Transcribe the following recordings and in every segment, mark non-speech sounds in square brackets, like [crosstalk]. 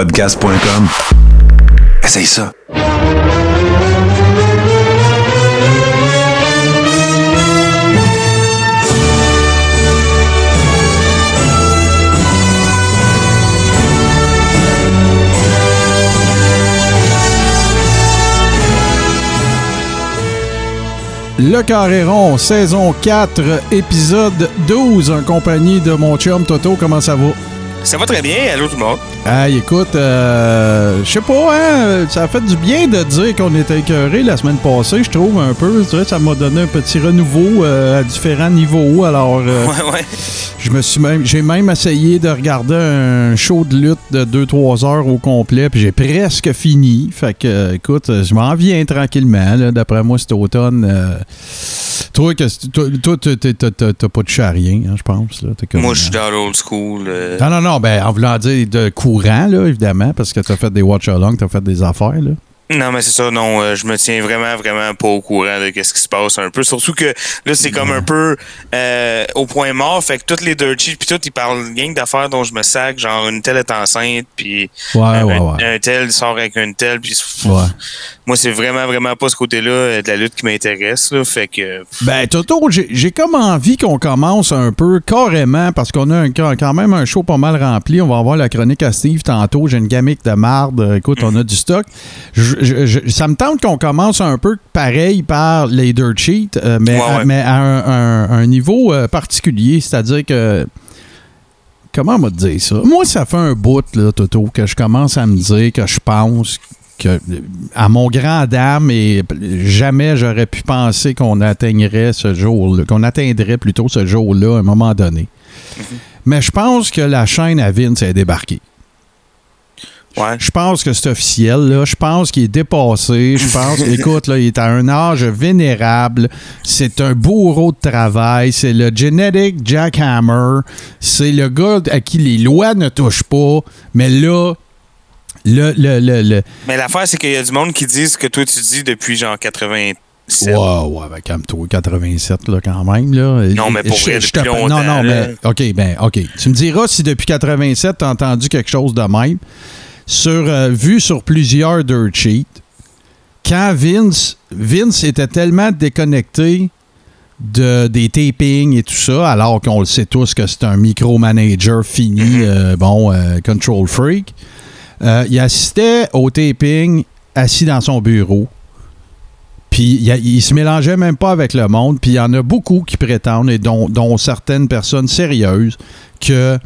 podcast.com. Essaye ça. Le Carréron, saison 4, épisode 12, en compagnie de mon chum Toto. Comment ça va? Ça va très bien, allô tout le monde? Hey, écoute, euh, je sais pas, hein, ça a fait du bien de dire qu'on était écœuré la semaine passée, je trouve un peu. Tu vois, ça m'a donné un petit renouveau euh, à différents niveaux. Alors, euh, Ouais, ouais. je me suis même, j'ai même essayé de regarder un show de lutte de 2-3 heures au complet, puis j'ai presque fini. Fait que, écoute, je m'en viens tranquillement. D'après moi, cet automne. euh, toi, que- toi, t'as- pas touché à rien, hein, je pense. Là. Comme, Moi, je suis dans l'old school. euh, non, non, non, ben, en voulant dire de courant, là, évidemment, parce que t'as fait des watch-along, t'as fait des affaires, là. Non, mais c'est ça, non, euh, je me tiens vraiment, vraiment pas au courant de ce qui se passe un peu. Surtout que là, c'est comme un peu euh, au point mort. Fait que toutes les dirt sheets, puis tout, ils parlent rien que d'affaires dont je me sac. Genre, une telle est enceinte, puis Ouais, un, ouais, ouais. un tel sort avec une telle. Puis Ouais. Moi, c'est vraiment, vraiment pas ce côté-là euh, de la lutte qui m'intéresse. Là, fait que Ben, Toto, j'ai comme envie qu'on commence un peu carrément parce qu'on a un- quand même un show pas mal rempli. On va avoir la chronique à Steve tantôt. J'ai une gamique de marde. Écoute, on a du stock. Je- je- je- ça me tente qu'on commence un peu pareil par les dirt sheets, euh, mais, Ouais, à, ouais. mais à un, un- un niveau euh, particulier. C'est-à-dire que. Comment on va te dire ça? Moi, ça fait un bout, là, Toto, que je commence à me dire que je pense que, à mon grand dame, et jamais j'aurais pu penser qu'on atteindrait ce jour-là, qu'on atteindrait plutôt ce jour-là à un moment donné. Mais je pense que la chaîne à Vince est débarquée. ouais. Je pense que c'est officiel. Là. Je pense qu'il est dépassé. Je pense, [laughs] écoute, là, il est à un âge vénérable. C'est un bourreau de travail. C'est le genetic jackhammer. C'est le gars à qui les lois ne touchent pas. Mais là, le, le, le, le- Mais l'affaire, c'est qu'il y a du monde qui disent ce que toi, tu dis depuis genre 87. Ouais, ouais, ben, calme-toi, 87, là, quand même, là. Non, mais pour Je- vrai, je depuis Non, non, là. mais, OK, ben, OK. Tu me diras si depuis 87, t'as entendu quelque chose de même. Sur, euh, vu sur plusieurs dirt sheets, quand Vince, Vince était tellement déconnecté de, des tapings et tout ça, alors qu'on le sait tous que c'est un micromanager fini, Mm-hmm. euh, bon, euh, control freak, euh, il assistait au taping assis dans son bureau. Puis il, il se mélangeait même pas avec le monde. Puis il y en a beaucoup qui prétendent, et dont, dont certaines personnes sérieuses, que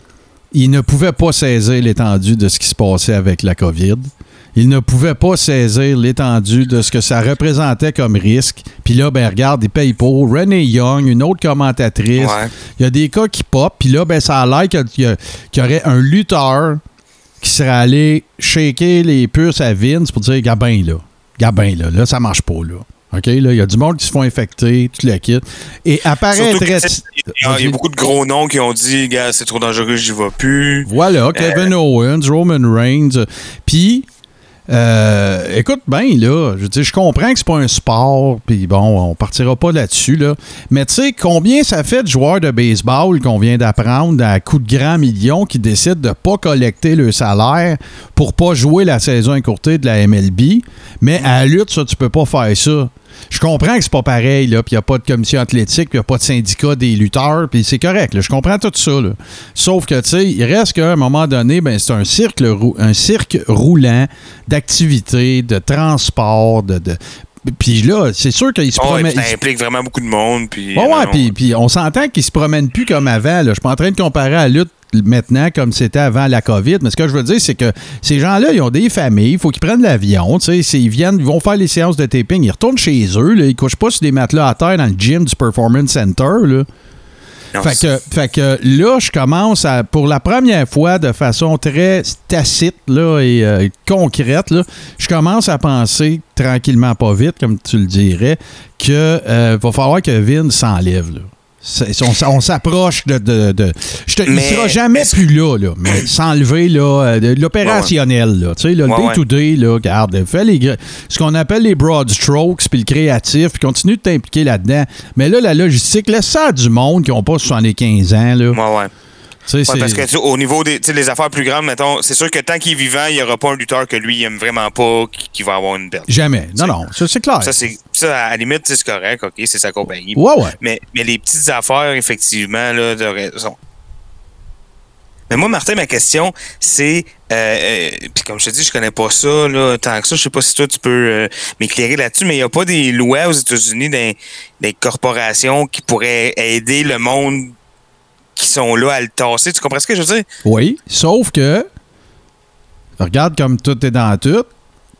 il ne pouvaient pas saisir l'étendue de ce qui se passait avec la COVID. Il ne pouvait pas saisir l'étendue de ce que ça représentait comme risque. Puis là, ben regarde, il paye pour. Renee Young, une autre commentatrice. Ouais. Il y a des cas qui pop. Puis là, ben ça a l'air qu'il y, qu'il y aurait un lutteur qui serait allé shaker les puces à Vince pour dire Gabin, là. Gabin, là. Là, ça marche pas, là. OK, là, il y a du monde qui se font infecter, tu le quittes. Et tu sais, il y, a- il y a beaucoup de gros noms qui ont dit, gars, c'est trop dangereux, j'y vais plus. Voilà, Kevin Owens, Roman Reigns. Puis, euh, écoute bien, là, je dire, je comprends que c'est pas un sport, puis bon, on partira pas là-dessus, là. Mais tu sais, combien ça fait de joueurs de baseball qu'on vient d'apprendre à coups de grands millions qui décident de pas collecter le salaire pour pas jouer la saison écourtée de la MLB? Mais à lutte, ça, tu peux pas faire ça. Je comprends que c'est pas pareil, là, puis il n'y a pas de commission athlétique, puis il n'y a pas de syndicat des lutteurs, puis c'est correct, là, je comprends tout ça, là. Sauf que, tu sais, il reste qu'à un moment donné, ben, c'est un cirque, rou- un cirque roulant d'activités, de transport, de... de- Puis là, c'est sûr qu'il se Oh, promène... ça implique vraiment beaucoup de monde. Puis, Ouais, puis, on s'entend qu'ils se promènent plus comme avant. Là. Je suis pas en train de comparer à la lutte maintenant comme c'était avant la COVID, mais ce que je veux dire, c'est que ces gens-là, ils ont des familles, il faut qu'ils prennent l'avion, ils viennent, ils vont faire les séances de taping, ils retournent chez eux, là, ils couchent pas sur des matelas à terre dans le gym du Performance Center, là. Non, Fait que, fait que là, je commence à, pour la première fois, de façon très tacite là, et euh, concrète, là, je commence à penser tranquillement, pas vite, comme tu le dirais, que euh, va falloir que Vince s'enlève. On, s'approche de. de, de- je te, il sera jamais plus là, là mais [coughs] s'enlever là, euh, de l'opérationnel. là, tu sais, là, Ouais, le ouais. day-to-day, là, regarde, fais les, ce qu'on appelle les broad strokes, puis le créatif, puis continue de t'impliquer là-dedans. Mais là, la logistique, laisse ça à du monde qui n'ont pas 75 ans. Là. Ouais, ouais. Parce que tu au niveau des les affaires plus grandes, mettons, c'est sûr que tant qu'il est vivant, il n'y aura pas un lutteur que lui il aime vraiment pas qui, qui va avoir une belle. Jamais. Non, non, ça, c'est clair. Ça, ça, à la limite, c'est correct, ok, c'est sa compagnie. Ouais, ouais. Mais, mais les petites affaires, effectivement, là, de raison. Mais moi, Martin, ma question, c'est. Euh, euh, puis comme je te dis, je connais pas ça, là, tant que ça. Je sais pas si toi, tu peux euh, m'éclairer là-dessus, mais il n'y a pas des lois aux États-Unis des, des corporations qui pourraient aider le monde qui sont là à le tasser. Tu comprends ce que je veux dire? Oui, sauf que, regarde comme tout est dans tout.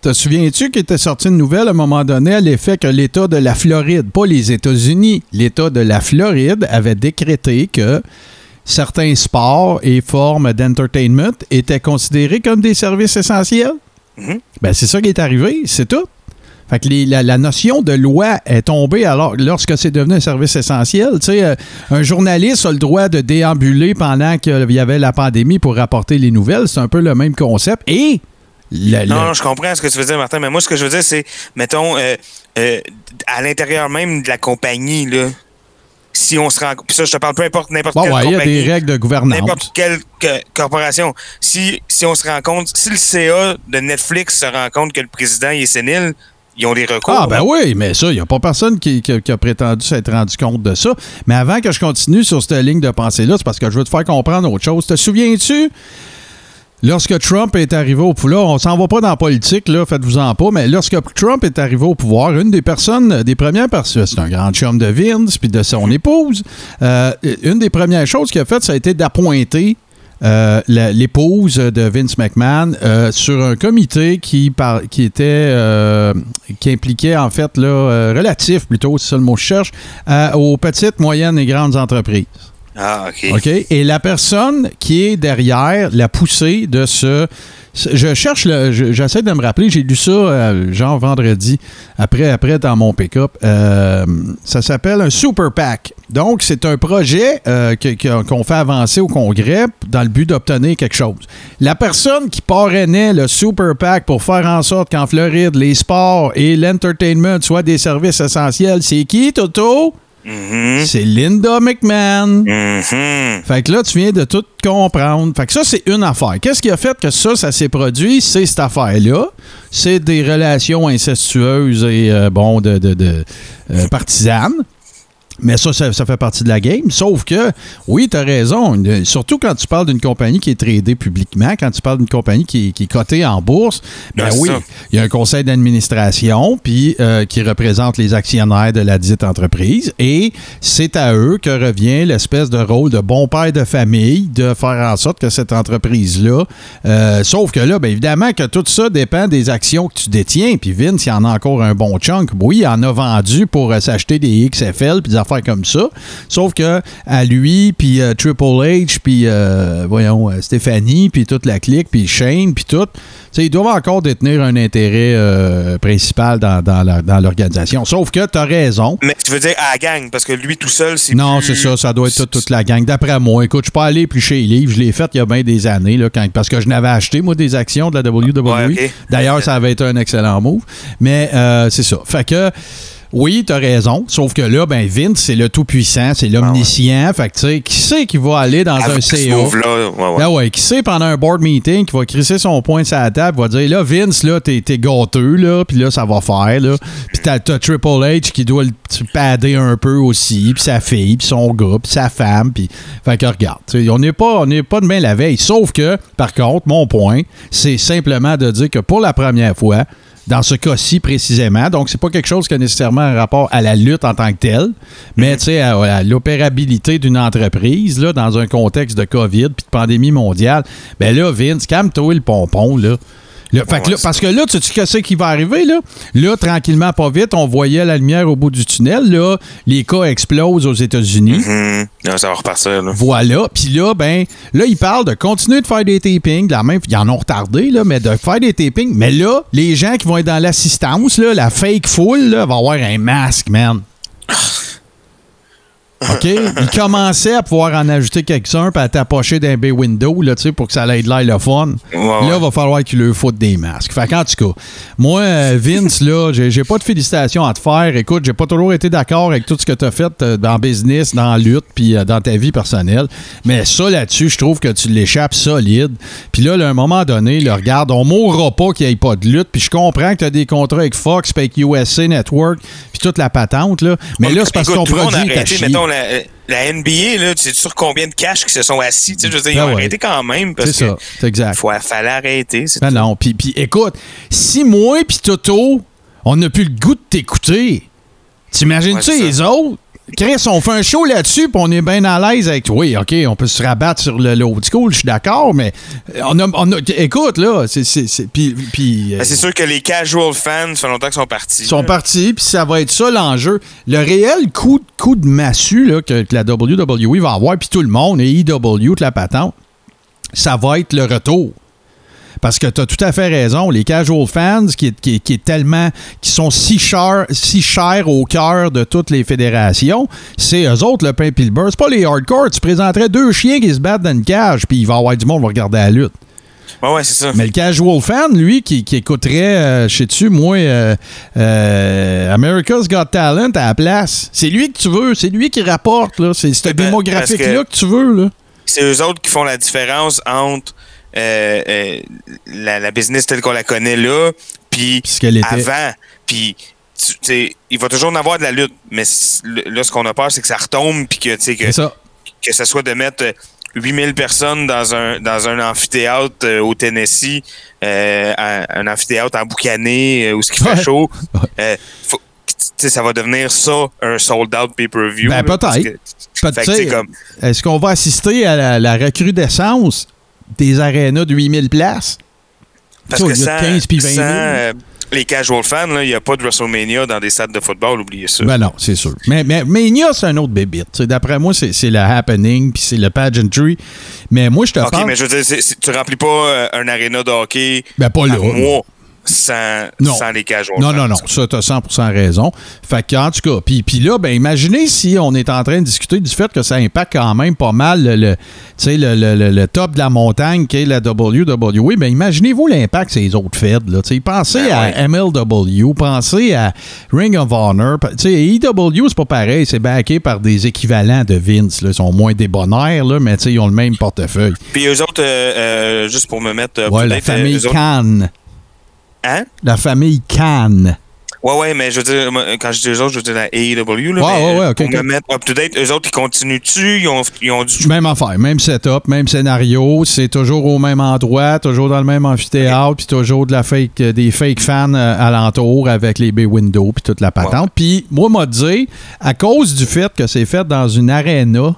Te souviens-tu qu'il était sorti une nouvelle à un moment donné à l'effet que l'État de la Floride, pas les États-Unis, l'État de la Floride avait décrété que certains sports et formes d'entertainment étaient considérés comme des services essentiels? Mhm. Ben, c'est ça qui est arrivé, c'est tout. Fait que les- la, la notion de loi est tombée alors lorsque c'est devenu un service essentiel. Tu sais, euh, un journaliste a le droit de déambuler pendant qu'il y avait la pandémie pour rapporter les nouvelles. C'est un peu le même concept. Et le- le- Non, non, je comprends ce que tu veux dire, Martin, mais moi, ce que je veux dire, c'est, mettons, euh, euh, à l'intérieur même de la compagnie, là, si on se rend. Puis ça, je te parle peu importe n'importe Bon, quelle ouais, il y a des règles de gouvernance. N'importe quelle que- corporation. Si, si on se rend compte, si le CA de Netflix se rend compte que le président il est sénile, ils ont des recours. Ah, ben oui, mais ça, il n'y a pas personne qui, qui- qui a prétendu s'être rendu compte de ça. Mais avant que je continue sur cette ligne de pensée-là, c'est parce que je veux te faire comprendre autre chose. Te souviens-tu, lorsque Trump est arrivé au pouvoir, on s'en va pas dans la politique, là, faites-vous-en pas, mais lorsque Trump est arrivé au pouvoir, une des personnes, des premières personnes, c'est un grand chum de Vince puis de son épouse, euh, une des premières choses qu'il a faites, ça a été d'appointer euh, l'épouse de Vince McMahon euh, sur un comité qui, par- qui était euh, qui impliquait en fait là, relatif plutôt, c'est ça le mot que je cherche, aux petites, moyennes et grandes entreprises. Ah, OK. OK? Et la personne qui est derrière la poussée de ce. Je cherche, j'essaie de me rappeler, j'ai lu ça, euh, genre vendredi, après, après dans mon pick-up. Euh, ça s'appelle un Super PAC. Donc, c'est un projet euh, qu'on fait avancer au Congrès dans le but d'obtenir quelque chose. La personne qui parrainait le Super PAC pour faire en sorte qu'en Floride, les sports et l'entertainment soient des services essentiels, c'est qui, Toto? Mhm. C'est Linda McMahon. Mhm. Fait que là, tu viens de tout comprendre. Fait que ça, c'est une affaire. Qu'est-ce qui a fait que ça, ça s'est produit? C'est cette affaire-là. C'est des relations incestueuses et, euh, bon, de, de- de, euh, partisanes. Mais ça, ça, ça fait partie de la game. Sauf que, oui, tu as raison. Surtout quand tu parles d'une compagnie qui est tradée publiquement, quand tu parles d'une compagnie qui, est- qui est cotée en bourse, ben Ben, oui, il y a un conseil d'administration puis euh, qui représente les actionnaires de la dite entreprise et c'est à eux que revient l'espèce de rôle de bon père de famille de faire en sorte que cette entreprise-là, euh, sauf que là, bien évidemment que tout ça dépend des actions que tu détiens puis Vince, il en a encore un bon chunk. Oui, il en a vendu pour euh, s'acheter des XFL puis des affaires comme ça, sauf que à lui puis euh, Triple H puis euh, voyons euh, Stéphanie puis toute la clique puis Shane puis tout, ils doivent encore détenir un intérêt principal dans, dans l'organisation. Sauf que tu as raison. Mais tu veux dire à la gang, parce que lui tout seul, c'est Non, plus- c'est ça, ça doit être toute, toute la gang. D'après moi, écoute, je suis pas allé plus chez les livres, je l'ai fait il y a bien des années, là, quand- parce que je n'avais acheté, moi, des actions de la WWE. Ouais. D'ailleurs, ça avait été un excellent move. Mais c'est ça. Fait que. Oui, t'as raison. Sauf que là, ben Vince, c'est le tout-puissant, c'est l'omniscient. Fait que, tu sais, qui c'est qui va aller dans un Avec CA? move-là, ouais, ouais. Ah ouais, qui sait pendant un board meeting qui va crisser son poing sur la table, va dire là, Vince, là, t'es, t'es gâteux, là, puis là, ça va faire, là. Puis t'as, t'as Triple H qui doit le padder un peu aussi, puis sa fille, puis son gars, puis sa femme, puis. Fait que regarde, on n'est pas, on n'est pas de main la veille. Sauf que, par contre, mon point, c'est simplement de dire que pour la première fois, dans ce cas-ci précisément. Donc, c'est pas quelque chose qui a nécessairement un rapport à la lutte en tant que telle, mais tu sais, à, à l'opérabilité d'une entreprise, là, dans un contexte de COVID puis de pandémie mondiale. Ben là, Vince, calme-toi le pompon, là. Fait que là, parce que là, tu sais qu'est-ce qui va arriver, là? Là, tranquillement, pas vite, on voyait la lumière au bout du tunnel. Là, les cas explosent aux États-Unis. Là, ça va repartir. Là. Voilà. Puis là, ben, là, ils parlent de continuer de faire des tapings. de La même, ils en ont retardé, là, mais de faire des tapings. Mais là, les gens qui vont être dans l'assistance, la fake foule, là, va avoir un masque, man. OK? Il commençait à pouvoir en ajouter quelques-uns puis à t'approcher d'un bay window là, pour que ça aille de l'air le fun. Ouais, Là, il va falloir qu'il leur foute des masques. Fait qu'en tout cas, moi, euh, Vince, là, j'ai pas de félicitations à te faire. Écoute, j'ai pas toujours été d'accord avec tout ce que tu as fait euh, dans le business, dans la lutte, puis euh, dans ta vie personnelle. Mais ça, là-dessus, je trouve que tu l'échappes solide. Puis là, là, à un moment donné, là, regarde, on mourra pas qu'il n'y ait pas de lutte. Puis je comprends que tu as des contrats avec Fox, puis avec USA Network, puis toute la patente, là. Mais là, c'est parce que ton le produit est la, la NBA, là, tu sais sur combien de cash qui se sont assis? Tu sais, je veux dire, ils Ben ont ouais. arrêté quand même parce C'est que ça, c'est exact. faut, fallait arrêter. c'est Ben tout. non, puis écoute, si moi puis Toto, on n'a plus le goût de t'écouter, t'imagines-tu Ouais, les autres? Chris, on fait un show là-dessus, puis on est bien à l'aise avec. Oui, OK, on peut se rabattre sur le, old school, je suis d'accord, mais on a, on a- écoute, là, c'est. c'est- euh, Ben, c'est sûr que les casual fans, ça fait longtemps qu'ils sont partis. ils sont partis, puis ça va être ça l'enjeu. Le réel coup, coup de massue là, que, que la WWE va avoir, puis tout le monde, et EW, toute la patente, ça va être le retour. Parce que tu as tout à fait raison. Les casual fans qui, est- qui, est- qui est tellement. qui sont si chers, si chers au cœur de toutes les fédérations, c'est eux autres le pain pis le beurre. C'est pas les hardcore. Tu présenterais deux chiens qui se battent dans une cage, puis il va y avoir du monde qui va regarder la lutte. Ouais, ouais, c'est ça. Mais le casual fan, lui, qui, qui écouterait, euh, je sais-tu, moi, euh, euh, America's Got Talent à la place, c'est lui que tu veux, c'est lui qui rapporte, là. C'est cette Eh ben, démographique-là que... tu veux, là. c'est eux autres qui font la différence entre euh, euh, la, la business telle qu'on la connaît là, puis avant. Puis, tu tu sais, il va toujours en avoir de la lutte, mais là, ce qu'on a peur, c'est que ça retombe, puis que, tu sais, que, ça. que ce soit de mettre euh, 8000 personnes dans un, dans un amphithéâtre euh, au Tennessee, euh, un, un amphithéâtre en boucané, euh, où ce qui fait chaud. Faut- tu sais, ça va devenir ça, un sold-out pay-per-view. Ben, peut-être. Peut- Est-ce qu'on va assister à la, la recrudescence? Des arénas de 8000 places? Parce que sans, 15 puis 20 000. sans, euh, les casual fans, il n'y a pas de WrestleMania dans des stades de football, oubliez ça. Ben non, c'est sûr. Mais, mais Mania, c'est un autre bébite. D'après moi, c'est le happening, puis c'est le pageantry. Mais moi, je te OK, parle... mais je veux dire, tu remplis pas euh, un aréna de hockey Ben, pas là. mois sans, Non. sans les casual Non, non, non, ça, tu as 100 raison. Fait que, en tout cas, puis, puis là, ben, imaginez si on est en train de discuter du fait que ça impacte quand même pas mal le, le, le, le- top de la montagne qui est la WWE. Ben, imaginez-vous l'impact les autres feds. Là. Pensez Ben à. MLW, pensez à Ring of Honor. EW, c'est pas pareil, c'est backé par des équivalents de Vince. Là. Ils sont moins débonnaires, là, mais ils ont le même portefeuille. Puis eux autres, euh, euh, juste pour me mettre. euh, Ouais, la euh, famille eux autres- Khan. Hein? La famille Khan. Ouais, ouais, mais je veux dire, quand je dis eux autres, je veux dire la AEW. Là, Ouais, mais, ouais, ouais, ok, pour ok. me mettre up-to-date, eux autres, ils continuent-tu? Ils ont, ils ont du. Même affaire, même setup, même scénario, c'est toujours au même endroit, toujours dans le même amphithéâtre, puis toujours de la fake, euh, des fake fans euh, alentour avec les bay windows puis toute la patente. Puis moi, m'a dit, à cause du fait que c'est fait dans une arena,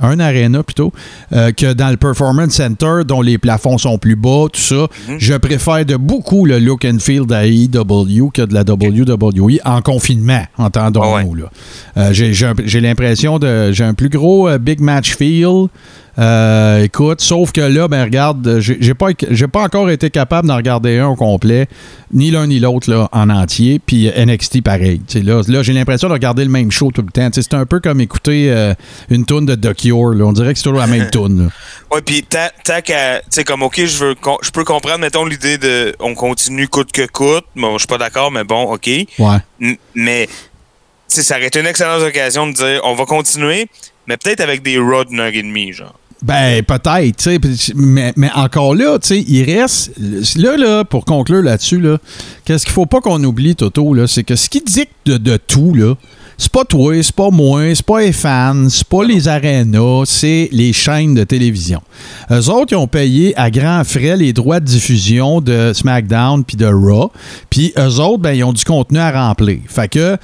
un arena plutôt, euh, que dans le Performance Center, dont les plafonds sont plus bas, tout ça, Mhm. je préfère de beaucoup le look and feel de la AEW que de la WWE en confinement, entendons-nous. Euh, j'ai- j'ai un- j'ai l'impression de. J'ai un plus gros euh, big match feel. Euh, écoute, sauf que là, ben regarde, j'ai pas, j'ai pas encore été capable d'en regarder un au complet, ni l'un ni l'autre là, en entier. Puis euh, NXT pareil. Là, là j'ai l'impression de regarder le même show tout le temps. C'est un peu comme écouter euh, une tune de The Cure. là. On dirait que c'est toujours la même [laughs] tune. là. Ouais, puis tant qu'à. Tu sais, comme, OK, je veux je peux comprendre, mettons, l'idée de. On continue coûte que coûte. Bon, je suis pas d'accord, mais bon, OK. Ouais. M- Mais, tu sais, ça aurait été une excellente occasion de dire, on va continuer, mais peut-être avec des d'une heure et demie, genre. Ben, peut-être, tu mais, mais encore là, tu sais, il reste. Là, là, pour conclure là-dessus, là, qu'est-ce qu'il faut pas qu'on oublie, Toto, là, c'est que ce qui dicte de tout, là, c'est pas toi, c'est pas moi, c'est pas les fans, c'est pas les arénas, c'est les chaînes de télévision. Eux autres, ils ont payé à grands frais les droits de diffusion de SmackDown puis de Raw. Puis eux autres, ben, ils ont du contenu à remplir. Fait que,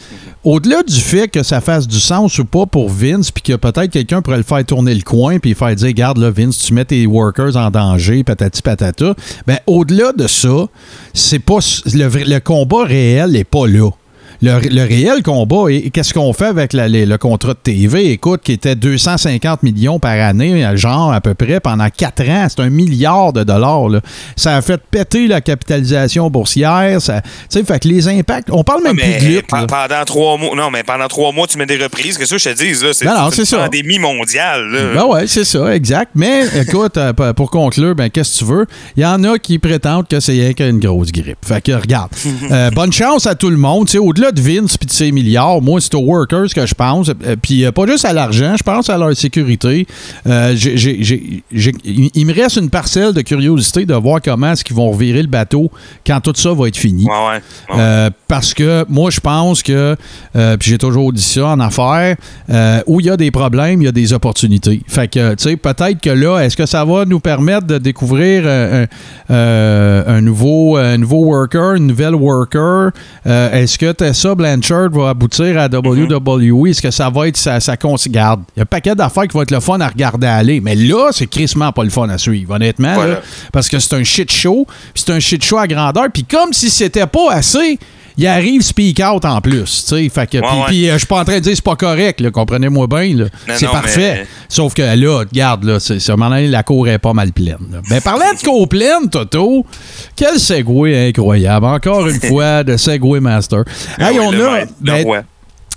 au-delà du fait que ça fasse du sens ou pas pour Vince, puis que peut-être quelqu'un pourrait le faire tourner le coin, puis faire dire, garde là, Vince, tu mets tes workers en danger, patati patata. Ben, au-delà de ça, c'est pas le, le combat réel n'est pas là. Le, le réel combat et, et qu'est-ce qu'on fait avec la- les- le contrat de TV, écoute, qui était 250 millions par année, genre à peu près pendant 4 ans, c'est un milliard de dollars. là. Ça a fait péter la capitalisation boursière. Ça, tu sais, fait que les impacts, on parle même mais plus de lutte. pendant trois mois, non, mais pendant trois mois, tu mets des reprises. Qu'est-ce que je te dis, là? C'est une pandémie mondiale, là. Ben ouais, c'est ça, exact. Mais [laughs] écoute, euh, pour conclure, ben qu'est-ce que tu veux? Il y en a qui prétendent que c'est rien qu'une grosse grippe. Fait que regarde, [laughs] euh, bonne chance à tout le monde. Tu de Vince puis de ses milliards, moi, c'est aux workers que je pense. Euh, Puis euh, pas juste à l'argent, je pense à leur sécurité. Euh, j'ai- j'ai- j'ai- j'ai- il me reste une parcelle de curiosité de voir comment est-ce qu'ils vont revirer le bateau quand tout ça va être fini. Ouais, ouais. ouais. Euh, parce que moi, je pense que, euh, puis j'ai toujours dit ça en affaires, où il y a des problèmes, il y a des opportunités. Fait que, tu sais, peut-être que là, est-ce que ça va nous permettre de découvrir un, un nouveau, un nouveau worker, une nouvelle worker? Est-ce que Tessa Blanchard va aboutir à WWE? Est-ce que ça va être sa, sa Garde, il y a un paquet d'affaires qui vont être le fun à regarder aller. Mais là, c'est crissement pas le fun à suivre, honnêtement. Voilà. là. parce que c'est un shit show, puis c'est un shit show à grandeur. Puis comme si c'était pas assez, il arrive speak out en plus. tu sais. Fait que, puis, euh, je suis pas en train de dire c'est pas correct, comprenez-moi bien. C'est parfait. mais- Sauf que là, regarde, là, c'est, à un moment donné, la cour est pas mal pleine. là. Ben, parlant de cour pleine, Toto, quel segway incroyable. Encore une [laughs] fois, de Segway Master. Hey, Ah Oui, on a. ben,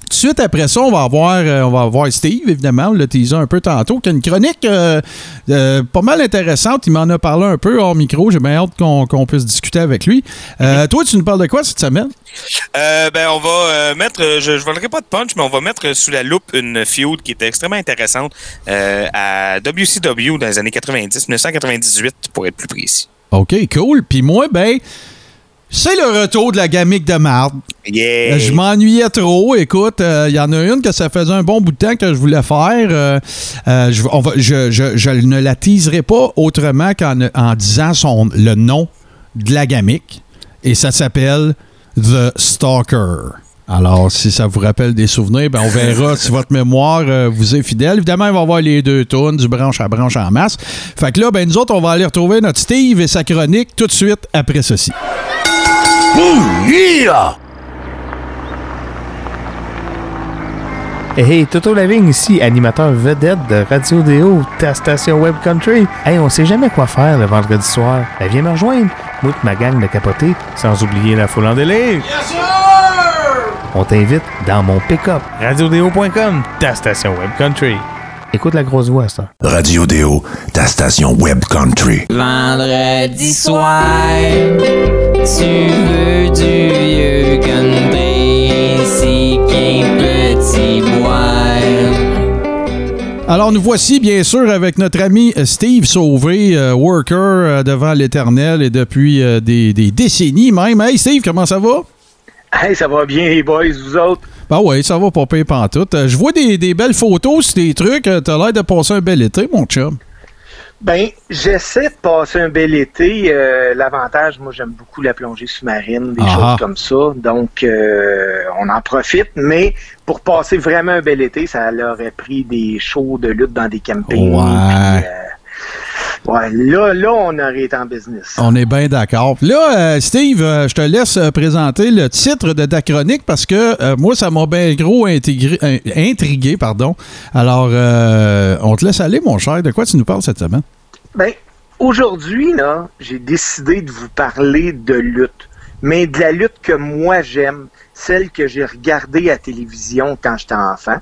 de suite après ça, on va avoir, euh, on va avoir Steve, évidemment, on l'a teasé un peu tantôt, qui a une chronique euh, euh, pas mal intéressante. Il m'en a parlé un peu hors micro. J'ai bien hâte qu'on puisse discuter avec lui. Toi, tu nous parles de quoi cette semaine? Ben, on va mettre, je ne volerai pas de punch, mais on va mettre sous la loupe une feud qui était extrêmement intéressante à WCW dans les années 90, 1998 pour être plus précis. OK, cool. Puis moi, ben, c'est le retour de la gamique de marde. Yeah! Euh, Je m'ennuyais trop. Écoute, euh, il y en a une que ça faisait un bon bout de temps que je voulais faire. Euh, euh, je, on va- je- je- je ne la teaserai pas autrement qu'en en disant son, le nom de la gamique. Et ça s'appelle The Stalker. Alors, si ça vous rappelle des souvenirs, ben on verra [laughs] si votre mémoire euh, vous est fidèle. Évidemment, il va y avoir les deux tonnes, du branche à branche en masse. Fait que là, ben nous autres, on va aller retrouver notre Steve et sa chronique tout de suite après ceci. Hey, hey, Toto Lavigne ici, animateur vedette de Radio Déo, ta station Web Country. Hey, on sait jamais quoi faire le vendredi soir. Ben, viens me rejoindre. Moi et ma gang de capotés, sans oublier la foule en délire. On t'invite dans mon pick-up. RadioDéo.com, ta station Web Country. Écoute la grosse voix, ça. Radio Déo, ta station web country. Vendredi soir, tu veux du vieux country, si qu'un petit boire. Alors, nous voici, bien sûr, avec notre ami euh, Steve Sauvé, euh, worker euh, devant l'éternel et depuis euh, des, des décennies même. Hey, Steve, comment ça va? Hey, ça va bien, les boys, vous autres? Ben oui, ça va pas payer pantoute. Euh, je vois des, des belles photos sur des trucs. Euh, T'as l'air de passer un bel été, mon chum. Ben, j'essaie de passer un bel été. Euh, L'avantage, moi, j'aime beaucoup la plongée sous-marine, des Ah. choses comme ça. Donc, euh, on en profite. Mais pour passer vraiment un bel été, ça aurait pris des shows de lutte dans des campings. Ouais. Puis, euh, ouais, là, là, on aurait été en business. On est bien d'accord. Là, euh, Steve, euh, je te laisse euh, présenter le titre de ta chronique parce que euh, moi, ça m'a bien gros intégré- intrigué. Pardon. Alors, euh, on te laisse aller, mon cher. De quoi tu nous parles cette semaine? Ben, aujourd'hui, là, j'ai décidé de vous parler de lutte. Mais de la lutte que moi j'aime, celle que j'ai regardée à télévision quand j'étais enfant.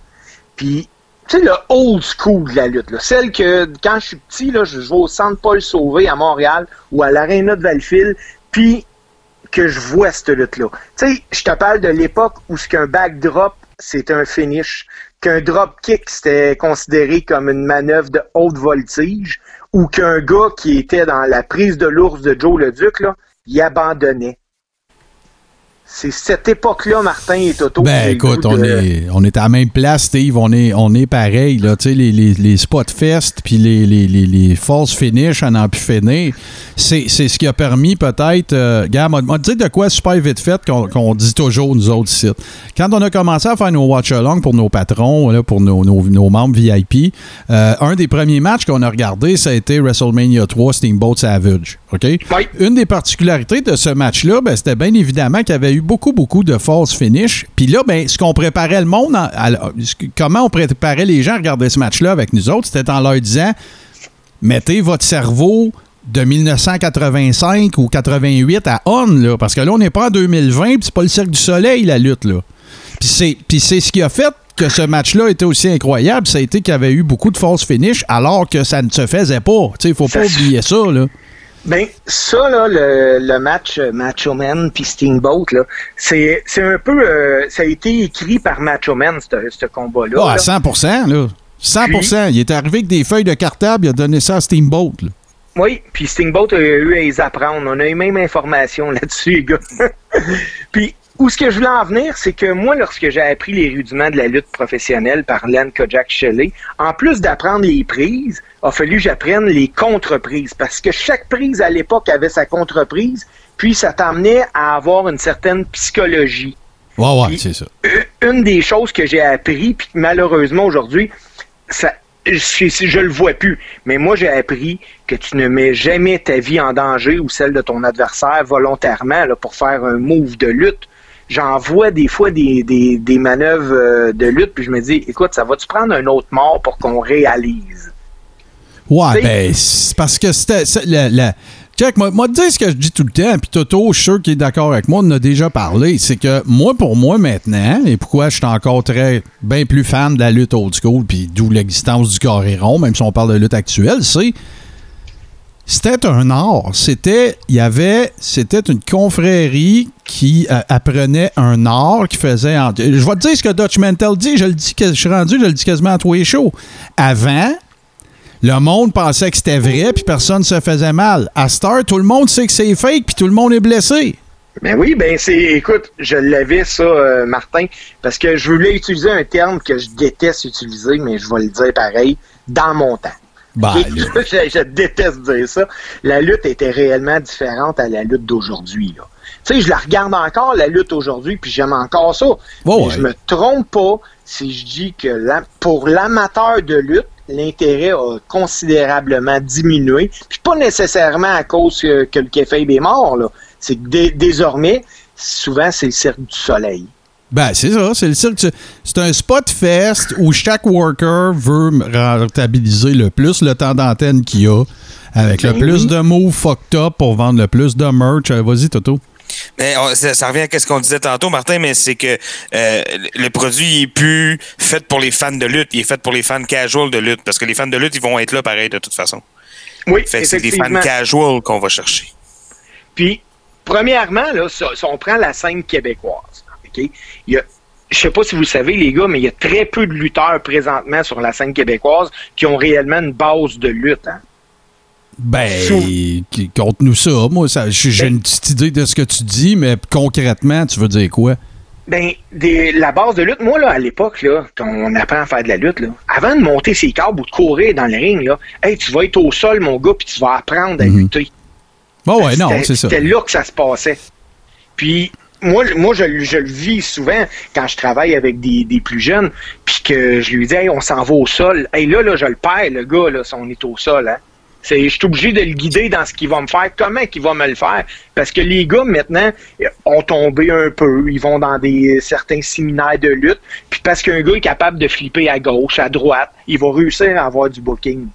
Puis, tu sais, le old school de la lutte, là. Celle que, quand je suis petit, là, je vais au Centre Paul Sauvé à Montréal ou à l'Arena de Valfil, puis que je vois cette lutte-là. Tu sais, je te parle de l'époque où ce qu'un backdrop, c'est un finish, qu'un drop kick, c'était considéré comme une manœuvre de haute voltige, ou qu'un gars qui était dans la prise de l'ours de Joe le Duc, là, il abandonnait. C'est cette époque-là, Martin et Toto. Ben écoute, on de- est, on est à la même place, Steve. On est, on est pareil. Là. Tu sais, Les, les, les spot fest puis les, les, les, les false finish n'en plus finir, c'est c'est ce qui a permis peut-être. Euh, m'a m'a dit de quoi super vite fait qu'on qu'on dit toujours nous autres ici. Quand on a commencé à faire nos watch-along pour nos patrons, là, pour nos, nos, nos membres VIP, euh, un des premiers matchs qu'on a regardé, ça a été WrestleMania 3 Steamboat Savage. OK? Oui. Une des particularités de ce match-là, ben, c'était bien évidemment qu'il y avait eu eu beaucoup, beaucoup de false finish. Puis là, ben, ce qu'on préparait le monde, en- à- comment on préparait les gens à regarder ce match-là avec nous autres, c'était en leur disant mettez votre cerveau de 1985 ou 88 à on, là, parce que là, on n'est pas en 2020, puis c'est pas le Cirque du Soleil, la lutte, là. Puis c'est, ce qui a fait que ce match-là était aussi incroyable, ça a été qu'il y avait eu beaucoup de false finish, alors que ça ne se faisait pas. Il faut pas oublier ça, là. Ben, ça, là, le, le match euh, Macho Man puis Steamboat, là, c'est, c'est un peu. euh, ça a été écrit par Macho Man, ce combat-là. Ah, à là. 100 là. 100% Il est arrivé avec des feuilles de cartable, il a donné ça à Steamboat. là. Oui, puis Steamboat a eu à les apprendre. On a eu même information [laughs] là-dessus, les gars. [laughs] puis, où ce que je voulais en venir, c'est que moi, lorsque j'ai appris les rudiments de la lutte professionnelle par Len Kojak Shelley, en plus d'apprendre les prises, a fallu que j'apprenne les contre-prises. Parce que chaque prise à l'époque avait sa contre-prise, puis ça t'amenait à avoir une certaine psychologie. Ouais, ouais, c'est ça. une des choses que j'ai appris, puis malheureusement aujourd'hui, ça, je, je le vois plus. Mais moi, j'ai appris que tu ne mets jamais ta vie en danger ou celle de ton adversaire volontairement là, pour faire un move de lutte. J'en vois des fois des, des, des manœuvres euh, de lutte, puis je me dis, écoute, ça va-tu prendre un autre mort pour qu'on réalise? Ouais, ben, c'est parce que c'était. la- la- Check, moi, moi, te dire ce que je dis tout le temps, puis Toto, je suis sûr qu'il est d'accord avec moi, on en a déjà parlé. C'est que moi, pour moi, maintenant, et pourquoi je suis encore très, bien plus fan de la lutte old school, puis d'où l'existence du carré rond, même si on parle de lutte actuelle, c'est. C'était un art. C'était. Il y avait. C'était une confrérie qui euh, apprenait un art, qui faisait. je vais te dire ce que Dutch Mantel dit, je le dis, je suis rendu, je le dis quasiment à tous les shows. Avant, le monde pensait que c'était vrai, puis personne se faisait mal. À Star, tout le monde sait que c'est fake, puis tout le monde est blessé. Ben oui, ben c'est, écoute, je l'avais ça, euh, Martin, parce que je voulais utiliser un terme que je déteste utiliser, mais je vais le dire pareil, dans mon temps. Là. [laughs] je, je déteste dire ça. La lutte était réellement différente à la lutte d'aujourd'hui. Tu sais, je la regarde encore, la lutte aujourd'hui, puis j'aime encore ça. Mais ouais. Je me trompe pas si je dis que la- pour l'amateur de lutte, l'intérêt a considérablement diminué. Puis pas nécessairement à cause que, que le kayfabe est mort. là. C'est que dé- désormais, souvent, c'est le cirque du soleil. Ben, c'est ça, c'est le cirque. C'est- un spot fest où chaque worker veut rentabiliser le plus le temps d'antenne qu'il a, avec le Ben plus de moves fucked up pour vendre le plus de merch. Euh, Vas-y, Toto. Mais on- ça, ça revient à ce qu'on disait tantôt, Martin, mais c'est que euh, le produit il est plus fait pour les fans de lutte, il est fait pour les fans casual de lutte, parce que les fans de lutte, ils vont être là pareil de toute façon. Oui, Fait c'est des fans casual qu'on va chercher. Puis, premièrement, là, on prend la scène québécoise, OK? Il y a, je sais pas si vous le savez, les gars, mais il y a très peu de lutteurs présentement sur la scène québécoise qui ont réellement une base de lutte. hein. Ben, conte-nous ça. Moi, ça- j'ai j'ai une petite idée de ce que tu dis, mais concrètement, tu veux dire quoi? Ben, des- la base de lutte, moi, là, à l'époque, là, quand on apprend à faire de la lutte, là, avant de monter ses câbles ou de courir dans le ring, là, hey, tu vas être au sol, mon gars, puis tu vas apprendre à Mhm. lutter. Bon, ouais, non, c'est ça. C'était là que ça se passait. Puis, moi, moi je, le- je le vis souvent quand je travaille avec des, des plus jeunes, puis que je lui dis, hey, on s'en va au sol. Hey, là, là, je le perds, le gars, là, si on est au sol, hein. C'est, je suis obligé de le guider dans ce qu'il va me faire, comment qu'il va me le faire? Parce que les gars, maintenant, ont tombé un peu. Ils vont dans des certains séminaires de lutte. Puis parce qu'un gars est capable de flipper à gauche, à droite, il va réussir à avoir du booking.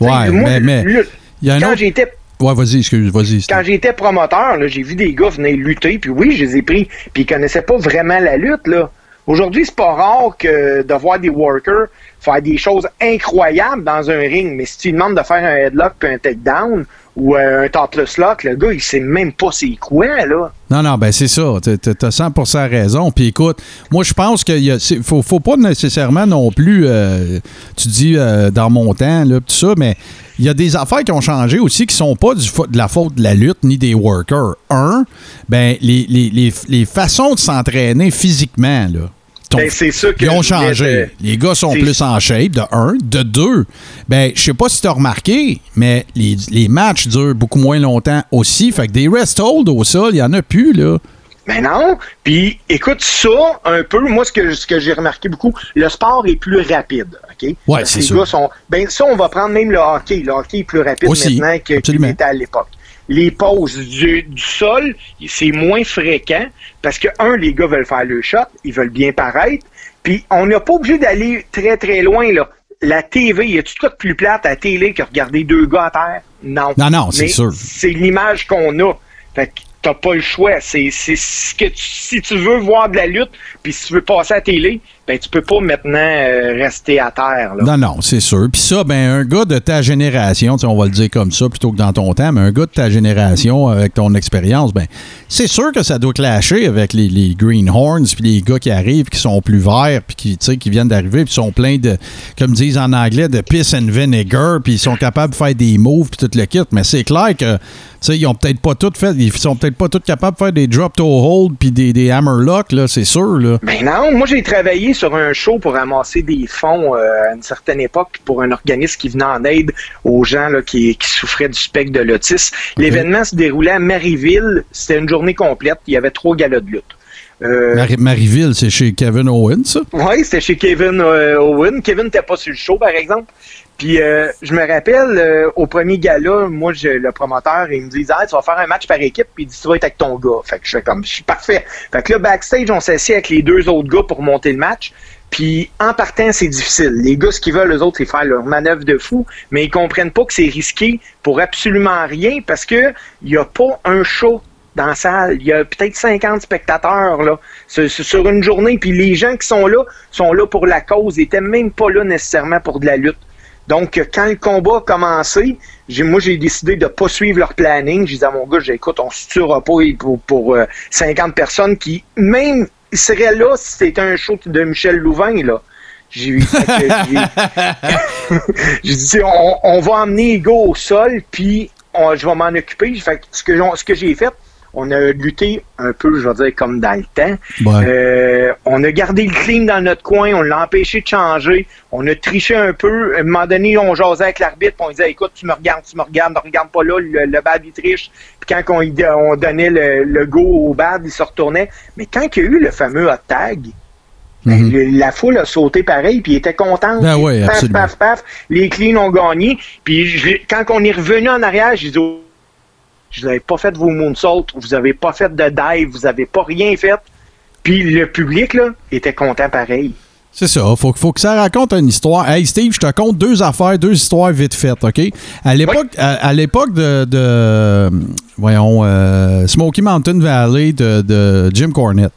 Ouais, moi, mais, mais lutte, il y a un quand autre. j'étais Ouais, vas-y, excuse, vas-y. quand j'étais promoteur, j'ai vu des gars venir lutter, puis oui, je les ai pris, puis ils connaissaient pas vraiment la lutte, là. Aujourd'hui, c'est pas rare que de voir des workers faire des choses incroyables dans un ring, mais si tu lui demandes de faire un headlock puis un takedown ou euh, un topless lock, le gars, il sait même pas c'est quoi, là. Non, non, ben c'est ça. T'as- T'as t'as 100% raison. Puis écoute, moi, je pense qu'il faut, faut pas nécessairement non plus, euh, tu dis euh, dans mon temps, là, tout ça, mais il y a des affaires qui ont changé aussi qui sont pas du de la faute de la lutte ni des workers. Un, ben, les, les, les, les façons de s'entraîner physiquement, là. Ben, c'est ils ont changé. Les gars sont plus en shape, de un. De deux, ben, je sais pas si tu as remarqué, mais les, les matchs durent beaucoup moins longtemps aussi. Fait que des rest hold au sol, il y en a plus, là. Mais non. Puis, écoute, ça, un peu, moi, ce que, ce que j'ai remarqué beaucoup, le sport est plus rapide. OK? Ouais, c'est sûr. gars sont. Ben, ça, on va prendre même le hockey. Le hockey est plus rapide Aussi, maintenant qu'il était à l'époque. les pauses du, du sol, c'est moins fréquent parce que, un, les gars veulent faire le shot, ils veulent bien paraître, puis on n'a pas obligé d'aller très, très loin, là. La TV, y a-tu de quoi de plus plate à la télé que regarder deux gars à terre? Non. Non, non, c'est sûr. C'est l'image qu'on a. Fait que t'as pas le choix. C'est c'est ce que tu- si tu veux voir de la lutte, puis si tu veux passer à la télé, ben tu peux pas maintenant euh, rester à terre. Là. Non, non, c'est sûr. Puis ça, ben, un gars de ta génération, on va le dire comme ça plutôt que dans ton temps, mais un gars de ta génération avec ton expérience, ben, c'est sûr que ça doit clasher avec les, les Greenhorns, puis les gars qui arrivent, qui sont plus verts, puis qui, qui viennent d'arriver, puis sont pleins de, comme disent en anglais, de piss and vinegar, puis ils sont capables de faire des moves, puis tout le kit. Mais c'est clair que, tu sais, ils ont peut-être pas tout fait, ils sont peut-être pas tous capables de faire des drop to hold, puis des, des hammerlocks, là, c'est sûr, là. Ben non, moi j'ai travaillé sur un show pour ramasser des fonds euh, à une certaine époque pour un organisme qui venait en aide aux gens là, qui, qui souffraient du spectre de l'autisme. L'événement se déroulait à Maryville. C'était une journée complète. Il y avait trois galas de lutte. Euh, Maryville, c'est chez Kevin Owens, ça? Oui, c'était chez Kevin euh, Owen. Kevin n'était pas sur le show, par exemple. Puis euh, je me rappelle, euh, au premier gala, moi, je, le promoteur, il me dit ah, tu vas faire un match par équipe, puis il dit tu vas être avec ton gars. Fait que je fais comme, je suis parfait. Fait que là, backstage, on s'assied avec les deux autres gars pour monter le match. Puis en partant, c'est difficile. Les gars, ce qu'ils veulent, eux autres, c'est faire leur manœuvre de fou, mais ils comprennent pas que c'est risqué pour absolument rien parce que il y a pas un show dans la salle. Il y a peut-être 50 spectateurs là, sur, sur- une journée. Puis les gens qui sont là sont là pour la cause. Ils étaient même pas là nécessairement pour de la lutte. Donc, euh, quand le combat a commencé, moi, j'ai décidé de pas suivre leur planning. J'ai dit à mon gars, j'ai dit, écoute, on se tuera pas pour, pour euh, 50 personnes qui, même, seraient là si c'était un show de Michel Louvain, là. J'ai [laughs] dit, on, on va emmener gars au sol, puis on- je vais m'en occuper. Fait que ce que, j'en- ce que j'ai fait, on a lutté un peu, je vais dire, comme dans le temps. Ouais. Euh, on a gardé le clean dans notre coin, on l'a empêché de changer, on a triché un peu. À un moment donné, on jasait avec l'arbitre, puis on disait écoute, tu me regardes, tu me regardes, ne regarde pas là, le, le bad il triche. Puis quand on, donnait le, le go au bad, il se retournait. Mais quand il y a eu le fameux hot tag, ben, le- la foule a sauté pareil, puis il était contente. Ben ouais, paf, absolument. paf, paf, les cleans ont gagné. Puis quand on est revenu en arrière, j'ai dit vous n'avez pas fait vos moonsaults, vous n'avez pas fait de dive, vous n'avez pas rien fait. Puis le public, là, était content pareil. C'est ça. Faut, faut que ça raconte une histoire. Hey, Steve, je te compte deux affaires, deux histoires vite faites, OK? À l'époque, à, à l'époque de, de, voyons, euh, Smoky Mountain Valley de, de Jim Cornette,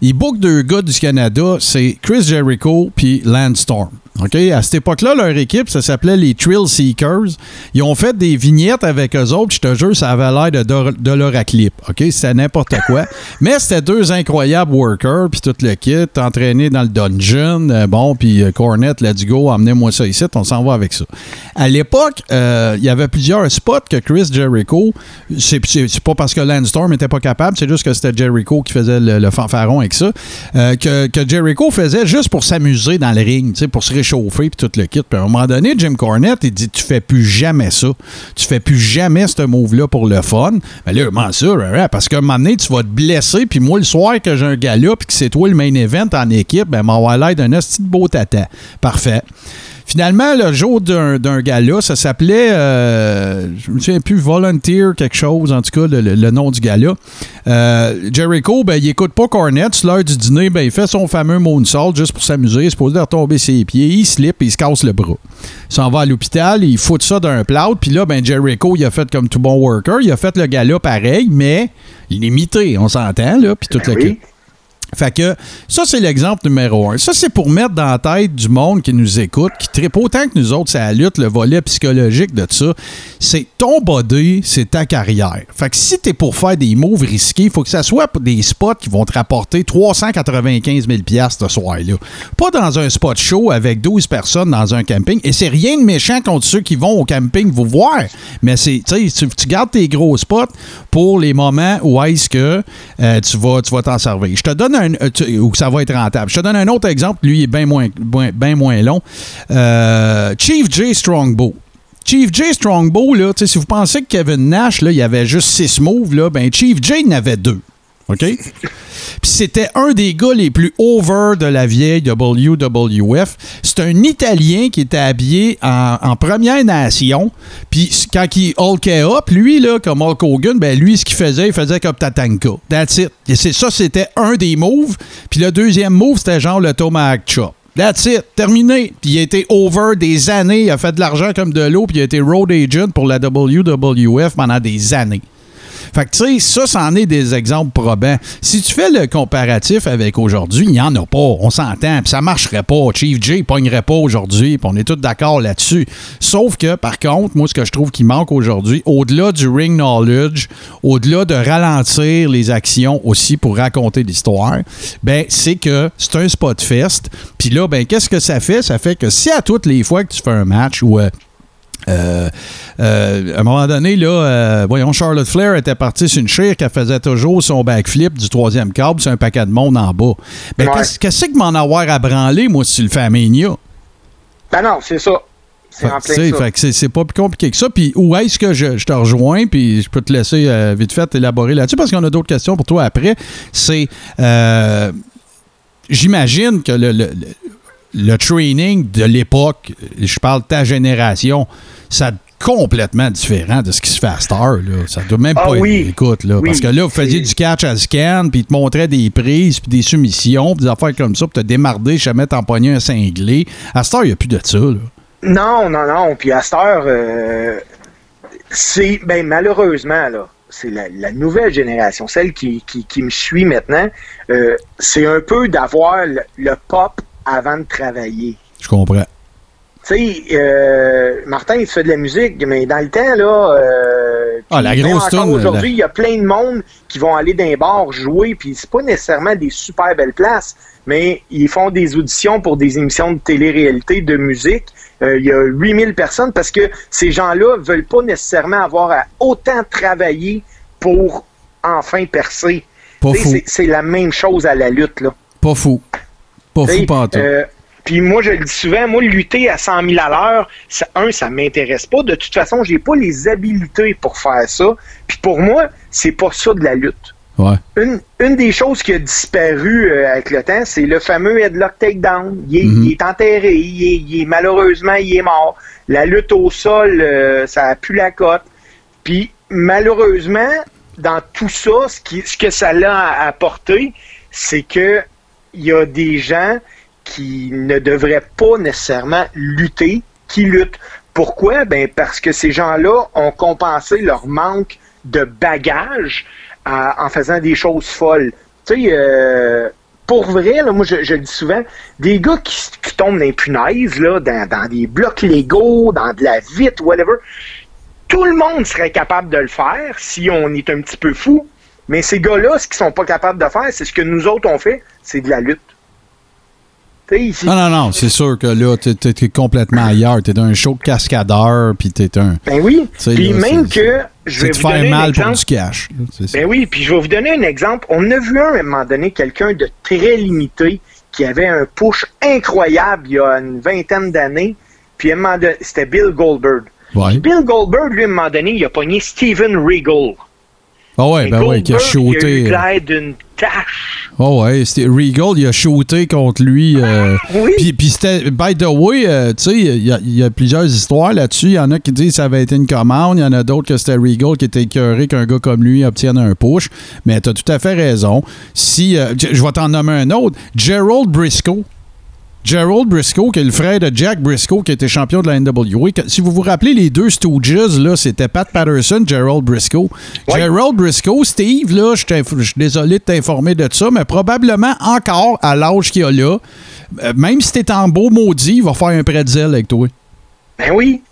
il book deux gars du Canada, c'est Chris Jericho puis Landstorm. OK? À cette époque-là, leur équipe, ça s'appelait les Thrill Seekers. Ils ont fait des vignettes avec eux autres. Je te jure, ça avait l'air de, de, de leur clip. OK? C'était n'importe quoi. [laughs] Mais c'était deux incroyables workers, puis tout le kit, entraînés dans le dungeon. Euh, bon, puis euh, Cornette, let's go, emmenez-moi ça ici, on s'en va avec ça. À l'époque, euh, il y avait plusieurs spots que Chris Jericho, c'est pas parce que Landstorm n'était pas capable, c'est juste que c'était Jericho qui faisait le, le fanfaron avec ça, euh, que, que Jericho faisait juste pour s'amuser dans le ring, pour se réchauffer, puis tout le kit. Puis à un moment donné, Jim Cornette, il dit Tu fais plus jamais ça. Tu fais plus jamais ce move-là pour le fun. Mais là, comment ça? Parce qu'à un moment donné, tu vas te blesser, puis moi, le soir que j'ai un gala, puis que c'est toi le main event en équipe, ben, m'en va l'air d'un hostie de beau tata. Parfait. Finalement, le jour d'un gala, ça s'appelait, euh, je me souviens plus, Volunteer quelque chose, en tout cas, le, nom du gala. Euh, Jericho, ben, il écoute pas Cornette. L'heure du dîner, ben, il fait son fameux moonsault juste pour s'amuser. Il est supposé retomber ses pieds. Il slip et il se casse le bras. Il s'en va à l'hôpital, il fout ça d'un plout. Puis là, ben, Jericho, il a fait comme tout bon worker. Il a fait le gala pareil, mais il est imité, on s'entend, là, puis tout Ben oui. Fait que ça, c'est l'exemple numéro un. Ça, c'est pour mettre dans la tête du monde qui nous écoute, qui tripe autant que nous autres, ça lutte, le volet psychologique de ça. C'est ton body, c'est ta carrière. Fait que si t'es pour faire des moves risqués, il faut que ça soit pour des spots qui vont te rapporter 395 000 ce soir-là. Pas dans un spot show avec 12 personnes dans un camping. Et c'est rien de méchant contre ceux qui vont au camping vous voir. Mais c'est, tu gardes tes gros spots pour les moments où est-ce que euh, tu vas tu vas t'en servir. Je te donne un euh, où ça va être rentable. Je te donne un autre exemple, lui il est bien moins, moins long. Euh, Chief J Strongbow. Chief J Strongbow, là, si vous pensez que Kevin Nash, là, il avait juste six moves, là, ben Chief J en avait deux. OK? Puis c'était un des gars les plus over de la vieille WWF. C'est un Italien qui était habillé en, Première Nation. Puis quand il hulkait up, lui, là, comme Hulk Hogan, ben lui, ce qu'il faisait, il faisait comme Tatanka. That's it. Et c'est ça, c'était un des moves. Puis le deuxième move, c'était genre le Tomahawk Chop. That's it, terminé. Puis il a été over des années, il a fait de l'argent comme de l'eau, puis il a été road agent pour la WWF pendant des années. Fait que, tu sais, ça, c'en est des exemples probants. Si tu fais le comparatif avec aujourd'hui, il n'y en a pas. On s'entend. Puis ça marcherait pas. Chief J pognerait pas aujourd'hui. Puis on est tous d'accord là-dessus. Sauf que, par contre, moi, ce que je trouve qui manque aujourd'hui, au-delà du ring knowledge, au-delà de ralentir les actions aussi pour raconter l'histoire, ben, c'est que c'est un spot fest. Puis là, ben, qu'est-ce que ça fait? Ça fait que si à toutes les fois que tu fais un match ou euh, euh, à un moment donné, là, euh, voyons, Charlotte Flair était partie sur une chire qu'elle faisait toujours son backflip du troisième câble sur un paquet de monde en bas. Ben, Ouais. qu'est-ce que m'en avoir à branler, moi, si tu le Mania? Ben non, c'est ça. C'est c'est- c'est pas plus compliqué que ça. Puis où est-ce que je, je te rejoins? Puis je peux te laisser vite fait élaborer là-dessus parce qu'on a d'autres questions pour toi après. C'est. J'imagine que le, le- le- le training de l'époque, je parle de ta génération, ça complètement différent de ce qui se fait à Star. Là. Ça doit même Ah pas oui. écoute, là. Oui. Parce que là, vous faisiez du catch à scan, puis ils te montraient des prises, puis des soumissions, puis des affaires comme ça, puis te démarder, jamais t'empoigner un cinglé. À Star, il n'y a plus de ça. Là. Non, non, non. Puis à heure, euh, c'est ben malheureusement là, c'est la, la nouvelle génération, celle qui, qui, qui me suit maintenant. euh, c'est un peu d'avoir le, le pop avant de travailler. Je comprends. Tu sais, euh, Martin, il fait de la musique, mais dans le temps, là. euh, Ah, la grosse Aujourd'hui, la- il y a plein de monde qui vont aller dans les bars jouer, puis c'est pas nécessairement des super belles places, mais ils font des auditions pour des émissions de télé-réalité de musique. Euh, il y a 8000 personnes parce que ces gens-là veulent pas nécessairement avoir à autant travailler pour enfin percer. C'est la même chose à la lutte, là. Pas fou. Pas fou, pas euh, Puis moi, je le dis souvent, moi, lutter à 100 000 à l'heure, ça, un, ça m'intéresse pas. De toute façon, j'ai pas les habiletés pour faire ça. Puis pour moi, c'est pas ça de la lutte. Ouais. Une, une des choses qui a disparu euh, avec le temps, c'est le fameux headlock takedown. Il est, Mhm. il est enterré, il est, il est- malheureusement, il est mort. La lutte au sol, euh, ça a pu la cote. Puis malheureusement, dans tout ça, ce, qui, ce que ça l'a apporté, c'est que il y a des gens qui ne devraient pas nécessairement lutter, qui luttent. Pourquoi? Ben parce que ces gens-là ont compensé leur manque de bagage à- en faisant des choses folles. Tu sais, euh, pour vrai, là, moi je, le dis souvent, des gars qui, tombent dans les punaises, là, dans, dans des blocs Lego, dans de la vitre, whatever, tout le monde serait capable de le faire si on est un petit peu fou. Mais ces gars-là, ce qu'ils sont pas capables de faire, c'est ce que nous autres on fait, c'est de la lutte. Tu ici- Non, non, non, c'est sûr que là, t'es, t'es- t'es complètement ailleurs. T'es dans un show de cascadeur, puis t'es un. Ben oui. Tu Puis même que je C'est vais de vous faire donner un mal pour du cash. là. Ben oui, puis je vais vous donner un exemple. On a vu un, à un moment donné, quelqu'un de très limité qui avait un push incroyable il y a une vingtaine d'années. Puis c'était Bill Goldberg. Ouais. Bill Goldberg, lui, à un moment donné, il a pogné Steven Regal. Ah ouais, ben ouais, qui a Goldberg, Il a shooté. eu d'une tache. Ah ouais, c'était Regal, il a shooté contre lui. euh, Oui. Puis, puis c'était, by the way, euh, tu sais, il y, a- il y a plusieurs histoires là-dessus. Il y en a qui disent que ça avait été une commande. Il y en a d'autres que c'était Regal qui était écœuré qu'un gars comme lui obtienne un push. Mais tu as tout à fait raison. Si, euh, je vais t'en nommer un autre. Gerald Briscoe. Gerald Briscoe, qui est le frère de Jack Briscoe, qui était champion de la NWA. Si vous vous rappelez, les deux Stooges, là, c'était Pat Patterson, Gerald Briscoe. Gerald Briscoe, Steve, là, je suis désolé de t'informer de ça, mais probablement encore à l'âge qu'il a là, euh, même si t'es en beau maudit, il va faire un pretzel avec toi. Ben oui.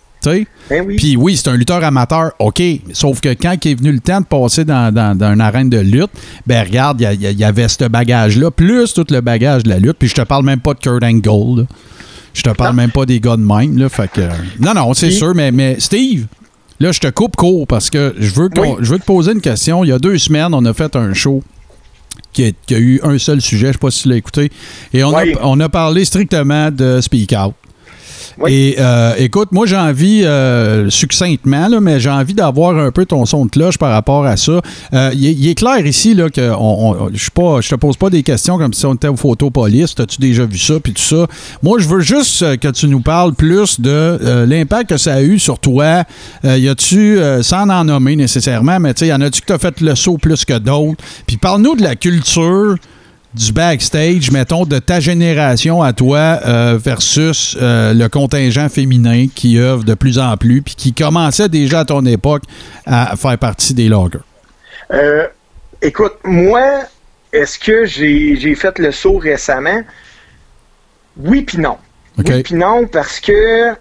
Ben oui. Puis oui, c'est un lutteur amateur, OK. Sauf que quand il est venu le temps de passer dans, dans, dans une arène de lutte, ben regarde, il y avait ce bagage-là, plus tout le bagage de la lutte. Puis je te parle même pas de Kurt Angle. là. Je te parle Non. même pas des gars de même. Là, fait que, non, non, c'est sûr, mais, mais Steve, là, je te coupe court parce que je veux, Oui. je veux te poser une question. Il y a deux semaines, on a fait un show qui a, qui a eu un seul sujet. Je sais pas si tu l'as écouté. Et on, Oui. a, on a parlé strictement de Speak Out. Et euh, écoute, moi j'ai envie, euh, succinctement, mais j'ai envie d'avoir un peu ton son de cloche par rapport à ça. Euh, il, est- clair ici là, que je je te pose pas des questions comme si on était au photopolis. T'as-tu déjà vu ça puis tout ça? Moi, je veux juste que tu nous parles plus de l'impact que ça a eu sur toi. Y a-tu, sans en nommer nécessairement, mais tu y en a-tu que t'as fait le saut plus que d'autres? Puis parle-nous de la culture du backstage, mettons, de ta génération à toi euh, versus euh, le contingent féminin qui œuvre de plus en plus, puis qui commençait déjà à ton époque à faire partie des loggers? Euh, écoute, moi, est-ce que j'ai fait le saut récemment? Oui puis non. Oui puis non, parce que.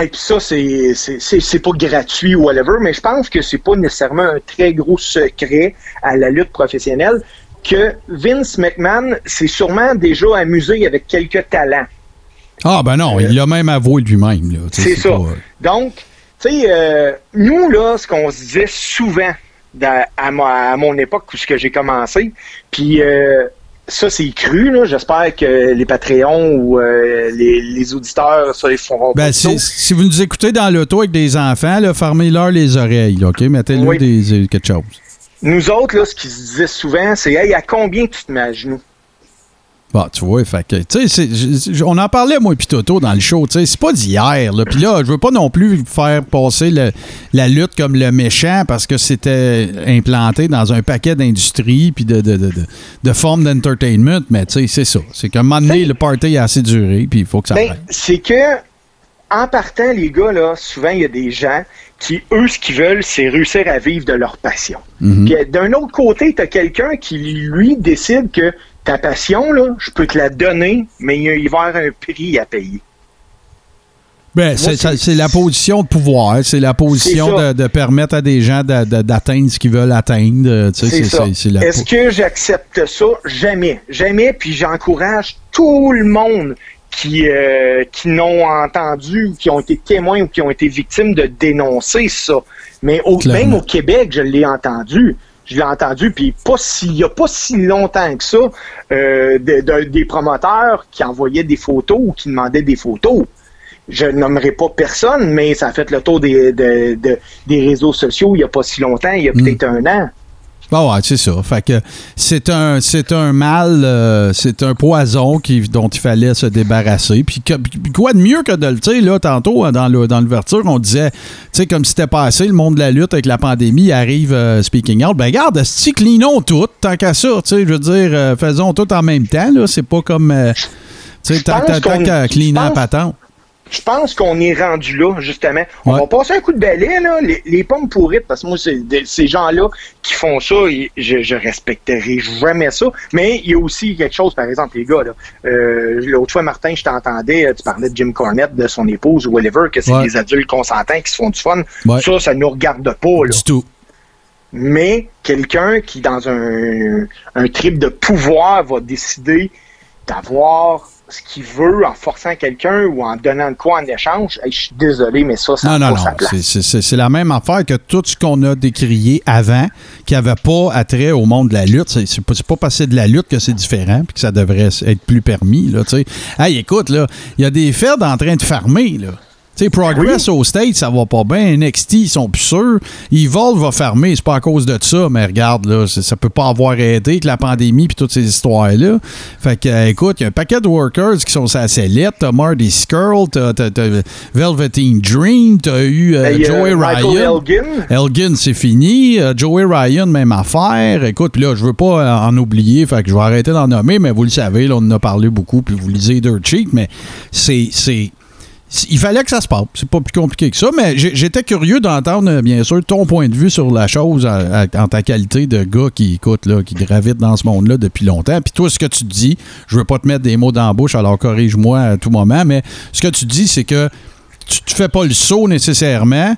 Et puis ça, c'est pas gratuit ou whatever, mais je pense que c'est pas nécessairement un très gros secret à la lutte professionnelle que Vince McMahon s'est sûrement déjà amusé avec quelques talents. Ah, ben non, il l'a même avoué lui-même. C'est ça. pas- Donc, tu sais, euh, nous, là, ce qu'on se disait souvent dans- à, ma- à mon époque où j'ai commencé, puis euh, ça, c'est cru, là. J'espère que les Patreons ou euh, les, les auditeurs, ça, ils feront Ben, pas si, si vous nous écoutez dans l'auto avec des enfants, là, fermez-leur les oreilles, là, OK? Mettez-leur Oui. des, quelque chose. Nous autres, là, ce qu'ils se disaient souvent, c'est Hey, à combien tu te mets à genoux? Bon, tu vois, fait que, tu sais, on en parlait, moi, puis Toto, dans le show, tu sais, c'est pas d'hier, là. Puis là, je veux pas non plus faire passer le- la lutte comme le méchant parce que c'était implanté dans un paquet d'industries puis de, de, de, de- de formes d'entertainment, mais tu sais, c'est ça. C'est qu'à un moment donné, le party a assez duré, puis il faut que ça Ben, c'est que, en partant, les gars, là, souvent, il y a des gens qui, eux, ce qu'ils veulent, c'est réussir à vivre de leur passion. Mhm. Puis, d'un autre côté, tu as quelqu'un qui, lui, décide que ta passion, là, je peux te la donner, mais il va y avoir un prix à payer. Ben, c'est la position de pouvoir, c'est la position de, de permettre à des gens d'atteindre ce qu'ils veulent atteindre. tu sais, la Est-ce que j'accepte ça? Jamais. Jamais. Puis j'encourage tout le monde qui, euh, qui n'ont entendu ou qui ont été témoins ou qui ont été victimes de dénoncer ça. Mais au, même au Québec, je l'ai entendu. Je l'ai entendu, puis pas si, il n'y a pas si longtemps que ça, euh, de- de- des promoteurs qui envoyaient des photos ou qui demandaient des photos. Je nommerai pas personne, mais ça a fait le tour des, de- de- des réseaux sociaux il n'y a pas si longtemps, il y a Mm. peut-être un an. Ben ouais, c'est ça. Fait que c'est un, c'est un mal, euh, c'est un poison qui, dont il fallait se débarrasser. Puis, que- quoi de mieux que de le, tu sais, là, tantôt, hein, dans, le, dans l'ouverture, on disait, tu sais, comme si c'était passé, le monde de la lutte avec la pandémie arrive, euh, speaking out. Ben, regarde, si cleanons tout, tant qu'à ça, tu sais, je veux dire, euh, faisons tout en même temps, là. C'est pas comme, euh, tu sais, tant, qu'à cleaner la patente. Je pense qu'on est rendu là, justement. On Ouais. va passer un coup de balai, là, les, les pommes pourrites, parce que moi, ces gens-là qui font ça, je, je respecterai jamais ça. Mais il y a aussi quelque chose, par exemple, les gars, là. Euh, L'autre fois, Martin, je t'entendais, euh, tu parlais de Jim Cornette, de son épouse ou whatever, que c'est Ouais. des adultes consentants qui se font du fun. Ouais. Ça, ça nous regarde pas, là. Du tout. Mais quelqu'un qui, dans un, un trip de pouvoir, va décider d'avoir ce qu'il veut en forçant quelqu'un ou en donnant de quoi en échange, hey, je suis désolé, mais ça, ça Non, non, pas non. C'est- la même affaire que tout ce qu'on a décrié avant, qui n'avait pas attrait au monde de la lutte. C'est pas, pas passé de la lutte que c'est différent, puis que ça devrait être plus permis. Là, tu sais. hey, écoute, là, il y a des Feds en train de fermer. Là. Sais, Progress au State, ça va pas bien. NXT, ils sont plus sûrs. Evolve va fermer, c'est pas à cause de ça, mais regarde, là, ça peut pas avoir aidé avec la pandémie puis toutes ces histoires-là. Fait que, euh, écoute, il y a un paquet de workers qui sont sur la sellette. T'as Marty Skrull, t'as t'as- t'as Velveteen Dream, t'as eu euh, Hey, euh, Joey Ryan. Elgin, Elgin, c'est fini. Joey Ryan, même affaire. Écoute, là, je veux pas en oublier, fait que je vais arrêter d'en nommer, mais vous le savez, là, on en a parlé beaucoup, puis vous lisez Dirt Sheet, mais c'est. c'est- il fallait que ça se passe. C'est pas plus compliqué que ça, mais j'étais curieux d'entendre, bien sûr, ton point de vue sur la chose en ta qualité de gars qui écoute, là, qui gravite dans ce monde-là depuis longtemps. Puis toi, ce que tu dis, je veux pas te mettre des mots dans la bouche, alors corrige-moi à tout moment, mais ce que tu dis, c'est que tu ne fais pas le saut nécessairement.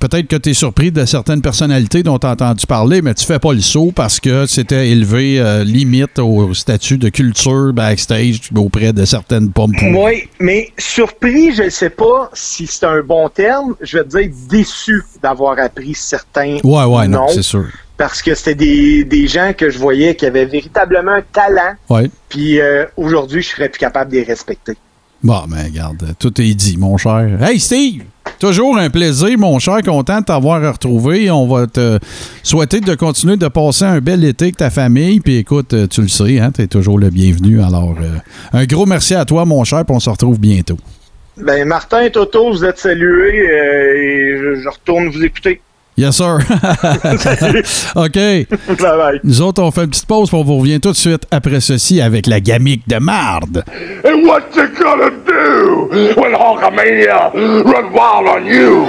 Peut-être que tu es surpris de certaines personnalités dont tu as entendu parler, mais tu fais pas le saut parce que c'était élevé euh, limite au statut de culture backstage auprès de certaines pommes pourries. oui, mais surpris, je ne sais pas si c'est un bon terme, je vais te dire déçu d'avoir appris certains Ouais, ouais, non, c'est sûr. parce que c'était des, des gens que je voyais qui avaient véritablement un talent, Ouais. puis euh, aujourd'hui, je serais plus capable de les respecter. Bon, mais regarde, tout est dit, mon cher. Hey, Steve! Toujours un plaisir, mon cher. Content de t'avoir retrouvé. On va te souhaiter de continuer de passer un bel été avec ta famille. Puis écoute, euh, tu le sais, hein, tu es toujours le bienvenu. Alors, euh, un gros merci à toi, mon cher, puis on se retrouve bientôt. Ben, Martin, Toto, vous êtes salués euh, et je retourne vous écouter. Yes, sir. [laughs] OK. Bye bye. Nous autres, on fait une petite pause, puis on vous revient tout de suite après ceci avec la gamique de marde. And what you gonna do when Hulkamania run wild on you?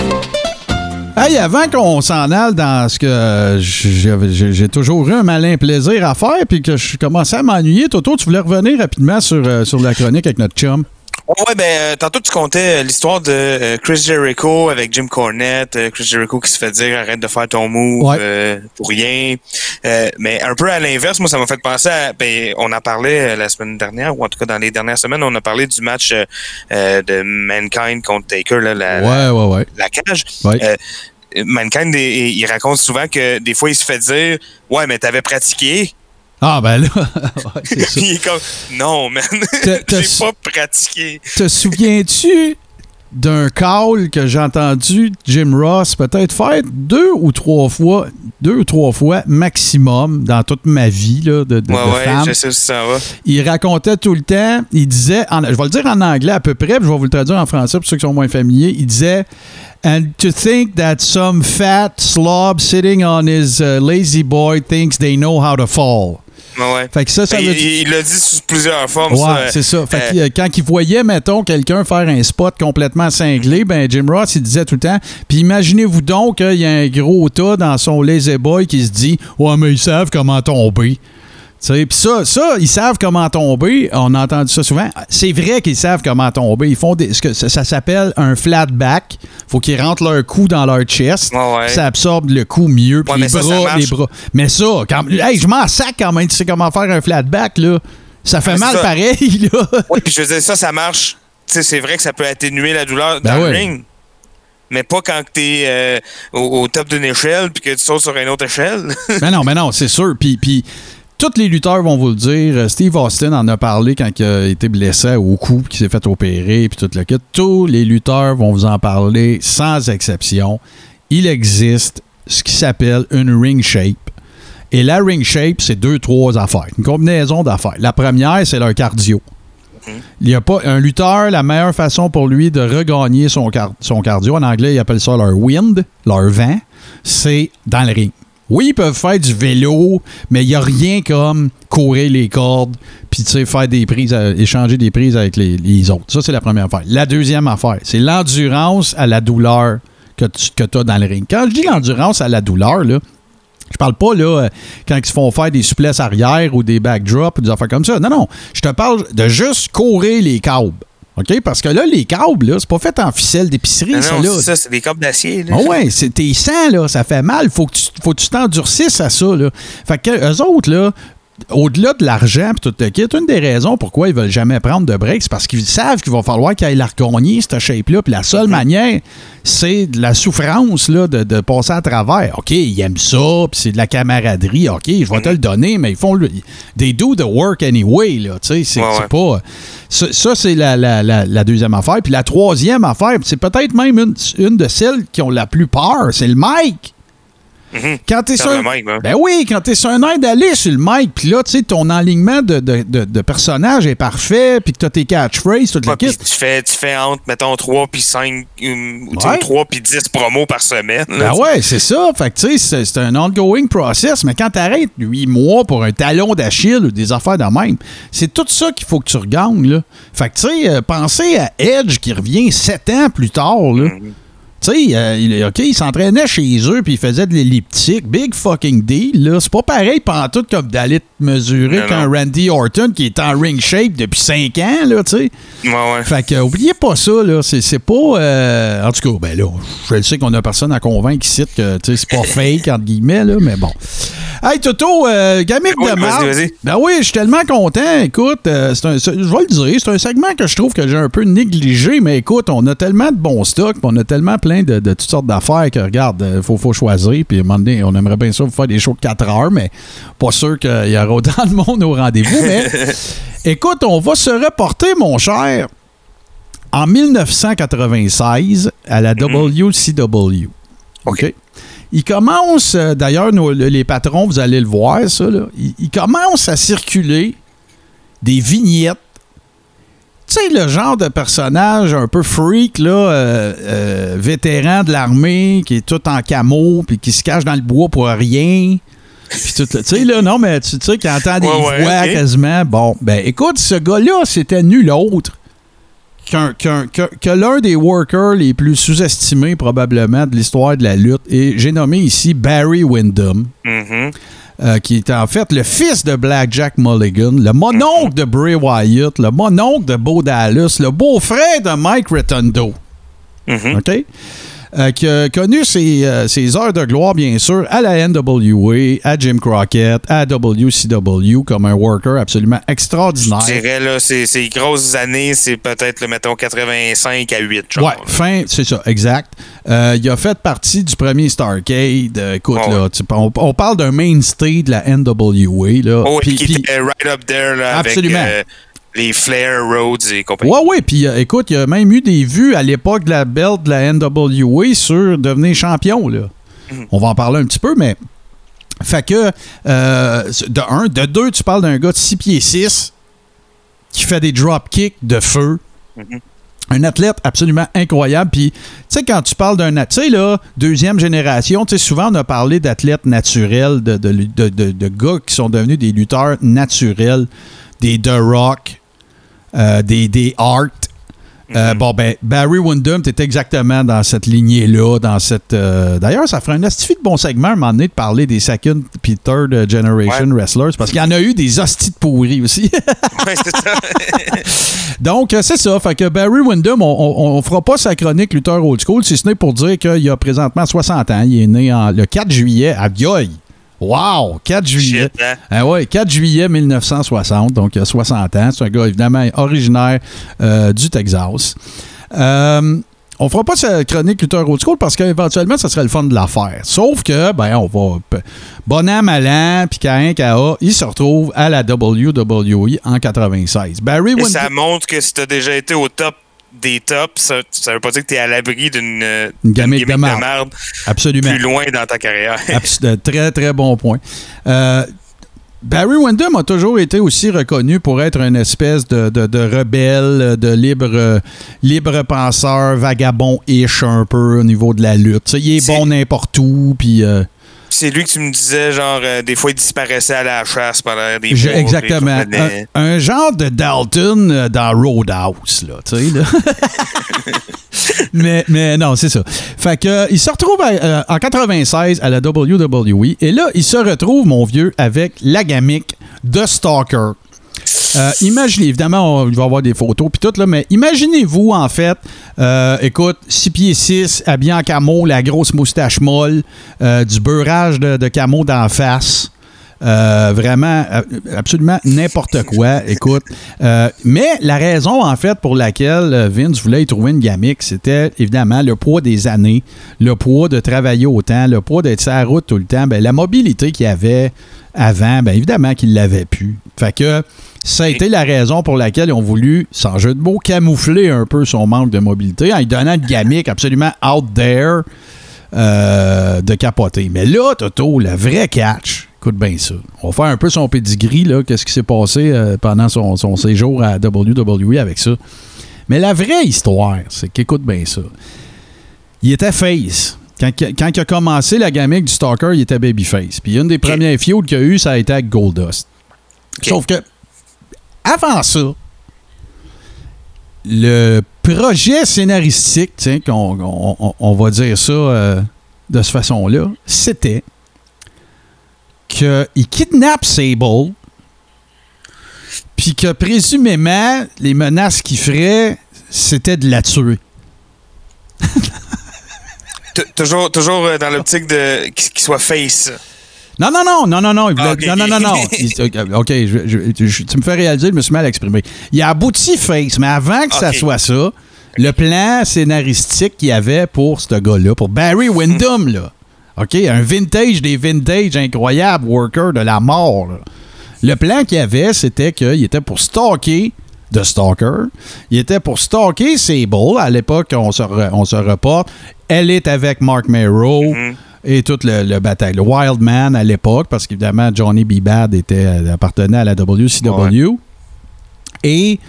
Hey, avant qu'on s'en aille dans ce que j'ai j'ai toujours eu un malin plaisir à faire, puis que je commençais à m'ennuyer, Toto, tu voulais revenir rapidement sur, euh, sur la chronique avec notre chum. Ouais, ben, euh, tantôt, tu comptais euh, l'histoire de euh, Chris Jericho avec Jim Cornette. Chris Jericho qui se fait dire arrête de faire ton move Ouais. euh, pour rien. Euh, mais un peu à l'inverse, moi, ça m'a fait penser à. Ben, on a parlé euh, la semaine dernière, ou en tout cas dans les dernières semaines, on a parlé du match euh, de Mankind contre Taker, là, la, la, Ouais, ouais, ouais. la cage. Ouais. Mankind, il raconte souvent que des fois, il se fait dire Ouais, mais t'avais pratiqué. Ah, ben là, [laughs] ouais, c'est ça. Puis il est comme Non, man, [laughs] j'ai pas pratiqué. Te souviens-tu d'un call que j'ai entendu Jim Ross peut-être faire deux ou trois fois, deux ou trois fois maximum dans toute ma vie là, de, de, Ouais, de ouais, femme? je sais où ça va. Il racontait tout le temps, il disait, en- je vais le dire en anglais à peu près, puis je vais vous le traduire en français pour ceux qui sont moins familiers. Il disait And to think that some fat slob sitting on his uh, lazy boy thinks they know how to fall. Ouais. Fait que ça, ça Ben, veut il- l'a dit sous plusieurs formes. Ouais, c'est ça. Fait Euh, que, euh, quand il voyait, mettons, quelqu'un faire un spot complètement cinglé, ben Jim Ross, il disait tout le temps. Puis imaginez-vous donc qu'il y a un gros tas dans son lazy boy qui se dit Ouais, mais ils savent comment tomber. Tu Puis ça, ça, ils savent comment tomber. On a entendu ça souvent. C'est vrai qu'ils savent comment tomber. Ils font des, ce que ça, ça s'appelle un flat back. Faut qu'ils rentrent leur cou dans leur chest. Ouais. Ça absorbe le coup mieux. Puis Ouais, les ça, bras, les bras. Mais ça, quand, hey, je m'en sac quand même. Tu sais comment faire un flat back là. Ça fait Ouais, mal pareil [laughs] là. puis je veux dire, ça, ça marche. Tu c'est vrai que ça peut atténuer la douleur Ben dans le ring. Mais pas quand t'es euh, au, au top d'une échelle puis que tu sautes sur une autre échelle. Mais [laughs] non, mais non, c'est sûr. Puis, puis tous les lutteurs vont vous le dire. Euh, Steve Austin en a parlé quand il a été blessé au cou, qu'il s'est fait opérer, puis tout le. Tous les lutteurs vont vous en parler sans exception. Il existe ce qui s'appelle une ring shape. Et la ring shape, c'est deux, trois affaires. Une combinaison d'affaires. La première, c'est leur cardio. Il n'y a pas un lutteur, la meilleure façon pour lui de regagner son cardio, en anglais, il appelle ça leur wind, leur vent, c'est dans le ring. Oui, ils peuvent faire du vélo, mais il n'y a rien comme courir les cordes, puis faire des prises, échanger des prises avec les, les autres. Ça, c'est la première affaire. La deuxième affaire, c'est l'endurance à la douleur que tu as dans le ring. Quand je dis l'endurance à la douleur, là, je parle pas là euh, quand ils se font faire des souplesses arrière ou des backdrops ou des affaires comme ça. Non, non. Je te parle de juste courir les câbles. OK? Parce que là, les câbles, là, c'est pas fait en ficelle d'épicerie, Non, ça, non, là. c'est ça, c'est des cordes d'acier. là. Ah ouais, c'est tes sangs, là, ça fait mal. Faut que tu faut que tu t'endurcisses à ça, là. Fait que eux autres, là, au-delà de l'argent tout le kit, une des raisons pourquoi ils veulent jamais prendre de break, c'est parce qu'ils savent qu'il va falloir qu'ils aillent la regagner, cette shape-là. Puis la seule manière, c'est de la souffrance là, de, de passer à travers. OK, ils aiment ça, puis c'est de la camaraderie. OK, je vais te le donner, mais ils font le. They do the work anyway, là. Tu sais, c'est Ouais, c'est ouais. pas. Ça, ça, c'est la, la- la- la deuxième affaire. Puis la troisième affaire, c'est peut-être même une, une de celles qui ont la plus peur, c'est le mic. Mhm. Quand t'es Sur mic, ben. ben oui, quand t'es sur un air d'aller sur le mic, puis là, tu sais, ton alignement de, de, de, de personnage est parfait, puis que t'as tes catchphrases, toute la Ouais, kit. tu fais, tu fais entre, mettons, 3 puis 5, ou Ouais. 3 puis 10 promos par semaine. là, Ben ouais, c'est ça. Fait que, tu sais, c'est- un ongoing process, mais quand t'arrêtes huit mois pour un talon d'Achille ou des affaires de même, c'est tout ça qu'il faut que tu regagnes, là. Fait que, tu sais, euh, pensez à Edge qui revient sept ans plus tard, là. Mhm. Tu sais, euh, il- OK, il s'entraînait chez eux puis il faisait de l'elliptique. Big fucking deal, là. C'est pas pareil pantoute comme d'aller te mesurer qu'un. Randy Orton qui est en ring shape depuis 5 ans, là, tu sais. Ouais, ouais. Fait que, euh, oubliez pas ça, là. C'est, pas. euh, en tout cas, ben là, je sais qu'on a personne à convaincre ici que, tu sais, c'est pas [laughs] fake, entre guillemets, là, mais bon. Hey, Toto, euh, gamique Oui, de marde. Ben oui, je suis tellement content. Écoute, euh, c'est un, c'est- je vais le dire, c'est un segment que je trouve que j'ai un peu négligé, mais écoute, on a tellement de bons stocks, on a tellement plein de, de toutes sortes d'affaires que, regarde, il faut, faut choisir. Puis à un moment donné, on aimerait bien ça vous faire des shows de 4 heures, mais pas sûr qu'il y aura autant de monde au rendez-vous. Mais [laughs] écoute, on va se reporter, mon cher, en 1996 à la WCW. OK? Il commence, euh, d'ailleurs, les patrons, vous allez le voir, ça, là, il, il commence à circuler des vignettes. Tu sais, le genre de personnage un peu freak, là, euh, euh, vétéran de l'armée, qui est tout en camo, puis qui se cache dans le bois pour rien. Puis tout, tu sais, là, non, mais tu sais, qui entend des Ouais, ouais, voix quasiment. Bon, ben écoute, ce gars-là, c'était nul autre qu'un- qu'un- que, que l'un des workers les plus sous-estimés probablement de l'histoire de la lutte. Et j'ai nommé ici Barry Windham, Mhm. euh, qui est en fait le fils de Blackjack Mulligan, le mononcle de Bray Wyatt, le mononcle de Bo Dallas, le beau-frère de Mike Rotundo. Mhm. OK? Euh, qui a connu ses, euh, ses heures de gloire, bien sûr, à la NWA, à Jim Crockett, à WCW, comme un worker absolument extraordinaire. Je dirais, là, ces, ces grosses années, c'est peut-être, le mettons, 85 à 8, genre. Ouais, fin, c'est ça, exact. Euh, il a fait partie du premier Starcade. Écoute, là, tu- on, on parle d'un mainstay de la NWA. Là. Oh, Puis- qui était right up there, là, Absolument. avec les Flair, Rhodes et compagnie. Ouais, ouais, puis euh, écoute, il y a même eu des vues à l'époque de la belt de la NWA sur devenir champion, là. Mhm. On va en parler un petit peu, mais. Fait que, euh, de un. De deux, tu parles d'un gars de 6 pieds 6 qui fait des drop kicks de feu. Mhm. Un athlète absolument incroyable. Puis, tu sais, quand tu parles d'un. Tu sais, là, deuxième génération, tu sais, souvent on a parlé d'athlètes naturels, de, de, de, de- de gars qui sont devenus des lutteurs naturels, des The Rock, euh, des, des Art. Euh, bon, ben, Barry Windham, t'es exactement dans cette lignée-là, dans cette... euh, D'ailleurs, ça ferait un astifi de bon segment à un moment donné de parler des second puis third generation wrestlers, parce qu'il y en a eu des hosties de pourris aussi. [laughs] Ouais, c'est ça. [laughs] Donc, c'est ça. Fait que Barry Windham, on, on, on fera pas sa chronique lutteur old school, si ce n'est pour dire qu'il a présentement 60 ans. Il est né en, le 4 juillet à Dioï. Wow! 4 juillet. Shit, hein? Ah ouais, 4 juillet 1960, donc il a 60 ans. C'est un gars évidemment originaire euh, du Texas. Euh, on fera pas sa chronique lutteur old school parce qu'éventuellement, ça serait le fun de la faire. Sauf que, ben, on va. Bon an, mal an, puis Cain, K.A., il se retrouve à la WWE en 96. Barry Et ça montre que si t'as déjà été au top des tops, ça, ça veut pas dire que t'es à l'abri d'une euh, gimmick de merde Absolument. plus loin dans ta carrière. [laughs] Très, très bon point. Euh, Barry Windham a toujours été aussi reconnu pour être une espèce de, de- de rebelle, de libre, euh, libre penseur, vagabond-ish un peu au niveau de la lutte. Tu il est bon n'importe où, puis... euh, C'est lui que tu me disais, genre, euh, des fois, il disparaissait à la chasse pendant des je- exactement. Un, un genre de Dalton euh, dans Roadhouse, là, tu sais, là. [laughs] mais, mais non, c'est ça. Fait que, euh, il se retrouve à- en 96 à la WWE et là, il se retrouve, mon vieux, avec la gamique de Stalker. Euh, imaginez, évidemment, on- il va y avoir des photos puis tout, là, mais imaginez-vous, en fait, euh, écoute, 6 pieds 6, habillé en camo, la grosse moustache molle, euh, du beurrage de, de camo d'en face. Euh, vraiment, absolument n'importe quoi. Écoute, euh, mais la raison en fait pour laquelle euh, Vince voulait y trouver une gamique, c'était évidemment le poids des années, le poids de travailler autant, le poids d'être sur la route tout le temps, ben, la mobilité qu'il avait avant, ben évidemment qu'il l'avait plus. Fait que ça a été la raison pour laquelle ils ont voulu, sans jeu de mots, camoufler un peu son manque de mobilité en lui donnant une gamique absolument out there de capoter. Mais là, Toto, le vrai catch, écoute bien ça. On va faire un peu son pedigree, là, qu'est-ce qui s'est passé euh, pendant son, son séjour à WWE avec ça. Mais la vraie histoire, c'est qu'écoute bien ça. Il était face. Quand, quand il a commencé la gamique du Stalker, il était babyface. Puis une des premières feuds qu'il y a eu, ça a été avec Goldust. Sauf que, avant ça, le projet scénaristique, tiens, qu'on- on, on- on va dire ça euh, de cette façon-là, c'était qu'il kidnappe Sable, puis que présumément, les menaces qu'il ferait, c'était de la tuer. Toujours, toujours euh, dans l'optique de qu'il soit face. Non, non, non, non, non, non. il voulait- Ah, non, non, non, ok. non. [laughs] Il- OK, je- je- je- tu me fais réaliser, je me suis mal exprimé. Il a abouti face, mais avant que ça soit ça, le plan scénaristique qu'il y avait pour ce gars-là, pour Barry Windham, là. OK, un vintage des vintage incroyables, worker de la mort. là. Le plan qu'il y avait, c'était qu'il était pour stalker The Stalker. Il était pour stalker Sable. À l'époque, on se, re- on se reporte. Elle est avec Mark Merrow et tout le, le bataille. Le Wild Man à l'époque, parce qu'évidemment, Johnny B. Bad était, appartenait à la WCW. Et,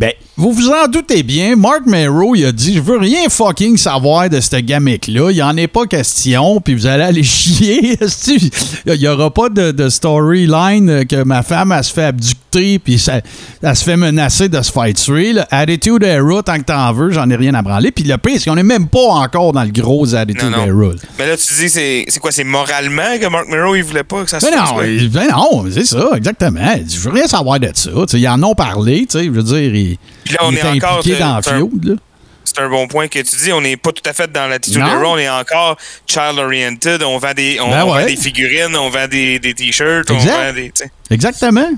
ben, vous vous en doutez bien, Mark Merrow, il a dit Je veux rien fucking savoir de cette gamique-là. Il n'y en est pas question, puis vous allez aller [laughs] chier. Il n'y aura pas de, de storyline que ma femme, elle se fait abducter, puis ça- elle se fait menacer de se faire tuer. là. Attitude Era, tant que t'en veux, j'en ai rien à branler. Puis le pire, c'est qu'on n'est même pas encore dans le gros Attitude Non, non. Era. Mais là, tu dis, c'est c'est quoi? C'est moralement que Mark Merrow, il voulait pas que ça se Ben fasse? non, ben non, c'est ça, exactement. Je veux rien savoir de ça. Ils en ont parlé, tu sais, je veux dire, Puis là, on est encore, c'est- dans un- feud, là. C'est un bon point que tu dis. On n'est pas tout à fait dans l'attitude era. On est encore child-oriented. On vend des, on, Ben on vend des figurines, on vend des, des t-shirts, on vend des. Exactement.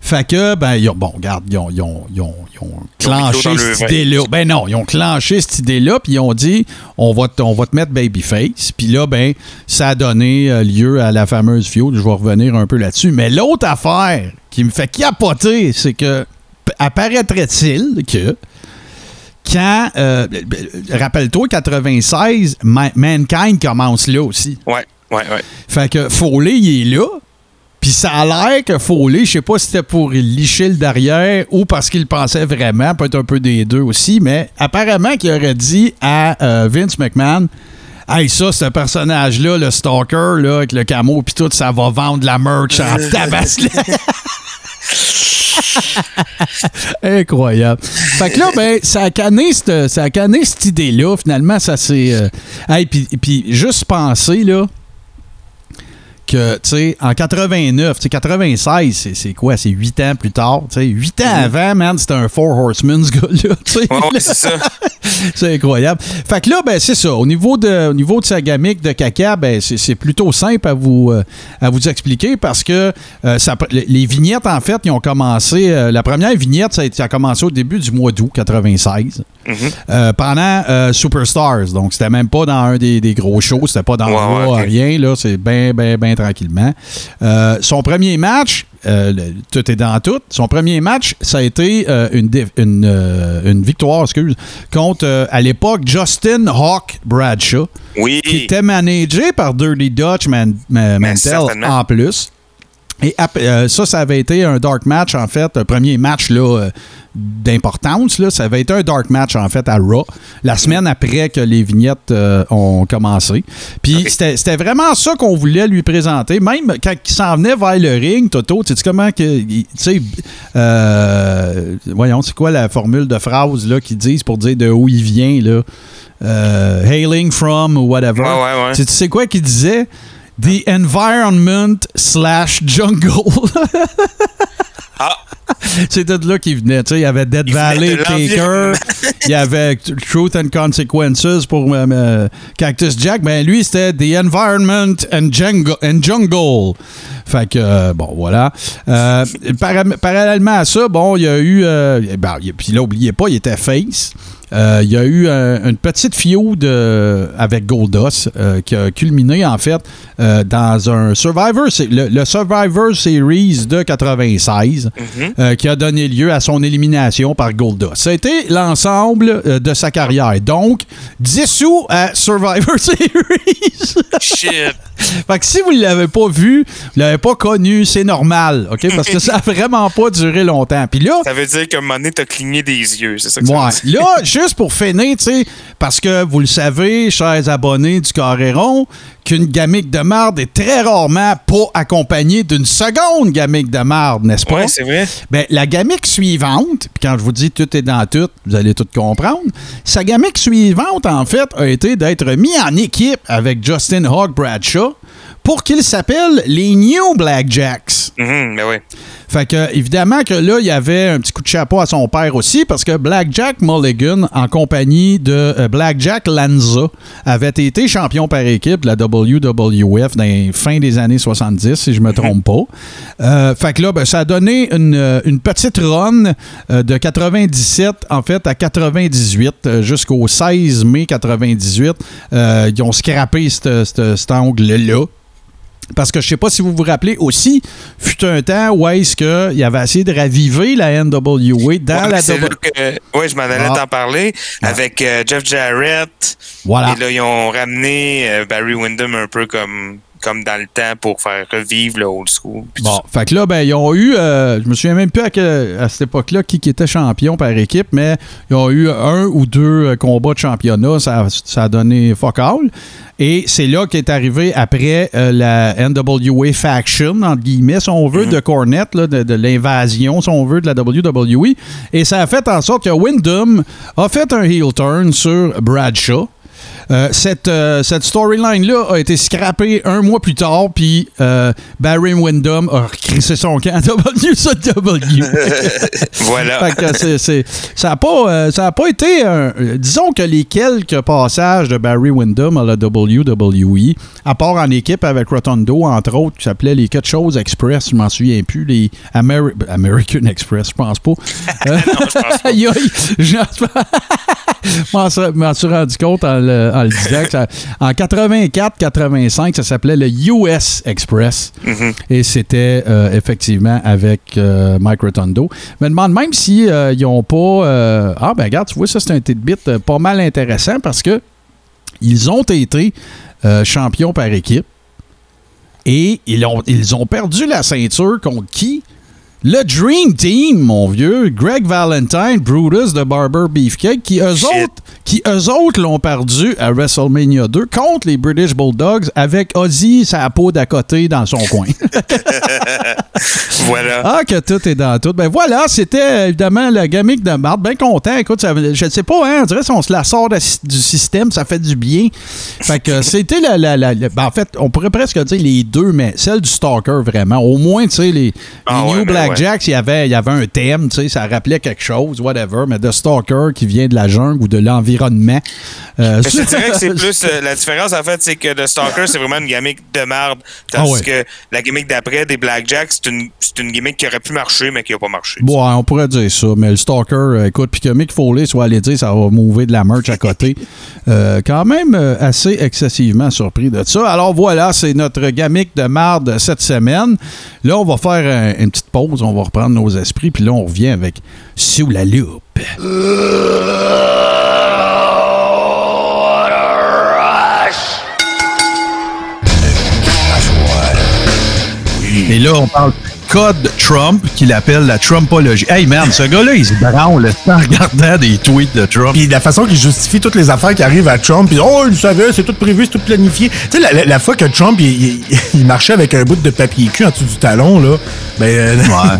Fait que, ben, ils ont, bon, regarde, ils ont, ils ont, ils ont, ils ont clenché cette idée-là. Ben non, ils ont clenché cette idée-là, puis ils ont dit, on va, te- on va te mettre Babyface. Puis là, ben, ça a donné euh, lieu à la fameuse feud. Je vais revenir un peu là-dessus. Mais l'autre affaire qui me fait capoter, c'est que, apparaîtrait-il que, quand, euh, rappelle-toi, 96, Ma- Mankind commence là aussi. Ouais, ouais, ouais. Fait que Foley, il est là. Puis ça a l'air que Foley, je sais pas si c'était pour licher le derrière ou parce qu'il pensait vraiment, peut-être un peu des deux aussi, mais apparemment qu'il aurait dit à euh, Vince McMahon Hey, ça, ce personnage-là, le stalker, là, avec le camo puis tout, ça va vendre la merch en [laughs] tabasse. [laughs] [laughs] Incroyable. Fait que là, ben, ça a canné cette, ça a canné cette idée-là. Finalement, ça s'est. euh, Hey, puis, puis juste penser, là, que, tu sais, en 89, tu sais, 96, c'est- c'est quoi? C'est 8 ans plus tard, tu sais. 8 ans avant, man, c'était un Four Horsemen, ce gars-là, tu sais. Ouais, ouais, c'est ça. [laughs] [laughs] C'est incroyable. Fait que là, ben, c'est ça. Au niveau de, au niveau de sa gamique de caca, ben, c'est c'est plutôt simple à vous, euh, à vous expliquer parce que euh, ça- les vignettes, en fait, ils ont commencé. euh, la première vignette, ça a, été- ça a commencé au début du mois d'août 96. euh, pendant Superstars. Donc, c'était même pas dans un des, des gros shows. C'était pas dans Ouais, le ouais, rien. Là, c'est bien, bien, bien tranquillement. Son premier match, euh, le- tout est dans tout. Son premier match, ça a été euh, une, euh, une victoire, excuse, contre, à l'époque, Justin Hawk Bradshaw, Oui. qui était managé par Dirty Dutch Man- Ma- Mantel en plus. Et ça, ça avait été un dark match, en fait, un premier match là, d'importance. Ça avait été un dark match, en fait, à Raw, la semaine après que les vignettes euh, ont commencé. Puis c'était vraiment ça qu'on voulait lui présenter. Même quand il s'en venait vers le ring, Toto, tu sais comment que. Tu sais, euh, voyons, c'est quoi la formule de phrase qu'ils disent pour dire de où il vient, là? Euh, hailing from ou whatever. Ouais, ouais, ouais. Tu tu sais quoi qu'il disait? The environment slash jungle. [laughs] Ah, C'était de là qu'il venait. Il y avait Dead Il Valley de Taker, il y avait Truth and Consequences pour euh, euh, Cactus Jack. Ben lui, c'était The Environment and Jungle. And jungle. Fait que, euh, bon, voilà. Euh, para- parallèlement à ça, bon, il y a eu. ben, puis là, oubliez pas, il était face. Euh, il y a eu une petite feud euh, avec Goldust euh, qui a culminé en fait euh, dans un Survivor, le, le Survivor Series de 96 euh, qui a donné lieu à son élimination par Goldust. Ça a été l'ensemble de sa carrière. Donc, dissous à Survivor [laughs] Series. shit. fait que si vous ne l'avez pas vu, vous l'avez pas connu, c'est normal, OK? Parce que ça a [laughs] vraiment pas duré longtemps. Puis là, Ça veut dire qu'à un moment donné, cligné des yeux. C'est ça que ça Ouais. veut dire. Là, [laughs] juste pour finir, tu sais, parce que vous le savez, chers abonnés du Carréron, qu'une gamique de marde est très rarement pas accompagnée d'une seconde gamique de marde, n'est-ce pas? Ouais, c'est vrai. Ben, la gamique suivante, puis quand je vous dis tout est dans tout, vous allez tout comprendre. Sa gamique suivante, en fait, a été d'être mis en équipe avec Justin Hawk Bradshaw pour qu'il s'appelle les New Blackjacks. Mhm, ben oui. Fait que, évidemment que là, il y avait un petit coup de chapeau à son père aussi, parce que Blackjack Mulligan, en compagnie de euh, Blackjack Lanza, avait été champion par équipe de la WWF dans les fins des années 70, si je me trompe pas. Euh, fait que là, ben, ça a donné une, euh, une petite run de 97, en fait, à 98, euh, jusqu'au 16 mai 98. Euh, ils ont scrappé cet angle-là. Parce que je sais pas si vous vous rappelez aussi, fut un temps où est-ce qu'il avait essayé de raviver la NWA dans Ouais, la que- ouais, je m'en allais Ah. t'en parler avec euh, Jeff Jarrett. Voilà. Et là, ils ont ramené euh, Barry Windham un peu comme, comme dans le temps pour faire revivre le old school. Bon, fait que là, ben, ils ont eu, euh, je me souviens même plus à, cette époque-là qui, qui était champion par équipe, mais ils ont eu un ou deux euh, combats de championnat, ça, ça a donné fuck all. Et c'est là qu'est arrivé après euh, la NWA Faction, entre guillemets, si on veut, de Cornette, là, de, de l'invasion, si on veut, de la WWE. Et ça a fait en sorte que Wyndham a fait un heel turn sur Bradshaw. Euh, cette euh, cette storyline-là a été scrappée un mois plus tard, puis euh, Barry Windham a recrissé son camp [laughs] à WCW. [laughs] Voilà. Fait que ça n'a pas, ça a pas été. un- disons que les quelques passages de Barry Windham à la WWE, à part en équipe avec Rotundo, entre autres, qui s'appelait les quelque chose Express, je m'en souviens plus, les Ameri- American Express, je pense pas. [laughs] Euh, aïe, aïe, je m'en suis- m'en suis rendu compte en le, en le disant. que ça- en 84-85, ça s'appelait le US Express. Mhm. Et c'était euh, effectivement avec euh, Mike Rotundo. Je me demande même si euh, ils ont pas. euh, ah, ben regarde, tu vois, ça c'est un tidbit pas mal intéressant parce que ils ont été champions par équipe et ils ont, ils ont perdu la ceinture contre qui? Le Dream Team, mon vieux, Greg Valentine, Brutus de Barber Beefcake, qui eux Shit. autres, qui eux autres l'ont perdu à WrestleMania 2 contre les British Bulldogs avec Ozzy sa peau d'à côté dans son coin. [laughs] [laughs] voilà. Ah, que tout est dans tout. Ben voilà, c'était évidemment la gamique de Marthe. Bien content. Écoute, ça, je ne sais pas, hein, on dirait si on se la sort de- du système, ça fait du bien. Fait que [laughs] c'était la. la- la- la- ben, en fait, on pourrait presque dire les deux, mais celle du Stalker, vraiment. Au moins, tu sais, les, les Ah ouais, New ben Blackjacks, il y avait, il y avait un thème, tu sais, ça rappelait quelque chose, whatever. Mais The Stalker qui vient de la jungle ou de l'environnement. euh, je [laughs] te dirais que c'est plus. euh, la différence, en fait, c'est que The Stalker, c'est vraiment une gimmick de. Tandis Ah ouais. que la gimmick d'après, des Blackjacks, c'est une, gimmick qui aurait pu marcher, mais qui n'a pas marché. Bon, on pourrait dire ça, mais le Stalker, euh, écoute, puis que Mick Foley soit allé dire ça va mouver de la merch à côté, [laughs] euh, quand même euh, assez excessivement surpris de ça. Alors voilà, c'est notre gamique de marde cette semaine. Là, on va faire un- une petite pause, on va reprendre nos esprits, puis là, on revient avec Sous la loupe. [laughs] Et là, on parle code Trump, qu'il appelle la Trumpologie. Hey man, ce gars-là, il se branle en regardant des tweets de Trump. Puis la façon qu'il justifie toutes les affaires qui arrivent à Trump, puis oh, il savait, c'est tout prévu, c'est tout planifié. Tu sais, la, la- la fois que Trump, il, il- [laughs] il marchait avec un bout de papier cul en dessous du talon, là, ben... euh, la,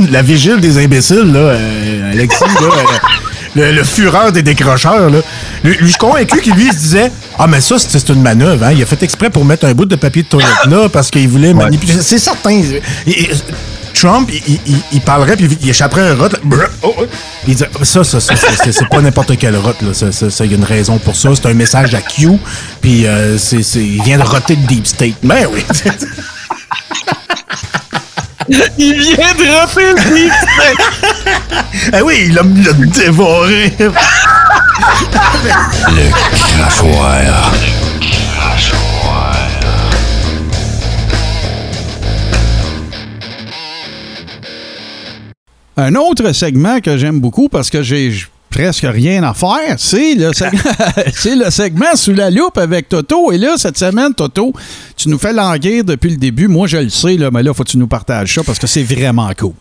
[laughs] [laughs] la vigile des imbéciles, là, euh, Alexis, là, euh, le, le fureur des décrocheurs, là. Lui, je suis convaincu qu'il lui il se disait Ah, mais ça, c'est une manœuvre, hein. Il a fait exprès pour mettre un bout de papier de toilette là parce qu'il voulait manipuler. C'est certain. Il- il- Trump, il, il- il parlerait puis il échapperait un rot. oh, oh. Il dit ça, ça, ça, c'est- c'est pas n'importe quel rot. là. Ça, ça, ça, il y a une raison pour ça. C'est un message à Q. Puis euh, c'est, c'est- il vient de roter le deep state. Mais oui. [laughs] Il vient de rappeler le ah [laughs] oui, il l'a il l'a dévoré. Un autre segment que j'aime beaucoup parce que j'ai presque rien à faire, c'est le, segment, [laughs] c'est le segment sous la loupe avec Toto. Et là, cette semaine, Toto, tu nous fais languir depuis le début. Moi, je le sais, là, mais là, faut que tu nous partages ça parce que c'est vraiment cool.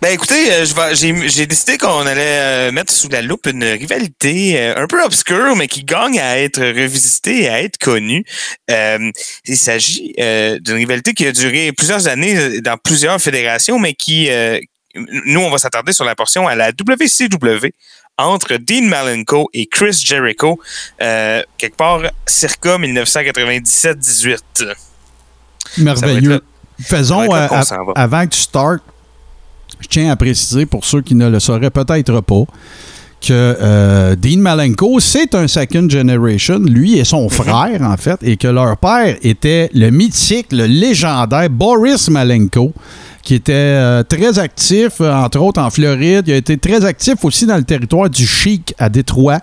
Ben écoutez, euh, j'ai décidé qu'on allait euh, mettre sous la loupe une rivalité euh, un peu obscure, mais qui gagne à être revisitée et à être connue. Euh, il s'agit euh, d'une rivalité qui a duré plusieurs années dans plusieurs fédérations, mais qui, euh, nous, on va s'attarder sur la portion à la WCW entre Dean Malenko et Chris Jericho, euh, quelque part circa 1997-18. Merveilleux. Faisons, euh, avant que tu startes, je tiens à préciser pour ceux qui ne le sauraient peut-être pas que euh, Dean Malenko, c'est un second generation, lui et Mhm. son frère, en fait, et que leur père était le mythique, le légendaire Boris Malenko, qui était euh, très actif, euh, entre autres en Floride. Il a été très actif aussi dans le territoire du Chic à Détroit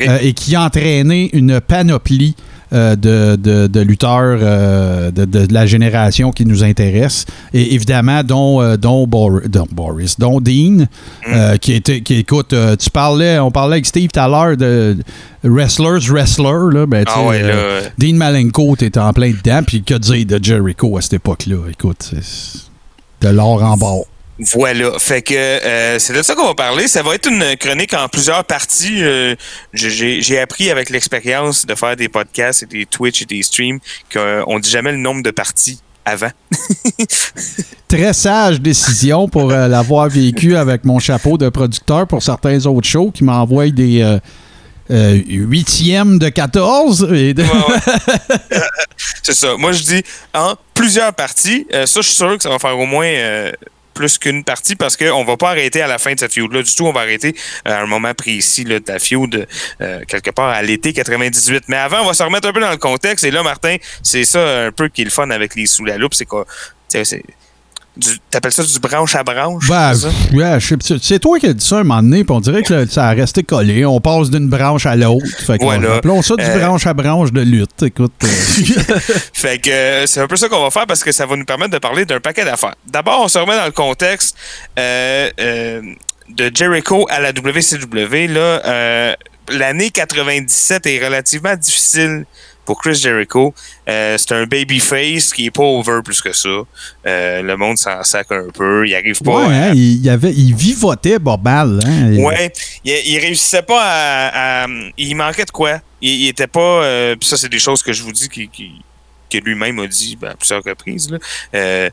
euh, et qui a entraîné une panoplie euh, de, de- de lutteurs euh, de, de la génération qui nous intéresse. Et évidemment, dont, euh, dont, Bor- dont Boris, dont Dean, euh, qui était, qui écoute, tu parlais, on parlait avec Steve tout à l'heure de wrestlers, wrestler, là, ben, tu Ah ouais, là, Dean Malenko, t'étais en plein dedans, puis que dire de Jericho à cette époque-là? Écoute, c'est de l'or en bord. Voilà. Fait que euh, c'est de ça qu'on va parler. Ça va être une chronique en plusieurs parties. Euh, j'ai- appris avec l'expérience de faire des podcasts et des Twitch et des streams qu'on dit jamais le nombre de parties avant. [laughs] Très sage décision pour euh, l'avoir vécu avec mon chapeau de producteur pour certains autres shows qui m'envoient des euh, huitièmes de 14. Et de- Ouais, ouais. [laughs] c'est ça. Moi, je dis en plusieurs parties. Euh, ça, je suis sûr que ça va faire au moins euh, plus qu'une partie parce qu'on va pas arrêter à la fin de cette feud-là du tout. On va arrêter à un moment précis là, de la feud, euh, quelque part à l'été 98. Mais avant, on va se remettre un peu dans le contexte. Et là, Martin, c'est ça un peu qui est le fun avec les sous la loupe. C'est quoi? T'appelles ça du branche à branche? Ben, ouais, c'est- toi qui as dit ça un moment donné, puis on dirait que là, ça a resté collé. On passe d'une branche à l'autre. Fait que Voilà. appelons ça du Euh, branche à branche de lutte. Écoute. euh, [laughs] Fait que euh, c'est un peu ça qu'on va faire parce que ça va nous permettre de parler d'un paquet d'affaires. D'abord, on se remet dans le contexte euh, de Jericho à la WCW. Là, l'année 97 est relativement difficile pour Chris Jericho. Euh, c'est un babyface qui est pas over plus que ça. Euh, le monde s'en sac un peu. Il arrive pas. ouais, à- hein, il, avait, il vivotait Borbal. Hein, Il- Ouais, il, il réussissait pas à, à- Il manquait de quoi? Il, il était pas. euh, ça, c'est des choses que je vous dis qui. qui- que lui-même a dit ben, à plusieurs reprises. Euh,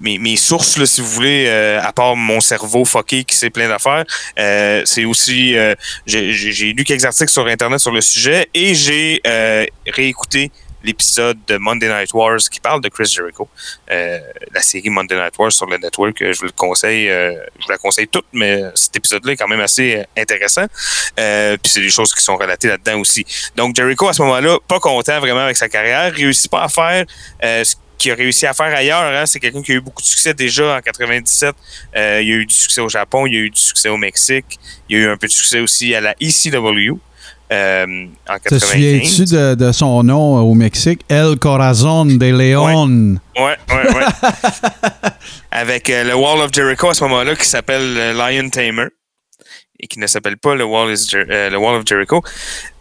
mes, sources, si vous voulez, euh, à part mon cerveau fucké qui sait plein d'affaires, euh, c'est aussi... j'ai lu quelques articles sur Internet sur le sujet et j'ai réécouté l'épisode de Monday Night Wars qui parle de Chris Jericho. Euh, la série Monday Night Wars sur le network, euh, je vous le conseille, euh, je vous la conseille toute, mais cet épisode-là est quand même assez euh, intéressant. Euh, Puis c'est des choses qui sont relatées là-dedans aussi. Donc Jericho à ce moment-là, pas content vraiment avec sa carrière, réussit pas à faire euh, ce qu'il a réussi à faire ailleurs. Hein. C'est quelqu'un qui a eu beaucoup de succès déjà en 97. Euh, il y a eu du succès au Japon, il y a eu du succès au Mexique, il y a eu un peu de succès aussi à la ECW. Euh, en Te 95. souviens-tu de, de son nom au Mexique? El Corazon de León. Ouais, ouais, ouais. [laughs] Avec euh, le Wall of Jericho à ce moment-là qui s'appelle euh, Lion Tamer et qui ne s'appelle pas le Wall, is Jer- euh, le Wall of Jericho.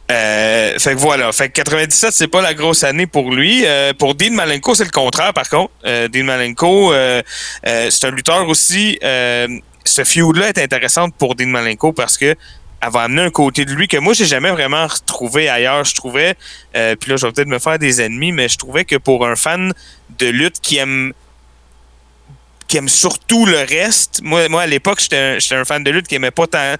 Fait que voilà. Fait que 97, c'est pas la grosse année pour lui. Pour Dean Malenko, c'est le contraire, par contre. Dean Malenko, c'est un lutteur aussi. Ce feud-là est intéressante pour Dean Malenko parce que elle va amener un côté de lui que moi, j'ai jamais vraiment retrouvé ailleurs. Je trouvais, euh, puis là, je vais peut-être me faire des ennemis, mais je trouvais que pour un fan de lutte qui aime qui aime surtout le reste. Moi, moi à l'époque, j'étais un, un fan de lutte qui aimait pas tant.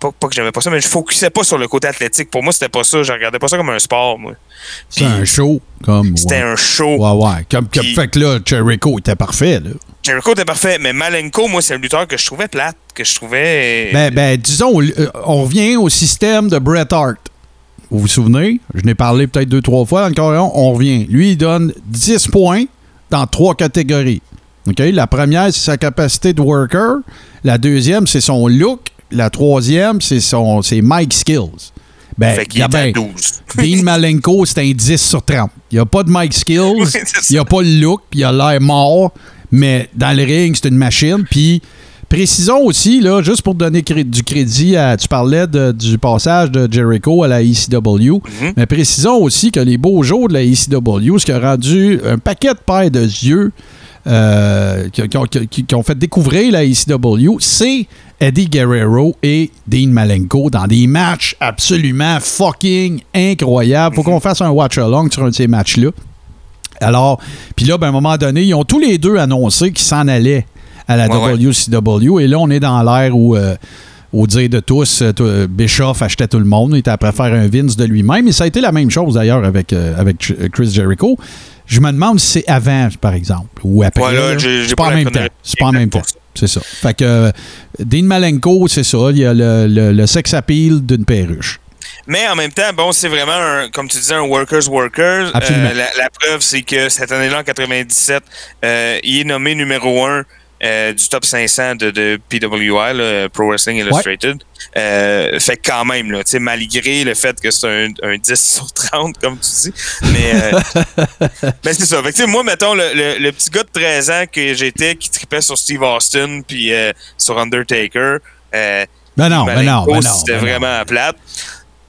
Pas, pas que j'aimais pas ça, mais je focusais pas sur le côté athlétique. Pour moi, c'était pas ça. Je regardais pas ça comme un sport, moi. C'est un show. comme C'était ouais. un show. Ouais, ouais. Comme, fait que là, Jericho était parfait. Là. Jericho était parfait, mais Malenko, moi, c'est un lutteur que je trouvais plate, que je trouvais. Ben, ben, disons, euh, on revient au système de Bret Hart. Vous vous souvenez? Je n'ai parlé peut-être deux, trois fois dans le carillon. On revient. Lui, il donne 10 points dans trois catégories. OK? La première, c'est sa capacité de worker. La deuxième, c'est son look. La troisième, c'est son ses mic skills. Ben, fait qu'il Gabin, 12. [laughs] Dean Malenko, c'est un 10 sur 30. Il n'y a pas de mic [laughs] skills, c'est il n'y a pas le look, il a l'air mort, mais dans le ring, c'est une machine. Puis précisons aussi, là, juste pour donner cré- du crédit à. Tu parlais de- du passage de Jericho à la ECW, Mhm. mais précisons aussi que les beaux jours de la ECW, ce qui a rendu un paquet de paires de yeux euh, qui, qui ont- qui- qui ont fait découvrir la ECW, c'est Eddie Guerrero et Dean Malenko dans des matchs absolument fucking incroyables. Faut qu'on fasse un watch-along sur un de ces matchs-là. Alors, puis là, ben, à un moment donné, ils ont tous les deux annoncé qu'ils s'en allaient à la Ouais, ouais. WCW. Et là, on est dans l'ère où, euh, au dire de tous, euh, tout- Bischoff achetait tout le monde. Il était après faire un Vince de lui-même. Et ça a été la même chose d'ailleurs avec, euh, avec Ch- euh, Chris Jericho. Je me demande si c'est avant, par exemple, ou après. Ouais, C'est pas pas en même temps. C'est pas en même temps. C'est ça. Fait que euh, Dean Malenko, c'est ça. Il y a le, le, le sex appeal d'une perruche. Mais en même temps, bon, c'est vraiment, un, comme tu disais, un workers workers. Euh, la, la preuve, c'est que cette année-là, en 97, euh, il est nommé numéro 1 du top 500 de, de PWI, là, Pro Wrestling Illustrated. Euh, fait que quand même, là, malgré le fait que c'est un, un 10 sur 30, comme tu dis. Mais, euh, [laughs] mais c'est ça. Fait que, moi, mettons, le, le- le petit gars de 13 ans que j'étais qui tripait sur Steve Austin puis euh, sur Undertaker. Euh, Ben non, ben non, Malenko, ben non. C'était ben non. vraiment plate.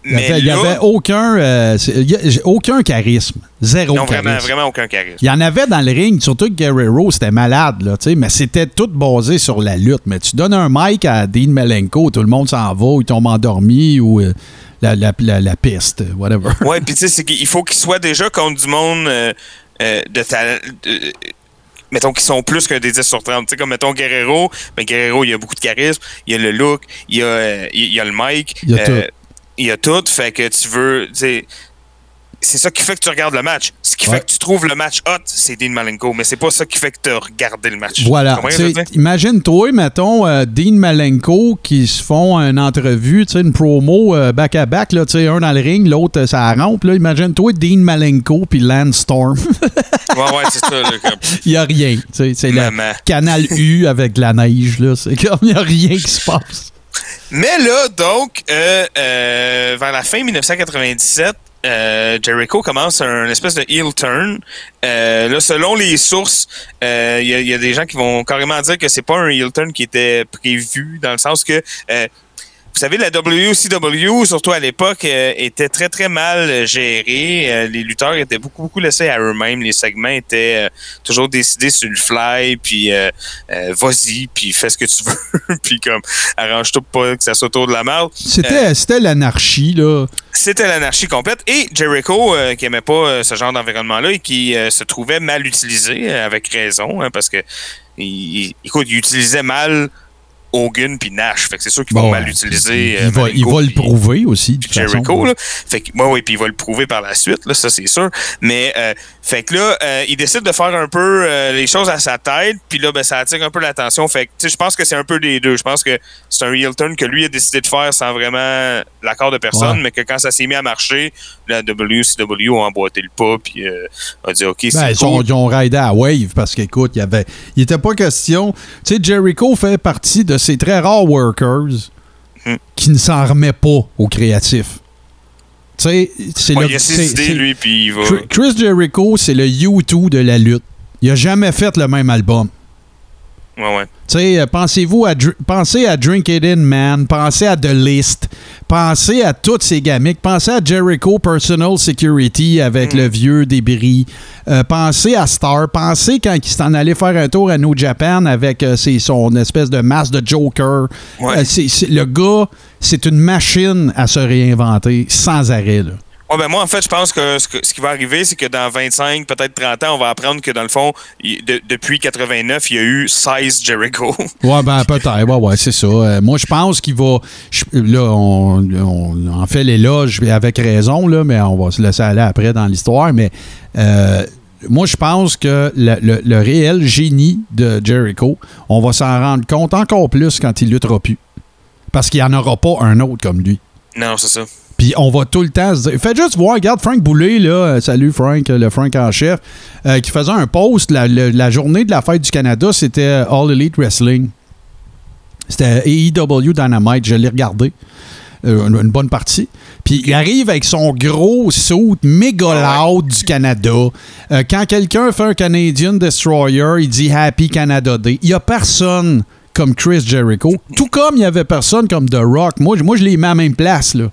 Il n'y Mais avait, il y là- avait aucun, euh, y aucun charisme. Zéro non, charisme. vraiment, vraiment aucun charisme. Il y en avait dans le ring, surtout que Guerrero, c'était malade, là, mais c'était tout basé sur la lutte. Mais tu donnes un mic à Dean Malenko, tout le monde s'en va, ou il tombe endormi, ou euh, la, la, la, la piste, whatever. Ouais, puis tu sais, c'est qu'il faut qu'il soit déjà contre du monde euh, de talent. mettons qu'ils sont plus qu'un des 10 sur 30. Tu sais, comme mettons Guerrero, ben Guerrero, il a beaucoup de charisme, il a le look, il a, il il a le mic. Il a euh, Il a tout, fait que tu veux. C'est ça qui fait que tu regardes le match. Ce qui Ouais. fait que tu trouves le match hot, c'est Dean Malenko, mais c'est pas ça qui fait que tu as regardé le match. Voilà. Imagine-toi, mettons, euh, Dean Malenko qui se font une entrevue, une promo euh, back-à-back, sais, un dans le ring, l'autre, euh, ça rampe. Imagine-toi Dean Malenko puis Lance Storm. [laughs] Ouais, ouais, c'est ça. Il n'y a rien. C'est le canal U avec de la neige. là. C'est comme il n'y a rien qui se passe. Mais là, donc, euh, euh, vers la fin 1997, euh, Jericho commence un espèce de heel turn. Là, selon les sources, il y, y a des gens qui vont carrément dire que c'est pas un heel turn qui était prévu, dans le sens que savez, la WCW, surtout à l'époque, euh, était très, très mal gérée. Euh, les lutteurs étaient beaucoup, beaucoup laissés à eux-mêmes. Les segments étaient euh, toujours décidés sur le fly, puis vas-y, puis fais ce que tu [laughs] veux, puis comme arrange-toi pas que ça soit autour de la merde. C'était c'était l'anarchie, là. C'était l'anarchie complète. Et Jericho, qui aimait pas ce genre d'environnement-là et qui se trouvait mal utilisé, avec raison, hein, parce que, il, il- écoute, il utilisait mal Hogan puis Nash. Fait que c'est sûr qu'ils vont mal utiliser. Il, euh, va, il va le prouver aussi. de Jericho, façon. là. Fait que, ouais, ouais, puis il va le prouver par la suite, là, ça c'est sûr. Mais, euh, fait que là, euh, il décide de faire un peu euh, les choses à sa tête, puis là, ben, ça attire un peu l'attention. Fait que, tu sais, je pense que c'est un peu des deux. Je pense que c'est un heel turn que lui a décidé de faire sans vraiment l'accord de personne, Ouais. mais que quand ça s'est mis à marcher, la WCW a emboîté le pas, puis a dit, OK, c'est Ben, ils, ont raidé à Wave parce qu'écoute, il y avait. Il était pas question. Tu sais, Jericho fait partie de ces très rares workers Hmm. qui ne s'en remet pas au créatif. Tu sais, c'est Ouais, le. il a c'est- ses idées, c'est- lui, puis il va... Chris- Chris Jericho, c'est le U2 de la lutte. Il a jamais fait le même album. Ouais, ouais. Euh, pensez-vous à Dr- pensez à Drink It In Man, pensez à The List, pensez à toutes ces gamiques, pensez à Jericho Personal Security avec Mm. le vieux débris, Euh, pensez à Star, pensez quand il s'en allait faire un tour à New Japan avec euh, ses- son espèce de masque de Joker. Ouais. Euh, c'est- c'est- le gars, c'est une machine à se réinventer sans arrêt. Là. Ben moi, en fait, je pense que ce, qui va arriver, c'est que dans 25, peut-être 30 ans, on va apprendre que dans le fond, depuis 89, il y a eu 16 Jericho. [laughs] Ouais, ben peut-être. Ouais, ouais, c'est ça. Euh, moi, je pense qu'il va. là, on, en fait l'éloge avec raison, là, mais on va se laisser aller après dans l'histoire. Mais euh, moi, je pense que le réel génie de Jericho, on va s'en rendre compte encore plus quand il luttera plus. Parce qu'il n'y en aura pas un autre comme lui. Non, c'est ça. Puis on va tout le temps se dire. Faites juste voir, regarde Frank Boulet, là, euh, salut Frank, euh, le Frank en chef, euh, qui faisait un post la, journée de la fête du Canada, c'était All Elite Wrestling. C'était AEW Dynamite, je l'ai regardé. euh, une, bonne partie. Puis il arrive avec son gros suit méga loud du Canada. Euh, quand quelqu'un fait un Canadian Destroyer, il dit Happy Canada Day. Il n'y a personne comme Chris Jericho. Tout comme il n'y avait personne comme The Rock. Moi, je- moi je les mets à la même place. Là.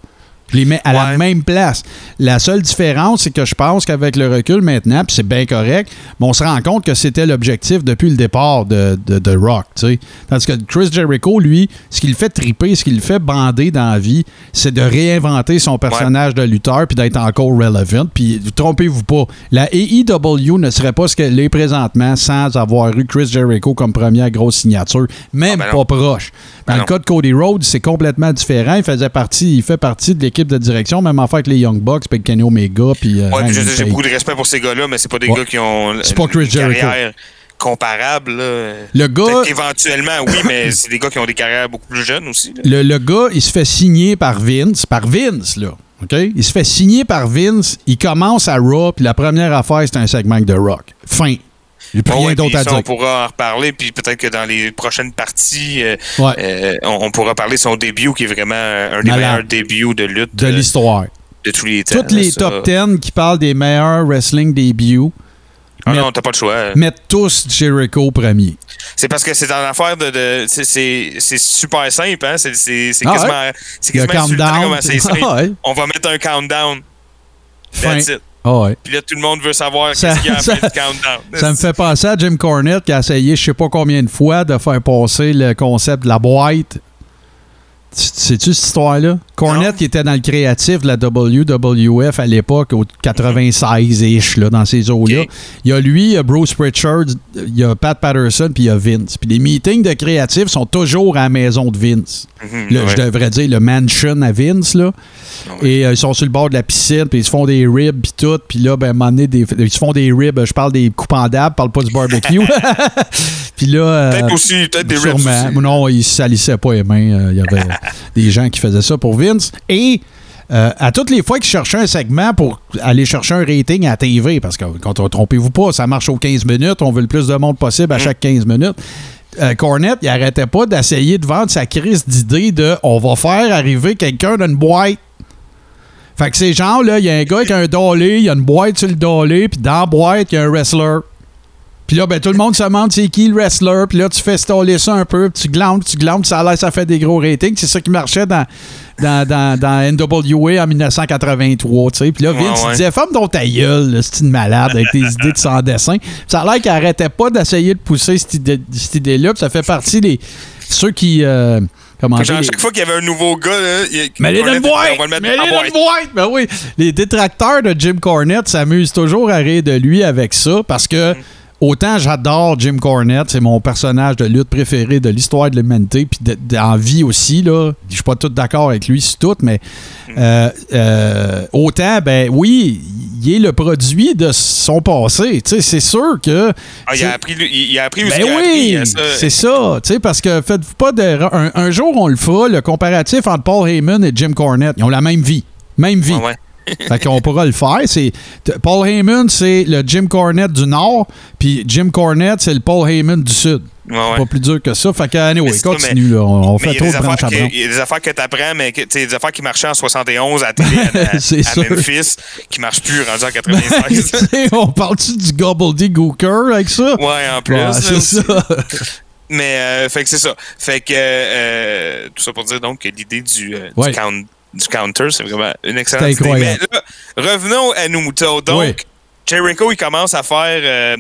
Je les mets à la même place. La seule différence, c'est que je pense qu'avec le recul maintenant, puis c'est bien correct, mais on se rend compte que c'était l'objectif depuis le départ de, de, de Rock. tu sais. Tandis que Chris Jericho, lui, ce qu'il fait triper, ce qu'il fait bander dans la vie, c'est de réinventer son personnage de lutteur puis d'être encore relevant. Puis trompez-vous pas, la AEW ne serait pas ce qu'elle est présentement sans avoir eu Chris Jericho comme première grosse signature, même Ah, ben pas proche. Dans Ben le non. cas de Cody Rhodes, c'est complètement différent. Il faisait partie, il fait partie de l'équipe de direction, même affaire avec les Young Bucks, puis Kenny Omega, puis euh, Ouais, puis j'ai beaucoup de respect pour ces gars-là, mais c'est pas des Ouais. gars qui ont pas une Chris carrière comparable. Là. Le gars, Peut-être qu'éventuellement, oui, mais [laughs] c'est des gars qui ont des carrières beaucoup plus jeunes aussi. le, le gars, il se fait signer par Vince, par Vince, là. OK? Il se fait signer par Vince, il commence à Raw, puis la première affaire, c'est un segment de Rock. Fin. J'ai plus Bon, rien ouais, d'autre à ça, dire. On pourra en reparler, puis peut-être que dans les prochaines parties, euh, Ouais. euh, on, on pourra parler de son début, qui est vraiment un des meilleurs débuts de lutte De euh, l'histoire. de tous les temps. Toutes les ça. top 10 qui parlent des meilleurs wrestling débuts Ah mettent, non, t'as pas le choix. mettent tous Jericho premier. C'est parce que c'est dans l'affaire de. de c'est- super simple, hein? C'est Ah quasiment, ouais? c'est quasiment countdown. [laughs] Ah ouais. On va mettre un countdown. Fin. That's it. Ah ouais. Puis là, tout le monde veut savoir Ça- qu'est-ce qu'il y a ça- après le countdown. Ça me fait penser à Jim Cornette qui a essayé je sais pas combien de fois de faire passer le concept de la boîte. Tu- Sais-tu cette histoire-là? Cornette qui était dans le créatif de la WWF à l'époque, au 96-ish, là, dans ces eaux-là. Il y a lui, il y a Bruce Pritchard, il y a Pat Patterson, puis il y a Vince. Puis les meetings de créatifs sont toujours à la maison de Vince. Mhm, ouais. Je devrais dire le mansion à Vince, là. Ouais. Et euh, ils sont sur le bord de la piscine, puis ils se font des ribs, puis tout. Puis là, ben, à un moment donné, des- ils se font des ribs. Je parle des coupes en dab, je parle pas du barbecue. [laughs] puis là. euh, Peut-être aussi, peut-être des ribs Sûrement. aussi. Non, ils salissaient pas les mains. Euh, Il y avait [laughs] des gens qui faisaient ça pour Vince. Et euh, à toutes les fois qu'ils cherchaient un segment pour aller chercher un rating à la TV, parce que quand trompez-vous pas, ça marche aux 15 minutes, on veut le plus de monde possible Mm. à chaque 15 minutes. Euh, Cornette, il arrêtait pas d'essayer de vendre sa crise d'idée de on va faire arriver quelqu'un d'une boîte. Fait que ces gens-là, il y a un gars qui a un dolly, il y a une boîte sur le dolly, puis dans la boîte, il y a un wrestler. Puis là, ben, tout le monde se demande c'est qui le wrestler? Puis là, tu fais staller ça un peu, puis tu glandes, tu glandes, ça a l'air, ça fait des gros ratings. C'est ça qui marchait dans, dans, dans, dans NWA en 1983, tu sais. Puis là, Ouais, Vince, il ouais. disait, ferme donc ta gueule, là, c'est une malade avec tes idées de sans dessin. Puis ça a l'air qu'il arrêtait pas d'essayer de pousser cette idée- cette idée-là. puis ça fait partie des ceux qui... euh, comment Genre, à chaque fois qu'il y avait un nouveau gars, là, il- mais les mettre Mais boîte! Ben oui. Les détracteurs de Jim Cornette s'amusent toujours à rire de lui avec ça parce que Mm. Autant j'adore Jim Cornette, c'est mon personnage de lutte préféré de l'histoire de l'humanité, puis de- d'en vie aussi, là. Je suis pas tout d'accord avec lui sur tout, mais Mm. euh, euh, autant, ben oui, il est le produit de son passé. C'est sûr que. Ah, il a appris, lui, il, a appris ben oui, appris. ça. c'est ça. Tu sais, parce que faites-vous pas de. Un, un jour, on le fera, le comparatif entre Paul Heyman et Jim Cornette. Ils ont la même vie. Même vie. Ouais. Fait qu'on pourra le faire. C'est, Paul Heyman, c'est le Jim Cornette du Nord, puis Jim Cornette, c'est le Paul Heyman du Sud. Ouais, ouais. Pas plus dur que ça. Fait que, anyway, Mais continue, là. On, fait trop de branches à. Il y a des affaires que tu apprends, mais que, des affaires qui marchaient en 71 à, télé, à. [laughs] Memphis, qui marchent plus rendus en [laughs] Tu 96. sais, on parle-tu du gobbledygooker avec ça? ouais, en plus. Ouais, c'est ça. Mais, euh, fait que c'est ça. Fait que, euh, tout ça pour dire donc que l'idée du, euh, du count- du counter, c'est vraiment une excellente idée. Mais là, revenons à nos moutons. Donc, Oui. Jericho, il commence à faire euh,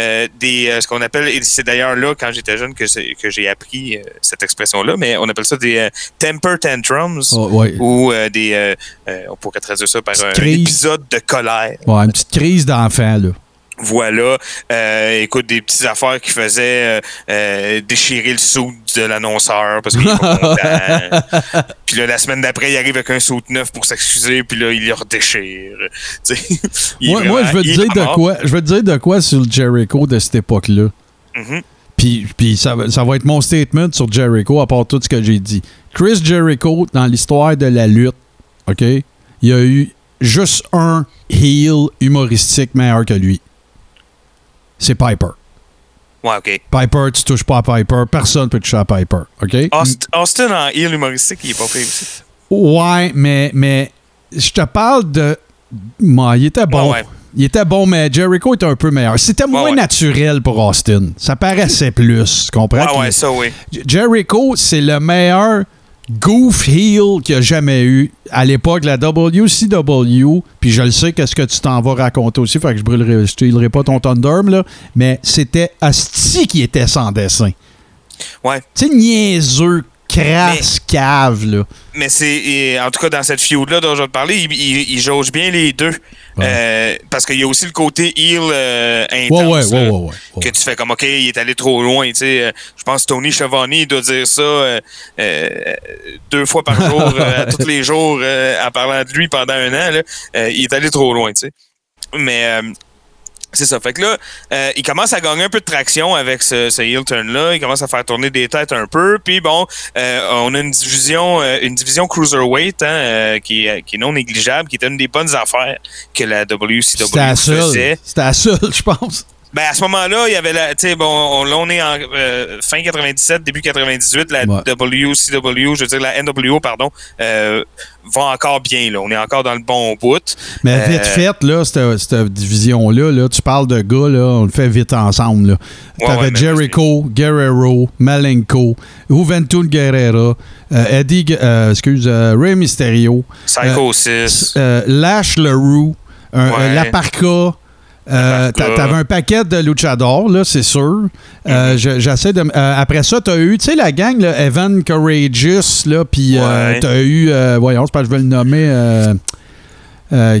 euh, des euh, ce qu'on appelle, et c'est d'ailleurs là, quand j'étais jeune, que, que j'ai appris cette expression-là, mais on appelle ça des temper tantrums. Oh, ouais. Ou des. on pourrait traduire ça par un Crise. épisode de colère. Ouais, une petite crise d'enfant, là. Voilà. Euh, écoute, des petites affaires qui faisaient euh, euh, déchirer le saut de l'annonceur parce qu'il est pas [laughs] content. puis là, la semaine d'après, il arrive avec un saut neuf pour s'excuser, puis là, il le redéchire. [laughs] Moi, moi, je veux te dire de quoi. Je veux te dire de quoi sur le Jericho de cette époque-là. Mhm. Puis, puis ça, va- ça va être mon statement sur Jericho, à part tout ce que j'ai dit. Chris Jericho, dans l'histoire de la lutte, OK, il y a eu juste un heel humoristique meilleur que lui. C'est Piper. Ouais, OK. Piper, tu touches pas à Piper. Personne peut toucher à Piper. OK? Aust- Austin en heel humoristique, il est pas fait aussi. Ouais, mais, mais je te parle de. Moi, il était bon. Ouais, ouais. Il était bon, mais Jericho était un peu meilleur. C'était moins ouais. naturel pour Austin. Ça paraissait plus. Tu comprends? Ouais, ouais, ça, oui. Jericho, c'est le meilleur goof heel qu'il n'y a jamais eu. À l'époque, la WCW, puis je le sais qu'est-ce que tu t'en vas raconter aussi, fait que je brûlerai, je brûlerai pas ton Thunder, là, mais c'était Asti qui était sans dessin. Ouais. Tu sais, niaiseux, crasse, cave, là. Mais c'est, en tout cas, dans cette feud-là dont je vais te parler, il, il- il jauge bien les deux. Euh, parce qu'il y a aussi le côté heel euh, intense. Ouais, ouais, ouais, là. Que tu fais comme, OK, il est allé trop loin. tu sais. Euh, je pense que Tony Schiavone, il doit dire ça euh, euh, deux fois par jour, euh, [laughs] tous les jours, euh, en parlant de lui pendant un an. Là, Euh, il est allé trop loin, tu sais. Mais euh, c'est ça. Fait que là, euh, il commence à gagner un peu de traction avec ce, ce heel turn-là. Il commence à faire tourner des têtes un peu. Puis bon, euh, on a une division, euh, une division cruiserweight hein, qui, est, qui est non négligeable, qui était une des bonnes affaires que la WCW C'était faisait. C'était la seule, [laughs] je pense. Ben à ce moment-là, il y avait la, tu sais, bon, on, est en euh, fin 97, début 98, la Ouais. WCW, je veux dire la NWO, pardon, euh, va encore bien là. On est encore dans le bon bout. Mais Euh, vite fait, là, cette, cette division-là, là, tu parles de gars, là, on le fait vite ensemble. Là. Ouais, T'avais ouais, Jericho, Guerrero, Malenko, Juventud Guerrera, Eddie, excuse, Rey Mysterio, Psycho 6. euh, Lash LaRue, un- Ouais. Euh, T'avais un paquet de luchadors, là, c'est sûr. Euh, je- J'essaie de. euh, après ça, t'as eu, tu sais, la gang, là, Evan Courageous, là, puis Ouais. t'as eu, voyons, que je vais le nommer,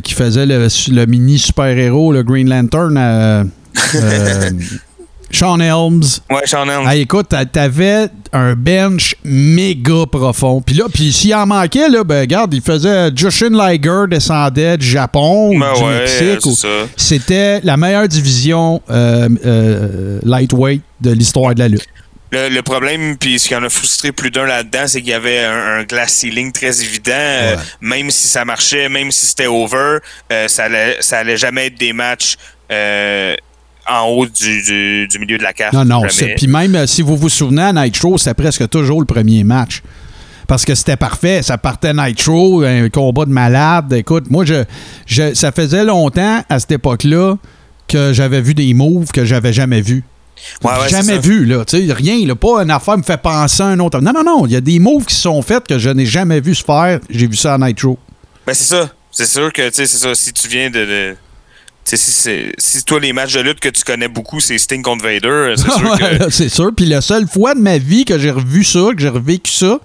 qui faisait le, le mini super-héros, le Green Lantern, [laughs] Sean Helms. Ouais, Sean Helms. Ah, écoute, t'a- t'avais un bench méga profond. Puis là, puis s'il en manquait, là, ben, regarde, il faisait Jushin Liger descendait du Japon ou Ben du ouais, Mexique. ou-. C'était la meilleure division euh, euh, lightweight de l'histoire de la lutte. Le, le problème, puis ce qui en a frustré plus d'un là-dedans, c'est qu'il y avait un, un glass ceiling très évident. Euh, même si ça marchait, même si c'était over, ça, allait, ça allait jamais être des matchs euh, en haut du, du, du milieu de la carte. Non, non. Puis même euh, si vous vous souvenez, à Nitro, c'était presque toujours le premier match. Parce que c'était parfait. Ça partait Nitro, un combat de malade. Écoute, moi, je, je- ça faisait longtemps à cette époque-là que j'avais vu des moves que j'avais jamais vus. Ouais, ouais, jamais vu, là. Tu sais, rien, là, pas une affaire me fait penser à un autre. Non, non, non. Il y a des moves qui sont faits que je n'ai jamais vu se faire. J'ai vu ça à Nitro. Ben, c'est ça. C'est sûr que, tu sais, c'est ça. Si tu viens de. de- si, toi, les matchs de lutte que tu connais beaucoup, c'est Sting contre Vader, c'est [laughs] sûr que. C'est sûr. Puis la seule fois de ma vie que j'ai revu ça, que j'ai revécu ça,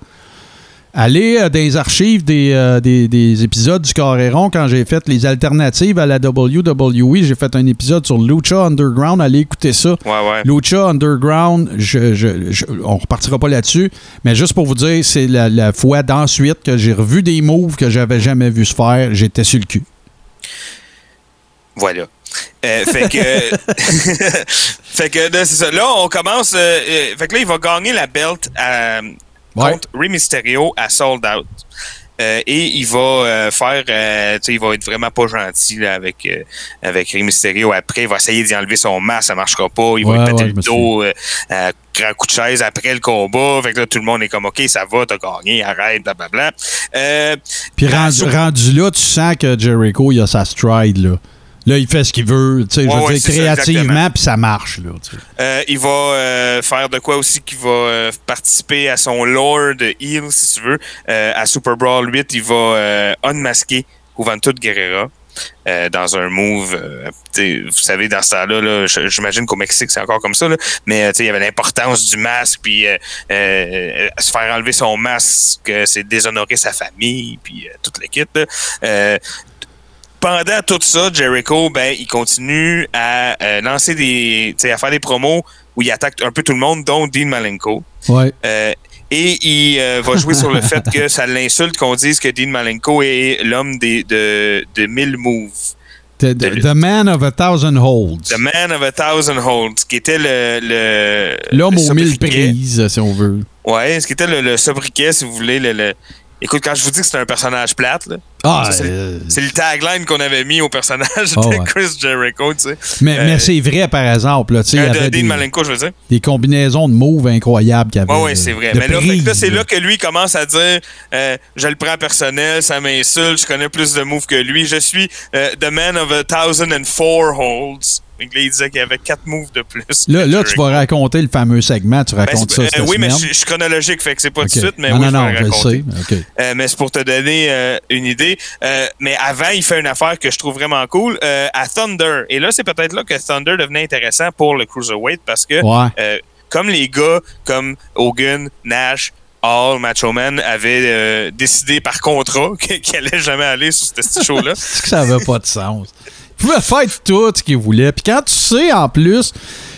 aller euh, dans les archives des, euh, des, des épisodes du Carréron quand j'ai fait les alternatives à la WWE. J'ai fait un épisode sur Lucha Underground. Allez écouter ça. Ouais, ouais. Lucha Underground, je, je- je- on repartira pas là-dessus, mais juste pour vous dire, c'est la, la fois d'ensuite que j'ai revu des moves que j'avais jamais vu se faire. J'étais sur le cul. Voilà. Euh, fait que. [laughs] fait que, là, c'est ça. Là, on commence. euh, euh, fait que là, il va gagner la belt à, Ouais. contre Rey Mysterio à Sold Out. Euh, et il va faire, tu sais, il va être vraiment pas gentil là, avec avec Rey Mysterio. Après, il va essayer d'y enlever son masque, ça marchera pas. Il va lui péter ouais, le dos, à grand coup de chaise après le combat. Fait que là, tout le monde est comme, ok, ça va, t'as gagné, arrête, blablabla. Puis rendu, rendu là, tu sens que Jericho, il a sa stride, là. Là, il fait ce qu'il veut, tu sais, je Ouais, veux ouais, dire, c'est ça, créativement, puis ça marche, là. Euh, il va euh, faire de quoi aussi qu'il va euh, participer à son lore de heal, si tu veux. À Super Brawl 8, il va unmasquer Juventud Guerrera. euh, dans un move, euh, tu sais, vous savez, dans ce temps-là, là, j'imagine qu'au Mexique, c'est encore comme ça, là, mais tu sais, il y avait l'importance du masque, puis euh, se faire enlever son masque, c'est déshonorer sa famille, puis toute l'équipe. Pendant tout ça, Jericho, ben, il continue à euh, lancer des, à faire des promos où il attaque un peu tout le monde, dont Dean Malenko. Ouais. Euh, et il euh, va jouer sur le [laughs] fait que ça l'insulte qu'on dise que Dean Malenko est l'homme des, de, de 1000 moves. The, the- the man of a thousand holds. The man of a thousand holds, qui était le. L'homme aux mille prises, si on veut. Ouais, ce qui était le, le sobriquet, si vous voulez. Le, le- Écoute, quand je vous dis que c'est un personnage plate, là, Ah, c'est- euh, c'est le tagline qu'on avait mis au personnage Ah de ouais. Chris Jericho, tu sais. mais, Euh, mais c'est vrai, par exemple. Là, tu sais, il y Euh, avait des, Malenko, je veux dire. des combinaisons de moves incroyables qu'il y avait. Oui, là, c'est vrai. Mais là, c'est là. que lui commence à dire euh, Je le prends personnel, ça m'insulte, je connais plus de moves que lui. Je suis euh, The Man of a Thousand and Four Holds. Là, il disait qu'il y avait quatre moves de plus. Là, tu vas raconter le fameux segment. Tu Ben, racontes c'est- ça euh, oui, mais je je suis chronologique, fait que c'est pas tout de suite, mais non, oui, non, je non, vais je le sais. Euh, mais c'est pour te donner euh, une idée. Mais avant, il fait une affaire que je trouve vraiment cool à Thunder. Et là, c'est peut-être là que Thunder devenait intéressant pour le Cruiserweight parce que Ouais. comme les gars comme Hogan, Nash, Hall, Macho Man avaient euh, décidé par contrat [laughs] qu'ils allaient jamais aller sur ce show-là. [laughs] C'est que ça n'avait pas de sens. Ils pouvaient faire tout ce qu'ils voulaient. Puis quand tu sais, en plus,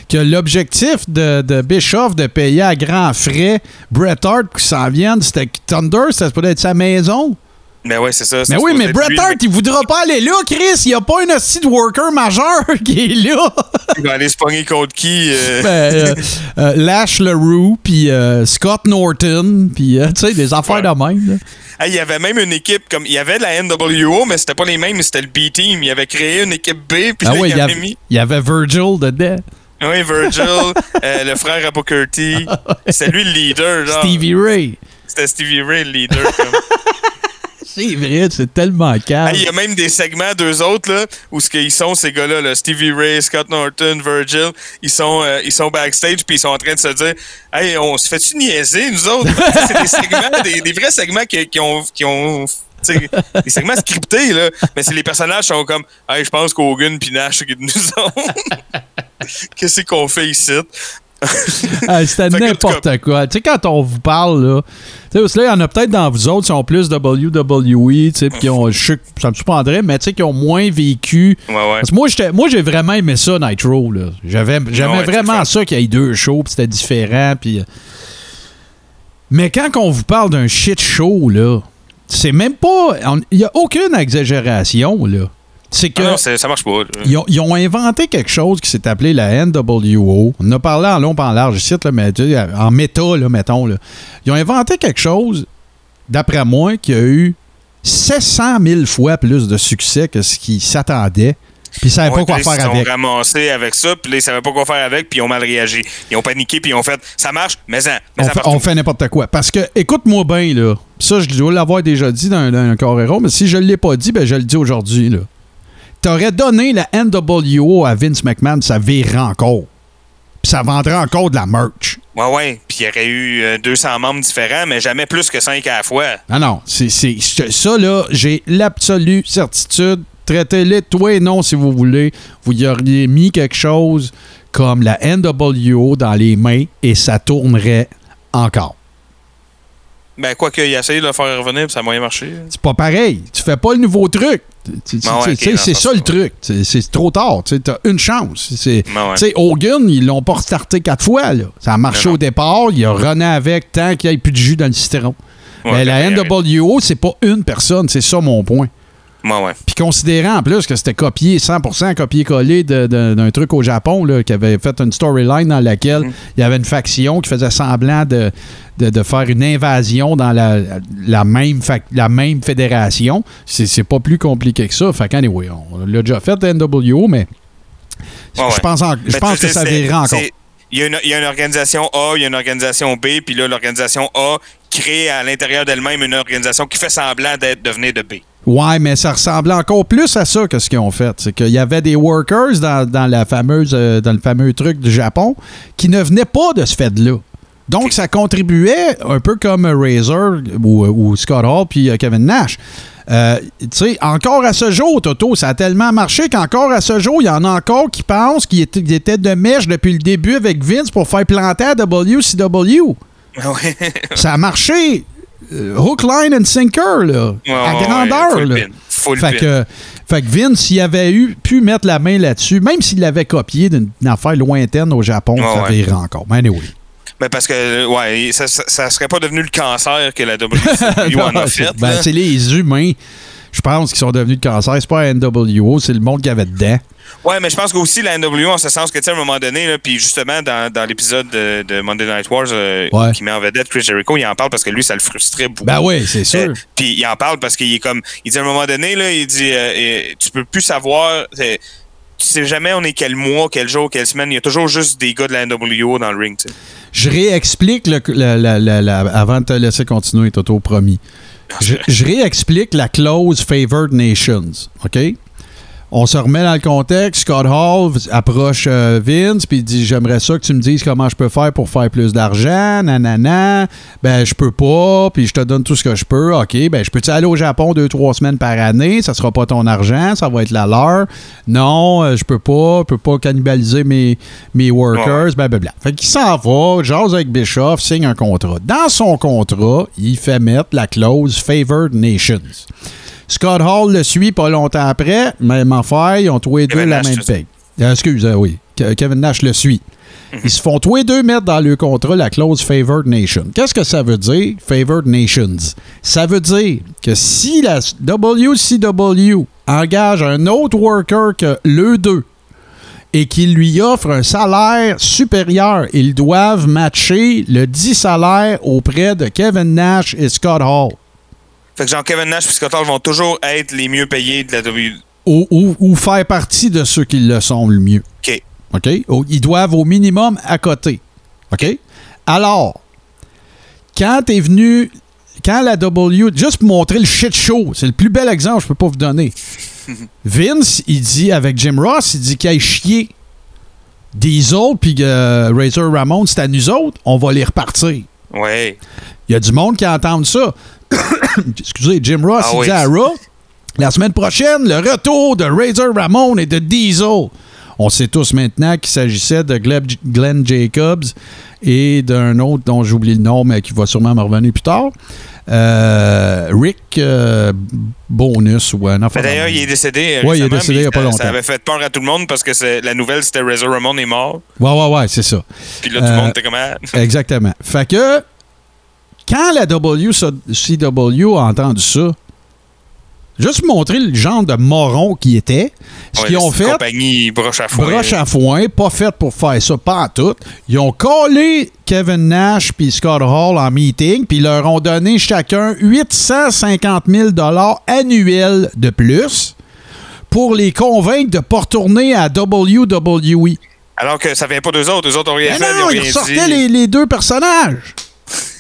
que l'objectif de, de Bischoff de payer à grands frais Bret Hart qui s'en vienne, c'était que Thunder, ça peut être sa maison. Mais ouais, c'est ça. Mais c'est oui, mais Bret Hart, il voudra pas aller là, Chris. Il n'y a pas un de worker majeur [laughs] qui est là. Il va aller se pogner contre qui? euh, [laughs] Ben, euh, euh, Lash LaRue, puis euh, Scott Norton, puis tu sais, des affaires Ouais. de même. là. Il y avait même une équipe comme il y avait de la NWO, mais c'était pas les mêmes, c'était le B team. Il avait créé une équipe B, puis Ah oui, il y, avait avait, mis il y avait Virgil dedans. oui, Virgil, [laughs] euh, le frère à Booker T. C'était lui le leader, genre. Stevie Ray. C'était Stevie Ray le leader. comme. [laughs] C'est vrai, c'est tellement calme. Il y a même des segments d'eux autres là où ce qu'ils sont ces gars-là, là, Stevie Ray, Scott Norton, Virgil, ils sont euh, ils sont backstage puis ils sont en train de se dire "Hey, on se fait-tu niaiser nous autres C'est des segments des, vrais segments qui, qui ont qui ont des segments scriptés là, mais c'est les personnages sont comme "Hey, je pense qu'Hogan puis Nash nous ont Qu'est-ce qu'on fait ici? [laughs] C'était n'importe quoi. Tu sais, quand on vous parle, là, parce que là, il y en a peut-être dans vous autres qui sont plus WWE, tu sais, qui ont, je sais ça me surprendrait, mais tu sais, qui ont moins vécu. Ouais ouais. Parce que moi, j'étais- moi, j'ai vraiment aimé ça, Nitro, là. J'avais, j'aimais Ouais, vraiment ça qu'il y ait deux shows, puis c'était différent, puis... euh. Mais quand on vous parle d'un shit show, là, c'est même pas... Il n'y a aucune exagération, là. C'est que... Ah non, c'est- ça marche pas. Ils ont, ils ont inventé quelque chose qui s'est appelé la NWO. On a parlé en long, en large ici, là, mais en méta, là, mettons. Là. Ils ont inventé quelque chose, d'après moi, qui a eu 700 000 fois plus de succès que ce qu'ils s'attendaient. Puis ils savaient Ouais, pas quoi faire avec. Ils ont ramassé avec ça, puis là, ils savaient pas quoi faire avec, puis ils ont mal réagi. Ils ont paniqué, puis ils ont fait ça marche, mais en, mais On fait, on fait n'importe quoi. Parce que, écoute-moi bien, là. Ça, je dois l'avoir déjà dit dans, dans un Correro, mais si je ne l'ai pas dit, ben je le dis aujourd'hui, là. T'aurais donné la NWO à Vince McMahon, ça virerait encore. Puis ça vendrait encore de la merch. Ouais, ouais. Puis il y aurait eu euh, 200 membres différents, mais jamais plus que 5 à la fois. Non, non. C'est, c'est- c'est- ça, là, j'ai l'absolue certitude. Traitez-les toi et non si vous voulez. Vous y auriez mis quelque chose comme la NWO dans les mains et ça tournerait encore. Ben, quoi qu'il ait essayé de le faire revenir, puis ça a moyen marché. C'est pas pareil. Tu fais pas le nouveau truc. Ah ouais, ok, c'est ça le truc. C'est, trop tard. Tu as une chance. Ah ouais. sais, Hogan, ils l'ont pas restarté quatre fois. Là. Ça a marché non. au départ. Il a rené avec tant qu'il n'y ait plus de jus dans le citron. Ouais, Mais la ben, NWO, c'est pas une personne. C'est ça mon point. Ouais, ouais. Puis considérant en plus que c'était copié, 100% copié-collé d'un truc au Japon, là, qui avait fait une storyline dans laquelle Mm. il y avait une faction qui faisait semblant de, de, de faire une invasion dans la, la, même, la même fédération. C'est pas plus compliqué que ça. Fait qu'anyway, on l'a déjà fait, NWO, mais Ouais, je pense, en- je Ben, pense que ça virerait encore. Il y, a une, il y a une organisation A, il y a une organisation B, puis là, l'organisation A crée à l'intérieur d'elle-même une organisation qui fait semblant d'être devenir de B. Ouais, mais ça ressemblait encore plus à ça que ce qu'ils ont fait. C'est qu'il y avait des workers dans, dans la fameuse, euh, dans le fameux truc du Japon qui ne venaient pas de ce fait-là. Donc, ça contribuait un peu comme Razor ou, ou Scott Hall puis euh, Kevin Nash. Euh, tu sais, encore à ce jour, Toto, ça a tellement marché qu'encore à ce jour, il y en a encore qui pensent qu'il était, qu'il était de mèche depuis le début avec Vince pour faire planter à WCW. [laughs] Ça a marché euh, hook, line and sinker, là, à grandeur. là. pin. Fait pin. que, fait que Vince, s'il avait eu, pu mettre la main là-dessus, même s'il l'avait copié d'une affaire lointaine au Japon, Ouais, ça ouais. encore. Mais anyway. Ben parce que, ouais, ça, ça, ça serait pas devenu le cancer que la WCW [laughs] en a fait. ben, c'est les humains, je pense, qui sont devenus le cancer. C'est pas la NWO, c'est le monde qui avait dedans. Ouais, mais je pense qu'aussi la NWO, en ce sens que, tu sais, à un moment donné, là, puis justement, dans, dans l'épisode de, de Monday Night Wars euh, Ouais. qui met en vedette Chris Jericho, il en parle parce que lui, ça le frustrait beaucoup. Ben oui, c'est sûr. Euh, puis il en parle parce qu'il est comme. Il dit à un moment donné, là, il dit euh, Tu peux plus savoir. tu sais jamais on est quel mois, quel jour, quelle semaine. Il y a toujours juste des gars de la NWO dans le ring. Je réexplique, le- la- la- la- la- avant de te laisser continuer, Toto, promis. Je, réexplique la clause Favored Nations, OK? On se remet dans le contexte. Scott Hall approche euh, Vince puis dit J'aimerais ça que tu me dises comment je peux faire pour faire plus d'argent. Nanana. Ben, je peux pas. Puis je te donne tout ce que je peux. OK. Ben, je peux-tu aller au Japon deux, trois semaines par année? Ça sera pas ton argent. Ça va être la leur. Non, euh, je peux pas. Je peux pas cannibaliser mes, mes workers. Ben, ben, Fait qu'il s'en va. Jase avec Bischoff. Signe un contrat. Dans son contrat, il fait mettre la clause Favored Nations. Scott Hall le suit pas longtemps après, même affaire, ils ont tous les deux Kevin la Nash, même paye. Euh, excuse, euh, oui. Ke- Kevin Nash le suit. Ils se font tous les deux mettre dans le contrat la clause Favored Nation. Qu'est-ce que ça veut dire, Favored Nations? Ça veut dire que si la WCW engage un autre worker que le deux et qu'il lui offre un salaire supérieur, ils doivent matcher le 10 salaire auprès de Kevin Nash et Scott Hall. Fait que genre Kevin Nash et Scott Hall vont toujours être les mieux payés de la W. ou, ou- ou faire partie de ceux qui le sont le mieux. OK. OK? Ils doivent au minimum à côté. OK? Alors, quand t'es venu, quand la W, juste pour montrer le shit show, c'est le plus bel exemple que je peux pas vous donner. [laughs] Vince, il dit avec Jim Ross, il dit qu'il aille chier Diesel puis euh, Razor Ramon, c'est à nous autres, on va les repartir. Ouais. Il y a du monde qui entend ça. [coughs] Excusez, Jim Ross, Ah il oui. dit à Raw, la semaine prochaine, le retour de Razor Ramon et de Diesel. On sait tous maintenant qu'il s'agissait de Glenn Jacobs et d'un autre dont j'oublie le nom, mais qui va sûrement me revenir plus tard. Euh, Rick euh, Bonus ou un enfant. D'ailleurs, il est décédé. euh, Ouais, il est décédé il y a pas ça- longtemps. Ça avait fait peur à tout le monde parce que c'est- la nouvelle, c'était Razor Ramon est mort. Ouais, ouais, ouais, c'est ça. Puis là, tout Euh, le monde était comme ah. Exactement. Fait que quand la WCW a entendu ça, juste montrer le genre de moron qui était, ce Ouais, qu'ils ont fait, compagnie broche à foin. broche à foin, pas fait pour faire ça, pas en tout. Ils ont collé Kevin Nash puis Scott Hall en meeting, puis ils leur ont donné chacun 850 000 annuels de plus pour les convaincre de pas retourner à WWE. Alors que ça vient pas d'eux autres. Eux autres ont rien Mais fait. non, ont ils ressortaient les deux personnages.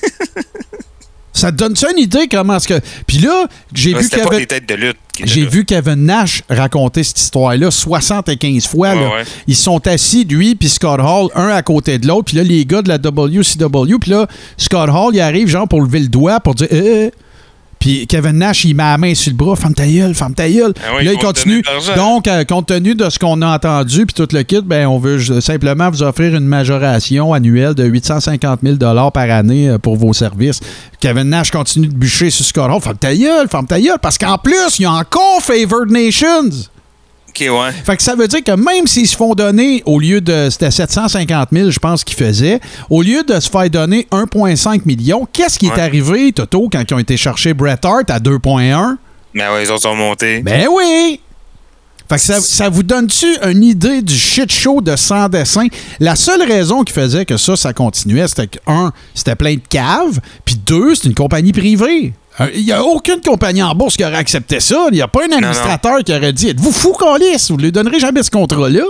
[laughs] ça te donne ça une idée comment est-ce que. Puis là, j'ai Ouais, vu C'était pas Kevin. des têtes de lutte. qui étaient J'ai vu Kevin Nash raconter cette histoire-là 75 fois. Ouais, là. ouais. Ils sont assis, lui puis Scott Hall, un à côté de l'autre. Puis là, les gars de la WCW. Puis là, Scott Hall, il arrive genre pour lever le doigt pour dire. Euh, euh. Puis Kevin Nash, il met la main sur le bras, ferme ta gueule, ferme ta gueule. Ah oui, Puis là, il continue. Donc, euh, compte tenu de ce qu'on a entendu, puis tout le kit, ben, on veut simplement vous offrir une majoration annuelle de 850 000 par année euh, pour vos services. Kevin Nash continue de bûcher sur Scott Hall. Ferme ta gueule, ferme ta gueule, parce qu'en plus, il y a encore Favored Nations. Ok, ouais. Fait que ça veut dire que même s'ils se font donner, au lieu de. C'était 750 000, je pense qu'ils faisaient, au lieu de se faire donner 1,5 million, qu'est-ce qui est arrivé, Toto, quand ils ont été chercher Bret Hart à 2,1? Mais ouais, les autres sont montés. Ben oui! Fait que ça, ça vous donne-tu une idée du shit show de sans dessin? La seule raison qui faisait que ça, ça continuait, c'était que, un, c'était plein de caves, puis deux, c'est une compagnie privée. Euh, Il n'y a aucune compagnie en bourse qui aurait accepté ça. Il n'y a pas un administrateur qui aurait dit Êtes-vous fou, Calis? Vous ne lui donnerez jamais ce contrat-là?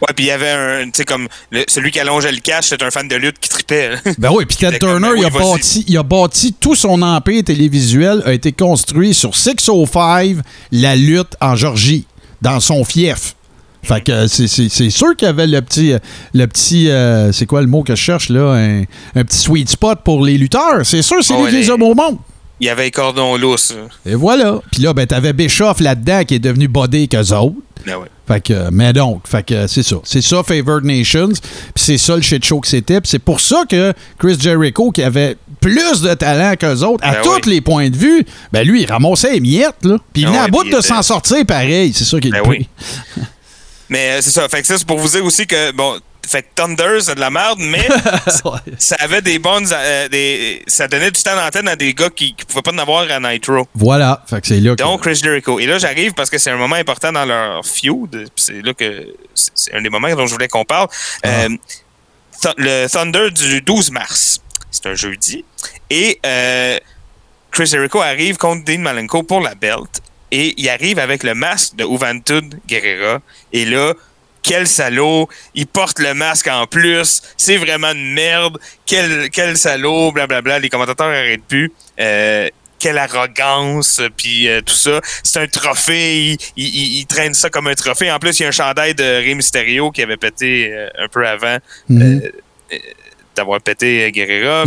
Ouais, puis il y avait un. Tu sais, comme le- celui qui allongeait le cash, c'était un fan de lutte qui tripait. [laughs] Ben oui, puis Ted Turner, ben il, a bâti, il a bâti tout son empire télévisuel, a été construit sur 605, la lutte en Georgie, dans son fief. Fait que euh, c'est- c'est c'est sûr qu'il y avait le petit, euh, le petit euh, c'est quoi le mot que je cherche là, un, un petit sweet spot pour les lutteurs. C'est sûr, c'est Ah lui qui les a les- au monde. Il y avait les cordons lousses. Et voilà. Puis là, ben, t'avais Bischoff là-dedans qui est devenu bodé qu'eux autres. Ben ouais. Fait que, mais donc, fait que c'est ça. C'est ça, Favored Nations. Puis c'est ça le shit show que c'était. Puis c'est pour ça que Chris Jericho, qui avait plus de talent qu'eux autres, à Ben tous oui. les points de vue, ben lui, il ramassait les miettes, là. Puis il Ah venait à bout de s'en sortir pareil. C'est ça qui est Ben oui. [laughs] Mais euh, c'est ça. Fait que ça, c'est pour vous dire aussi que, bon, fait que Thunder, c'est de la merde, mais [laughs] ça avait des bonnes. euh, des, ça donnait du temps d'antenne à des gars qui, qui pouvaient pas en avoir à Nitro. Voilà. Fait que c'est là que. Donc, Chris Jericho. Et là, j'arrive parce que c'est un moment important dans leur feud. C'est là que c'est c'est un des moments dont je voulais qu'on parle. Ah. Euh, Th- le Thunder du 12 mars. C'est un jeudi. Et euh, Chris Jericho arrive contre Dean Malenko pour la belt. Et il arrive avec le masque de Juventud Guerrera. Et là, quel salaud. Il porte le masque en plus. C'est vraiment une merde. Quel, quel salaud, blablabla. Les commentateurs n'arrêtent plus. Euh, quelle arrogance, puis euh, tout ça. C'est un trophée, il, il- il- il traîne ça comme un trophée. En plus, il y a un chandail de Rey Mysterio qui avait pété euh, un peu avant Mhm. D'avoir pété euh, Guerrera.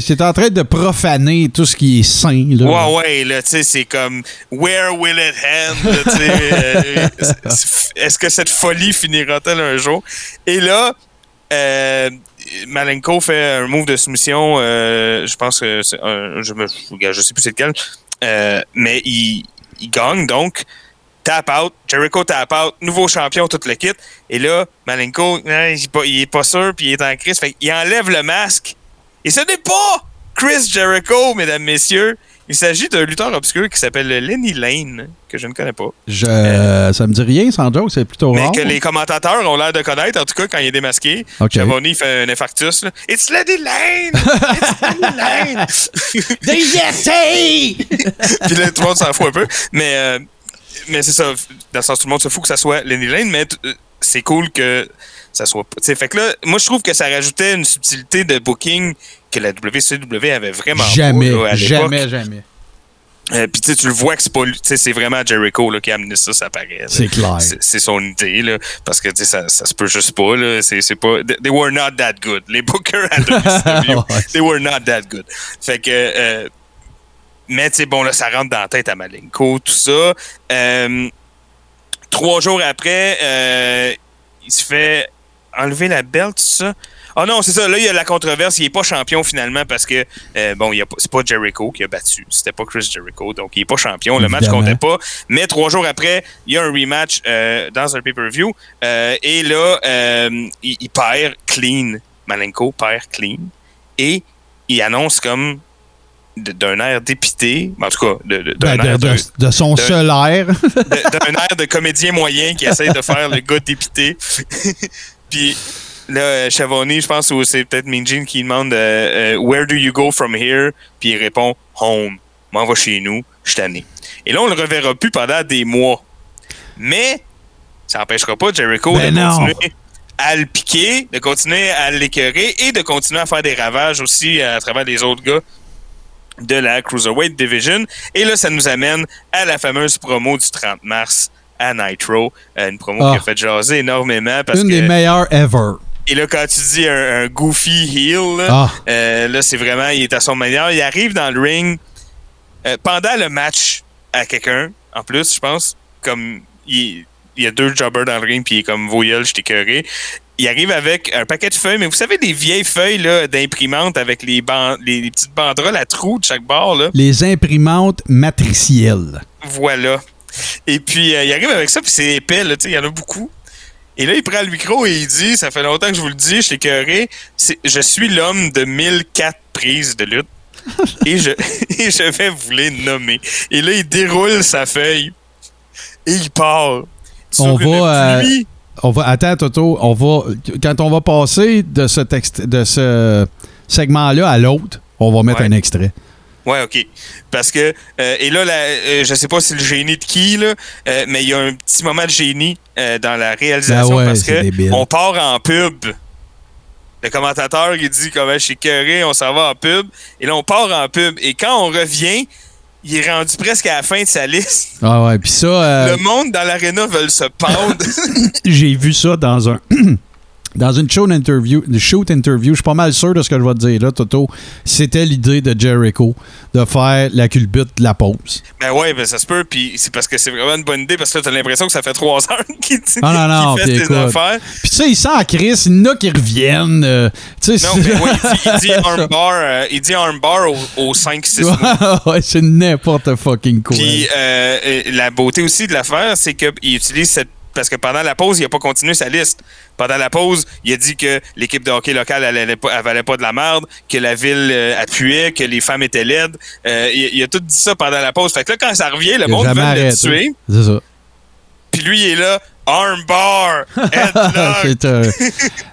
C'est- en train de profaner tout ce qui est sain. Là. Ouais, ouais, là, tu sais, c'est comme Where will it end? euh, c'est- Est-ce que cette folie finira-t-elle un jour? Et là, euh, Malenko fait un move de soumission, euh, je pense que c'est un, je, me, je sais plus c'est lequel, euh, mais il, il gagne donc. Tap out, Jericho tap out, nouveau champion, tout le kit. Et là, Malenko, hein, il, est pas, il sûr, puis il est en crise. Fait qu'il enlève le masque. Et ce n'est pas Chris Jericho, mesdames, messieurs. Il s'agit d'un lutteur obscur qui s'appelle Lenny Lane, que je ne connais pas. Je, euh, ça me dit rien, sans joke, c'est plutôt Mais rare. que les commentateurs ont l'air de connaître, en tout cas, quand il est démasqué. Ok. Schiavone fait un infarctus. là. It's Lenny Lane! It's Lenny [laughs] Lane! [laughs] Puis là, tout le monde s'en fout un peu. Mais, euh, mais c'est ça. Dans le sens, tout le monde se fout que ça soit Lenny Lane, mais euh, c'est cool que ça soit pas. tu sais, Fait que là, moi, je trouve que ça rajoutait une subtilité de booking que la WCW avait vraiment Jamais, là, à l'époque. jamais, jamais. Euh, Puis tu le vois que c'est pas lui, tu sais, c'est vraiment Jericho là, qui a amené ça, ça paraît. C'est clair. C'est son idée, là, parce que tu sais, ça, ça se peut juste pas. Là, c'est, pas they, they were not that good. Les bookers à [laughs] WCW, they were not that good. Fait que, euh, mais tu sais, bon, là, ça rentre dans la tête à Malenko, tout ça. Euh, trois jours après, euh, il se fait enlever la belt, tout ça. Ah non, c'est ça. Là, il y a la controverse. Il n'est pas champion finalement parce que, euh, bon, c'est pas Jericho qui a battu. C'était pas Chris Jericho. Donc, il n'est pas champion. Le match comptait pas. Mais trois jours après, il y a un rematch euh, dans un pay-per-view. Euh, et là, euh, il, il perd clean. Malenko perd clean. Et il annonce comme d'un air dépité, en tout cas, de, Ben, de, air de- d'un- de son seul air. [laughs] d'un air de comédien moyen qui essaye de faire le gars dépité. [laughs] Puis là, euh, Chavoni, je pense, ou c'est peut-être Gene qui demande euh, euh, Where do you go from here? Puis il répond Home. M'en va chez nous, je suis. Et là, on le reverra plus pendant des mois. Mais ça n'empêchera pas Jericho Ben de non. continuer à le piquer, de continuer à l'écœurer et de continuer à faire des ravages aussi à travers les autres gars de la Cruiserweight Division. Et là, ça nous amène à la fameuse promo du 30 mars à Nitro. Euh, une promo Ah. qui a fait jaser énormément parce Une que... des meilleures ever. Et là, quand tu dis un, un goofy heel, là, Ah. euh, là, c'est vraiment, il est à son meilleur. Il arrive dans le ring euh, pendant le match à quelqu'un, en plus, je pense, comme il, il y a deux jobbers dans le ring, puis il est comme voyelle, je t'ai. Il arrive avec un paquet de feuilles, mais vous savez, des vieilles feuilles là, d'imprimante avec les, les, les petites banderoles à trous de chaque bord. Là. Les imprimantes matricielles. Voilà. Et puis, euh, il arrive avec ça, puis c'est épais, là, il y en a beaucoup. Et là, il prend le micro et il dit, ça fait longtemps que je vous le dis, je suis écœuré, je suis l'homme de 1004 prises de lutte. et, je, [laughs] et je vais vous les nommer. Et là, il déroule sa feuille et il part. Sur On une va, euh. On va, attends, Toto, on va, quand on va passer de ce, texte, de ce segment-là à l'autre, on va mettre Ouais. un extrait. Ouais, OK. Parce que, euh, et là, la, euh, je sais pas si le génie de qui, là, euh, mais il y a un petit moment de génie euh, dans la réalisation Ben ouais, parce c'est que débile. on part en pub. Le commentateur, il dit comment je suis curé, on s'en va en pub. Et là, on part en pub. Et quand on revient, il est rendu presque à la fin de sa liste. [laughs] Ah ouais, puis ça, euh, Le monde dans l'aréna veut se pendre. [laughs] j'ai vu ça dans un. [clears throat] Dans une show interview, une shoot interview, je suis pas mal sûr de ce que je vais te dire là, Toto. C'était l'idée de Jericho de faire la culbute de la pause. ben ouais, ben ça se peut. Puis c'est parce que c'est vraiment une bonne idée parce que là, t'as l'impression que ça fait trois [laughs] heures qu'il dit- non, non, puis fait ses écoute. affaires. Puis tu sais, il sent en crise, il y en a qui reviennent. euh, tu sais, Non, mais [laughs] ouais, il dit, il dit armbar, euh, il dit armbar au, au 5-6 mois. [laughs] ouais, c'est n'importe fucking quoi. Puis euh, euh, la beauté aussi de l'affaire, c'est qu'il utilise cette. Parce que pendant la pause, il n'a pas continué sa liste. Pendant la pause, il a dit que l'équipe de hockey locale elle, valait pas de la merde, que la ville euh, appuyait, que les femmes étaient laides. Euh, il, il a tout dit ça pendant la pause. Fait que là, quand ça revient, le Il monde veut le arrêté. tuer. C'est ça. Puis lui, il est là, armbar, [laughs] c'est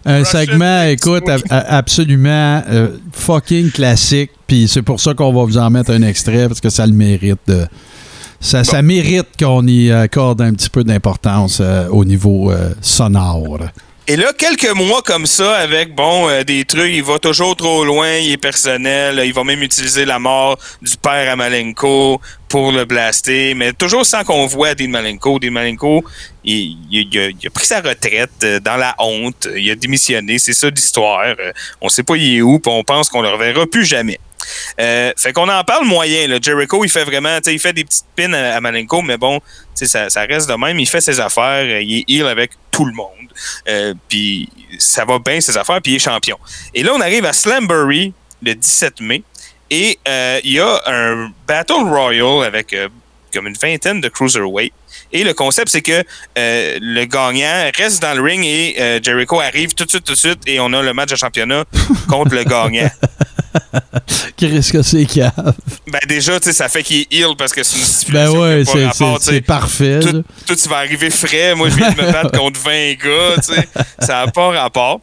un, [laughs] segment, écoute, Swing. a- a- absolument euh, fucking classique. Puis c'est pour ça qu'on va vous en mettre un extrait parce que ça le mérite. de- ça, ça mérite qu'on y accorde un petit peu d'importance euh, au niveau euh, sonore. Et là, quelques mois comme ça, avec, bon, euh, des trucs, il va toujours trop loin, il est personnel, il va même utiliser la mort du père à Malenko pour le blaster, mais toujours sans qu'on voit Dean Malenko. Dean Malenko, il, il- il a, il a pris sa retraite euh, dans la honte, il a démissionné, c'est ça l'histoire. Euh, On sait pas il est où, puis on pense qu'on le reverra plus jamais. Euh, fait qu'on en parle moyen. Là. Jericho, il fait vraiment, tu sais, il fait des petites pins à, à Malenko, mais bon, ça, ça reste de même. Il fait ses affaires, euh, il est heal avec tout le monde. Euh, puis ça va bien ses affaires, puis il est champion. Et là, on arrive à Slambury le 17 mai, et euh, il y a un Battle Royal avec comme une vingtaine de cruiserweight. Et le concept, c'est que euh, le gagnant reste dans le ring et euh, Jericho arrive tout de suite, tout de suite, et on a le match de championnat [laughs] contre le gagnant. [laughs] Qu'est-ce que c'est cave? Ben déjà, tu sais, ça fait qu'il est heal parce que c'est une Ben ouais, c'est- rapport, c'est parfait. Tout, tout, tu vas arriver frais. Moi, je viens de me battre [laughs] contre 20 gars, tu sais. Ça n'a pas rapport.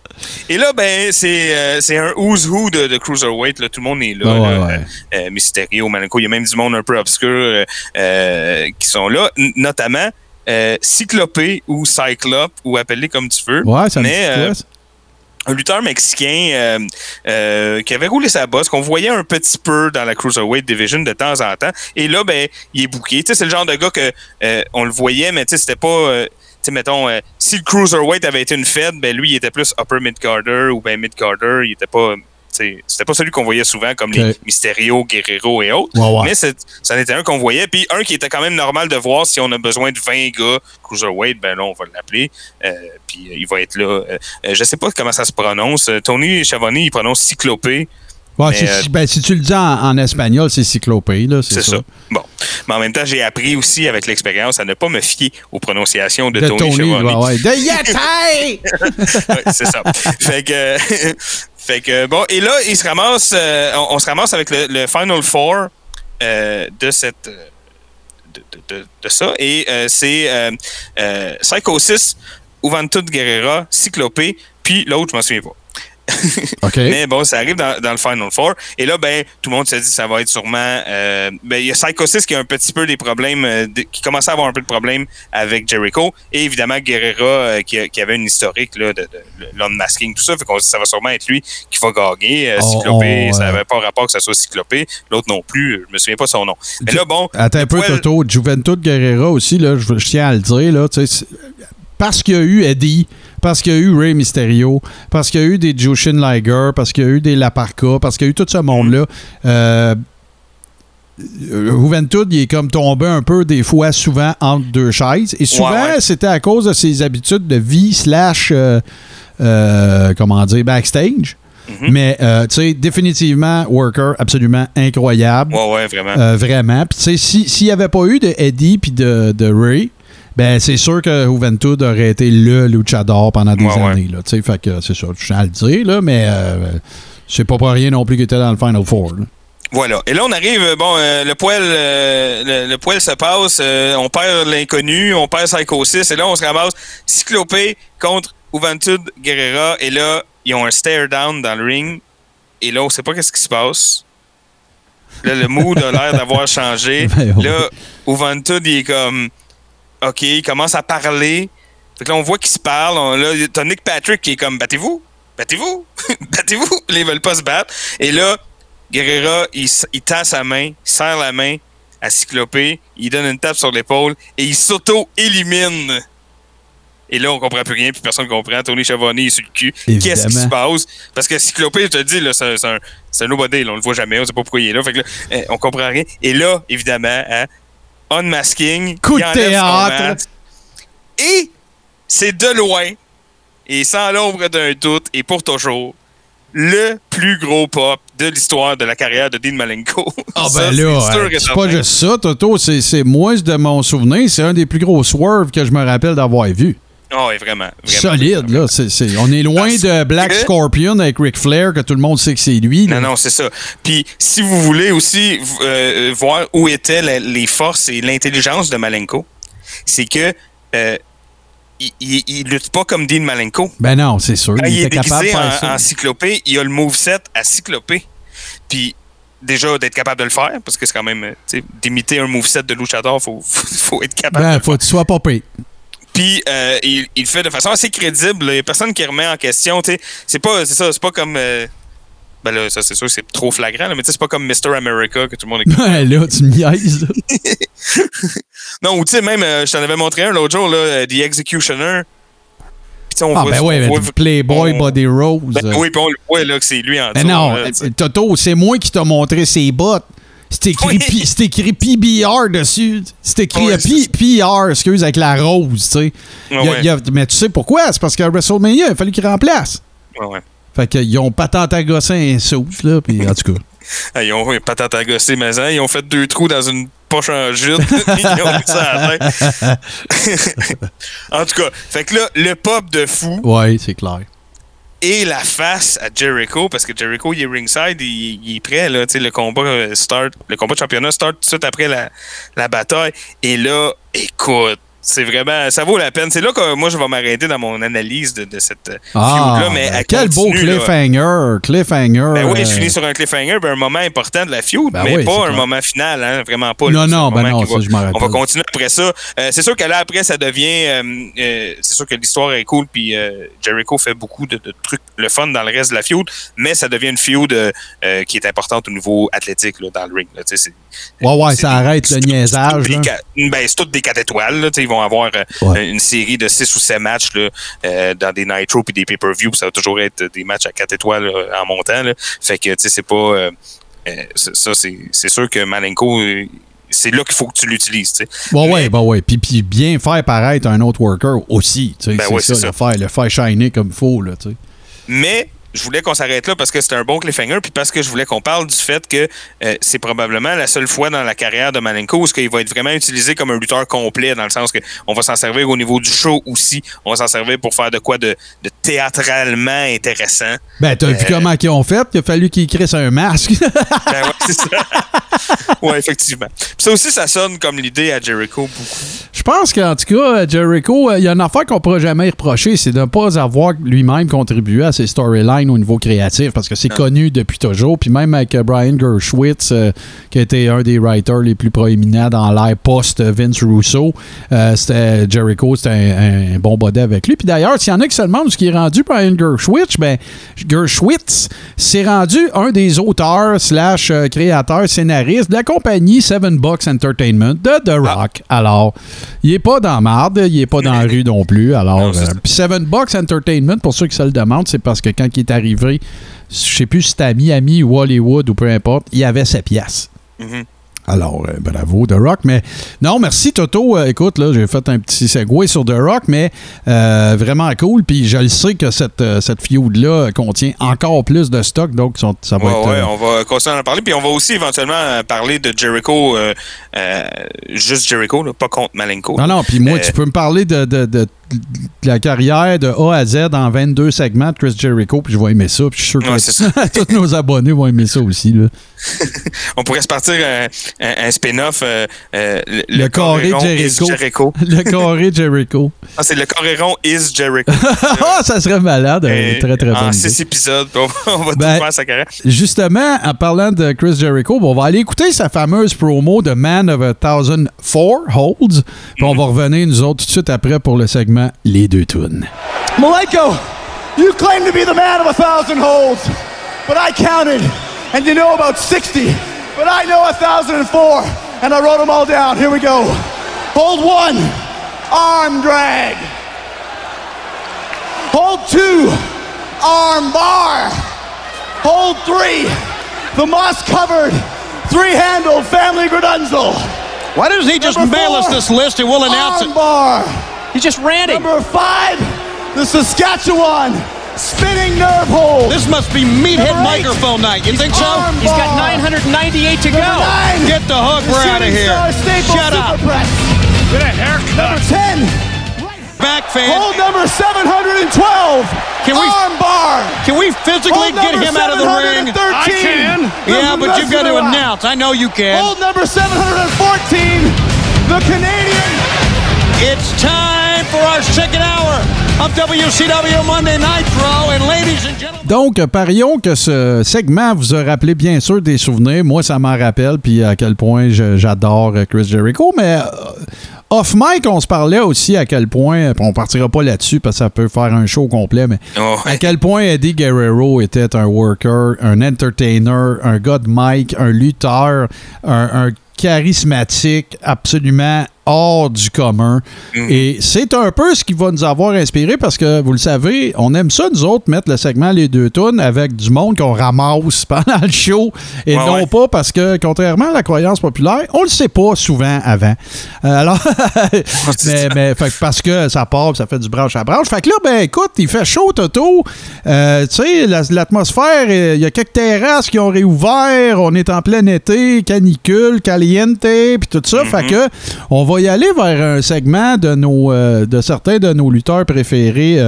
Et là, ben, c'est euh, c'est un who's who de, de Cruiserweight. Là. Tout le monde est là. Ouais, là. ouais. Euh, euh, Mysterio, Malenko. Il y a même du monde un peu obscur euh, qui sont là. N- notamment Cyclopé ou Cyclope, ou appelez comme tu veux. Ouais, ça me Mais, dit quoi, ça? Un lutteur mexicain euh, euh, qui avait roulé sa bosse, qu'on voyait un petit peu dans la Cruiserweight Division de temps en temps. Et là, ben, il est sais, c'est le genre de gars que euh, on le voyait, mais c'était pas. euh, tu sais, mettons, euh, si le Cruiserweight avait été une Fed, ben lui, il était plus upper mid-carder ou ben mid-carder. Il était pas. C'était pas celui qu'on voyait souvent comme les. Mysterio, Guerrero et autres. Mais c'est- ça en était un qu'on voyait. Puis un qui était quand même normal de voir si on a besoin de 20 gars Cruiserweight, ben là, on va l'appeler. Euh, puis euh, il va être là. Euh, je sais pas comment ça se prononce. Tony Chavoni, il prononce cyclopé. Ouais, mais, euh, ben, si tu le dis en, en espagnol, c'est cyclopée, là, c'est ça. ça. Bon. Mais en même temps, j'ai appris aussi avec l'expérience à ne pas me fier aux prononciations de, De Tony, Tony, ouais, ouais. De! [laughs] Ouais, c'est ça. fait que, fait que bon, et là, il se ramasse, euh, on, se ramasse avec le, Final Four euh, de cette, euh, de, de- de- ça, et euh, c'est euh, Psychosis, Uvantud Guerrera, Cyclopé, puis l'autre, je m'en souviens pas. [laughs] Mais bon, ça arrive dans, dans le Final Four. Et là, ben, tout le monde se dit que ça va être sûrement. euh, ben, il y a Psychosis qui a un petit peu des problèmes, euh, de- qui commençait à avoir un peu de problèmes avec Jericho. Et évidemment, Guerrera, euh, qui, avait une historique là, de, de, tout ça. Fait qu'on se dit que ça va sûrement être lui qui va gagner. Cyclopé, ça n'avait pas rapport que ça soit Cyclopé. L'autre non plus. Je me souviens pas son nom. Mais là, bon. Attends un peu, Toto. Juventud Guerrera aussi, là, je, je tiens à le dire, là, parce qu'il y a eu Eddie, parce qu'il y a eu Ray Mysterio, parce qu'il y a eu des Jushin Liger, parce qu'il y a eu des Laparca, parce qu'il y a eu tout ce monde-là. Euh, Juventud, il est comme tombé un peu, des fois, souvent, entre deux chaises. Et souvent, Ouais, ouais. c'était à cause de ses habitudes de vie slash, euh, euh, comment dire, backstage. Mhm. Mais, euh, tu sais, définitivement, worker absolument incroyable. Ouais, ouais, vraiment. Vraiment. Puis, tu sais, si- s'il n'y avait pas eu de Eddie puis de, de Ray, ben c'est sûr que Juventud aurait été le luchador pendant des Ouais, ouais. années. Là, fait que c'est ça. Je tiens à le dire, là, mais euh, c'est pas pour rien non plus qu'il était dans le Final Four. là. Voilà. Et là, on arrive, euh, bon, euh, le poil euh, le, le poil se passe, euh, on perd l'inconnu, on perd Psychosis, et là, on se ramasse Cyclopé contre Juventud Guerrera, et là, ils ont un stare down dans le ring, et là, on sait pas qu'est-ce qui se passe. Là, le mood a l'air d'avoir changé. [laughs] Ben. Là, Juventud, il est comme, OK, il commence à parler. Fait que là, on voit qu'ils se parlent. On, là, t'as Nick Patrick qui est comme, battez-vous, battez-vous, [laughs] battez-vous. Là, ils veulent pas se battre. Et là, Guerrera, il, tend sa main, il serre la main à Cyclopé, il donne une tape sur l'épaule et il s'auto-élimine. Et là, on comprend plus rien, puis personne ne comprend. Tony Chavoni est sur le cul. Qu'est-ce qui se passe? Parce que Cyclopé, je te dis, là, c'est un, c'est un nobody, là, on le voit jamais, on sait pas pourquoi il est là. Fait que là, euh, on comprend rien. Et là, évidemment, hein, unmasking, Coup de théâtre. Et c'est de loin, et sans l'ombre d'un doute, et pour toujours, le plus gros pop de l'histoire de la carrière de Dean Malenko. Ah [laughs] ben là, c'est pas juste ça, Toto. C'est c'est- moi, de mon souvenir, c'est un des plus gros swerves que je me rappelle d'avoir vu. Ah oui, vraiment, vraiment. Solide, là. C'est- c'est- on est loin Parce de Black que- Scorpion avec Ric Flair, que tout le monde sait que c'est lui. là. Non, non, c'est ça. Puis, si vous voulez aussi euh, voir où étaient la- les forces et l'intelligence de Malenko, c'est que euh, il, il, il lutte pas comme Dean Malenko. Ben non, c'est sûr. Quand il il est capable de en, ça. en cyclopée, il a le moveset à cyclopée. Puis, déjà, d'être capable de le faire, parce que c'est quand même, euh, tu sais, d'imiter un moveset de luchador, faut, faut, [laughs] faut être capable. Ben, faut que tu sois pas payé. Puis euh, il, il le fait de façon assez crédible. Il n'y a personne qui remet en question. C'est pas, c'est ça, c'est pas comme. euh, ben là, ça c'est sûr que c'est trop flagrant, là, mais tu sais, c'est pas comme Mr. America que tout le monde est. Ouais, là, tu me niaises. [laughs] non, ou tu sais, même, euh, je t'en avais montré un l'autre jour, là, euh, The Executioner. Puis, on Ah, voit- ben on voit- du Playboy on- Body Rose. Ben oui, puis on le voit là, que c'est lui en Mais dessous, non, là. Toto, c'est moi qui t'ai montré ses bottes. C'est écrit, Oui. C'est écrit PBR dessus. C'est écrit P- PR, excuse, avec la rose, tu sais. Ouais, Il y a- ouais. il y a- mais tu sais pourquoi? C'est parce qu'à WrestleMania, il a fallu qu'il remplace. Fait qu'ils ont patente à gosser un souffle, là, puis en tout cas. [laughs] Ah, ils ont une patate à gosser, mais hein, ils ont fait deux trous dans une poche en jute. [laughs] ils ont mis ça à la [laughs] tête. en tout cas, fait que là, le pop de fou Ouais, c'est clair. Et la face à Jericho, parce que Jericho, il est ringside, il, est prêt, là, le combat euh, start, le combat de championnat start tout de suite après la, la bataille. Et là, écoute, c'est vraiment, ça vaut la peine. C'est là que moi, je vais m'arrêter dans mon analyse de, de cette euh, Ah, feud-là, mais elle quel beau là. cliffhanger. Cliffhanger. Ben oui, euh, je finis sur un cliffhanger, ben un moment important de la feud, Ben mais oui, pas un clair. moment final, hein, vraiment pas. Non, là. Non, ben non, ça, va- je m'en On va continuer après ça. Euh, c'est sûr que là, après, ça devient... euh, euh, c'est sûr que l'histoire est cool, puis euh, Jericho fait beaucoup de, de trucs, le fun dans le reste de la feud, mais ça devient une feud euh, euh, qui est importante au niveau athlétique là, dans le ring. Là, Ouais, ouais, ça arrête le niaisage, là. Ben, c'est toutes des 4 étoiles. Là, vont avoir euh, Ouais. une série de 6 ou 7 matchs là, euh, dans des Nitro puis des pay-per-view. Ça va toujours être des matchs à 4 étoiles là, en montant. Là. Fait que, tu sais, c'est pas... euh, euh, ça, c'est sûr que Malenko... euh, c'est là qu'il faut que tu l'utilises. sais. Ouais, Mais- ouais, bah ouais. Puis, puis bien faire paraître un autre worker aussi. Ben c'est ouais, ça, le faire, le faire shiner comme il faut, là. Mais je voulais qu'on s'arrête là parce que c'était un bon cliffhanger, puis parce que je voulais qu'on parle du fait que euh, c'est probablement la seule fois dans la carrière de Malenko où il va être vraiment utilisé comme un lutteur complet, dans le sens que on va s'en servir au niveau du show aussi. On va s'en servir pour faire de quoi de, de théâtralement intéressant. Ben, t'as vu Euh, comment ils ont fait? Il a fallu qu'ils crissent un masque. [laughs] Ben ouais, c'est ça. [laughs] ouais, effectivement. Puis ça aussi, ça sonne comme l'idée à Jericho beaucoup. Je pense qu'en tout cas, Jericho, euh, il y a une affaire qu'on pourra jamais reprocher, c'est de ne pas avoir lui-même contribué à ses storylines au niveau créatif, parce que c'est connu depuis toujours. Puis même avec euh, Brian Gershwitz, euh, qui a été un des writers les plus proéminents dans l'ère post-Vince Russo, euh, c'était Jericho, c'était un, un bon body avec lui. Puis d'ailleurs, s'il y en a qui se demandent ce qui est rendu Brian Gershwitz, ben, Gershwitz s'est rendu un des auteurs slash euh, créateurs, scénaristes de la compagnie Seven Bucks Entertainment de The Rock. Alors, il est pas dans marde, il est pas dans la rue non plus. Alors, Non, euh, Seven Bucks Entertainment, pour ceux qui se le demandent, c'est parce que quand il est arrivé, je sais plus si c'était à Miami ou Hollywood ou peu importe, il avait sa pièce. Mhm. Alors, euh, bravo, The Rock. Mais non, merci, Toto. Euh, écoute, là, j'ai fait un petit segway sur The Rock, mais euh, vraiment cool. Puis je le sais que cette, cette feud-là contient encore plus de stock, donc ça va Ouais, être. ouais, on va continuer à en parler. Puis on va aussi éventuellement parler de Jericho, juste Jericho, là, pas contre Malenko. Non, non, puis moi, tu peux me parler de- de la carrière de A à Z en 22 segments de Chris Jericho, puis je vais aimer ça. Puis je suis sûr que Ouais, [laughs] tous nos abonnés vont aimer ça aussi. Là. [laughs] On pourrait se partir un, un- un spin-off. euh, euh, le, Le carré Jericho. Jericho. [laughs] Le carré Jericho. Ah, c'est le Coréron is Jericho. Ah, ça serait malade. Euh, très, très en six idée. épisodes. On va, on va Ben, tout faire sa carrière. Justement, en parlant de Chris Jericho, bon, on va aller écouter sa fameuse promo de Man of a Thousand Four Holds. Puis on va revenir, nous autres, tout de suite après pour le segment Les deux tunes. Malenko, you claim to be the man of a thousand holds, but I counted, and you know about 60, but I know a thousand and four, and I wrote them all down. Here we go. Hold one, arm drag. Hold two, arm bar. Hold three, the moss covered, three handled family gradunzel. Why doesn't he just Number mail us this list and we'll announce arm it? bar. He's just ranting. Number five, the Saskatchewan spinning nerve hold. This must be meathead eight, microphone night. You think so? arm He's got 998 to Number go. nine, Get the hook. the We're out of Shooting here. Star Staple Shut up. Super Press. Get a haircut. Number 10, Back fan. hold number 712. Can we- arm bar. Can we physically get him out of the ring? 713. Yeah, but you've got to announce. I know you can. Hold number 714. The Canadian. It's time for our second hour of WCW Monday Nitro. And ladies and gentlemen. Donc, parions que ce segment vous a rappelé bien sûr des souvenirs. Moi, ça m'en rappelle, puis à quel point j'adore Chris Jericho. Mais euh, off mic, on se parlait aussi à quel point, on partira pas là-dessus parce que ça peut faire un show complet, mais Oh, à quel point Eddie Guerrero était un worker, un entertainer, un gars de mic, un lutteur, un, un charismatique absolument hors du commun. Et c'est un peu ce qui va nous avoir inspiré parce que, vous le savez, on aime ça, nous autres, mettre le segment Les deux tonnes avec du monde qu'on ramasse [laughs] pendant le show et Ouais, non ouais. pas parce que, contrairement à la croyance populaire, on le sait pas souvent avant. Euh, alors, [laughs] mais, mais fait que parce que ça part, ça fait du branche à branche. Fait que là, ben écoute, il fait chaud, Toto. Euh, tu sais, la- l'atmosphère, il y a quelques terrasses qui ont réouvert. On est en plein été, canicule, caliente, puis tout ça. Fait que on va y aller vers un segment de nos, euh, de certains de nos lutteurs préférés.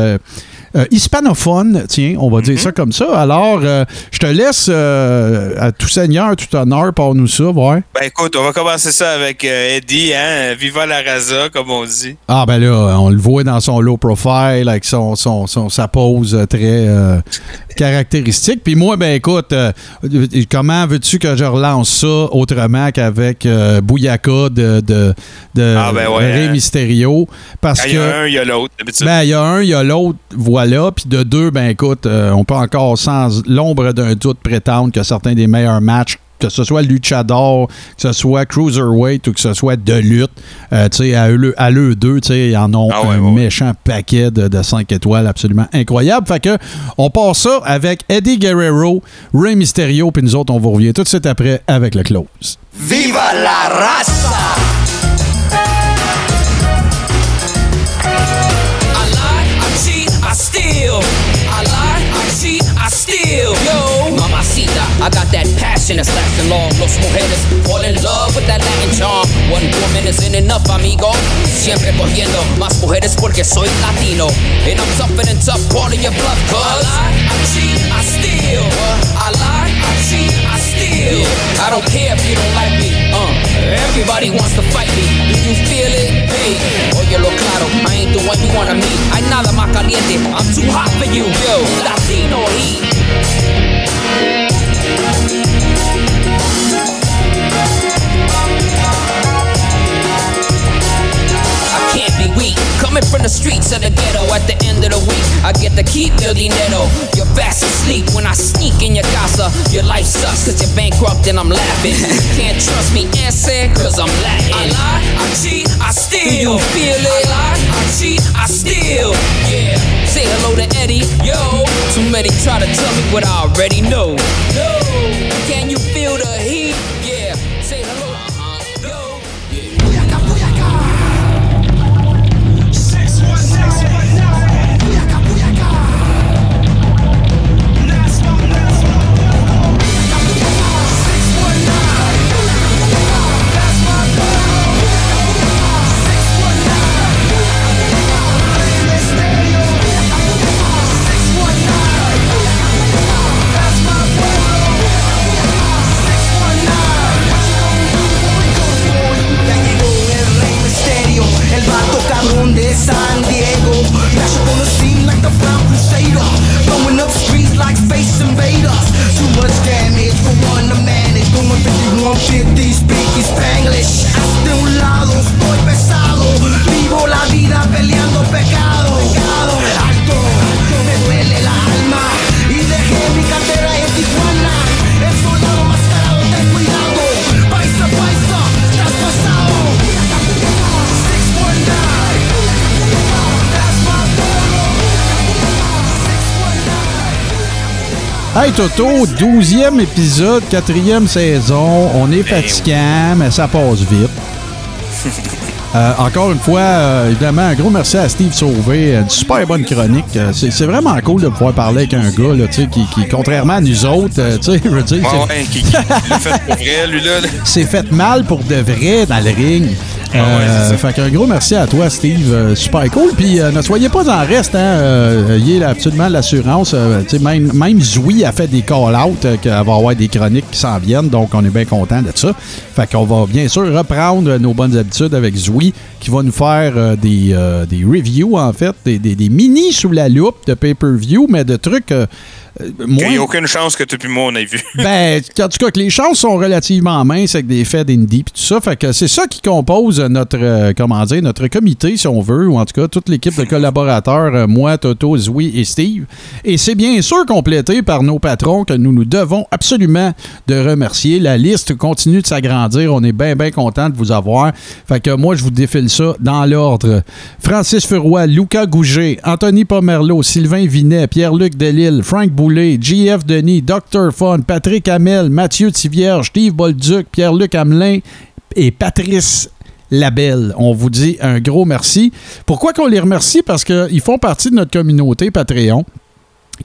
Euh, hispanophones, tiens, on va dire ça comme ça. Alors, euh, je te laisse euh, à tout seigneur, tout honneur, par nous ça, ouais. Ben écoute, on va commencer ça avec Eddie, hein? Viva la raza, comme on dit. Ah ben là, on le voit dans son low profile avec son, son, son- sa pose très caractéristique. Puis moi, ben écoute, comment veux-tu que je relance ça autrement qu'avec Bouyaka de, de, de Ah, ben ouais, Rey hein. Mysterio? Parce Quand il y a que un, il y a l'autre, ben, il y a un, il y a l'autre, voilà. Puis de deux, ben écoute, euh, on peut encore sans l'ombre d'un doute prétendre que certains des meilleurs matchs, que ce soit luchador, que ce soit cruiserweight ou que ce soit de lutte, euh, tu sais, à eux, à eux deux, tu sais, ils en ont Ah ouais, un ouais. méchant paquet de, de 5 étoiles absolument incroyable. Fait que on part ça avec Eddie Guerrero, Rey Mysterio, puis nous autres, on vous revient tout de suite après avec le close. ¡Viva la raza! I got that passion that's lasting long. Los mujeres fall in love with that Latin charm. One woman isn't enough, amigo. Siempre cogiendo más mujeres porque soy latino. And I'm tougher than tough, calling your bluff, cuz. I lie, I cheat, I steal. I lie, I cheat, I steal. I don't care if you don't like me. Uh, everybody wants to fight me. Do you feel it? Hey, oye lo claro, I ain't the one you wanna meet. Hay nada más caliente. I'm too hot for you, yo. Latino heat. Coming from the streets of the ghetto at the end of the week, I get to keep your dinero. You're fast asleep when I sneak in your casa. Your life sucks cause you're bankrupt and I'm laughing. Can't trust me, answer, cause I'm Latin. I lie, I cheat, I steal. Do you feel it? I lie, I cheat, I steal. Yeah. Say hello to Eddie, yo. Too many try to tell me what I already know. No. Can you feel don't get these biggie Spanglish. Hasta un lado, estoy Hey Toto, 12e épisode, 4e saison. On est fatigant, mais ça passe vite. [laughs] Euh, encore une fois, euh, évidemment, un gros merci à Steve Sauvé. Une super bonne chronique. Euh, c'est vraiment cool de pouvoir parler avec un gars là, tu sais, qui, qui, contrairement à nous autres, euh, tu sais, je veux dire, Ouais, qui, fait pour vrai, lui, là. là. [laughs] c'est fait mal pour de vrai dans le ring. Ah ouais, Euh, fait qu'un gros merci à toi, Steve. Euh, super cool. Puis euh, ne soyez pas en reste. Hein, euh, ayez absolument l'assurance. Tu sais, même, même Zoui a fait des call-outs qu'elle va avoir des chroniques qui s'en viennent. Donc, on est bien content de ça. Fait qu'on va bien sûr reprendre nos bonnes habitudes avec Zoui qui va nous faire des, des reviews, en fait, des, des- des mini sous la loupe de pay-per-view, mais de trucs. Euh, euh, Il n'y a aucune chance que tu puis moi on ait vu. [laughs] ben, en tout cas, que les chances sont relativement minces avec des faits d'indie et tout ça. Fait que c'est ça qui compose notre, euh, comment dire, notre comité, si on veut, ou en tout cas toute l'équipe de collaborateurs, euh, moi, Toto, Zoui et Steve. Et c'est bien sûr complété par nos patrons que nous nous devons absolument de remercier. La liste continue de s'agrandir. On est bien, bien content de vous avoir. Fait que moi, je vous défile ça dans l'ordre. Francis Furoy, Lucas Gouget, Anthony Pomerleau, Sylvain Vinet, Pierre-Luc Delille, Frank Boulet, JF Denis, Dr. Fun, Patrick Hamel, Mathieu Tivierge, Steve Bolduc, Pierre-Luc Hamelin et Patrice Labelle. On vous dit un gros merci. Pourquoi qu'on les remercie? Parce qu'ils font partie de notre communauté Patreon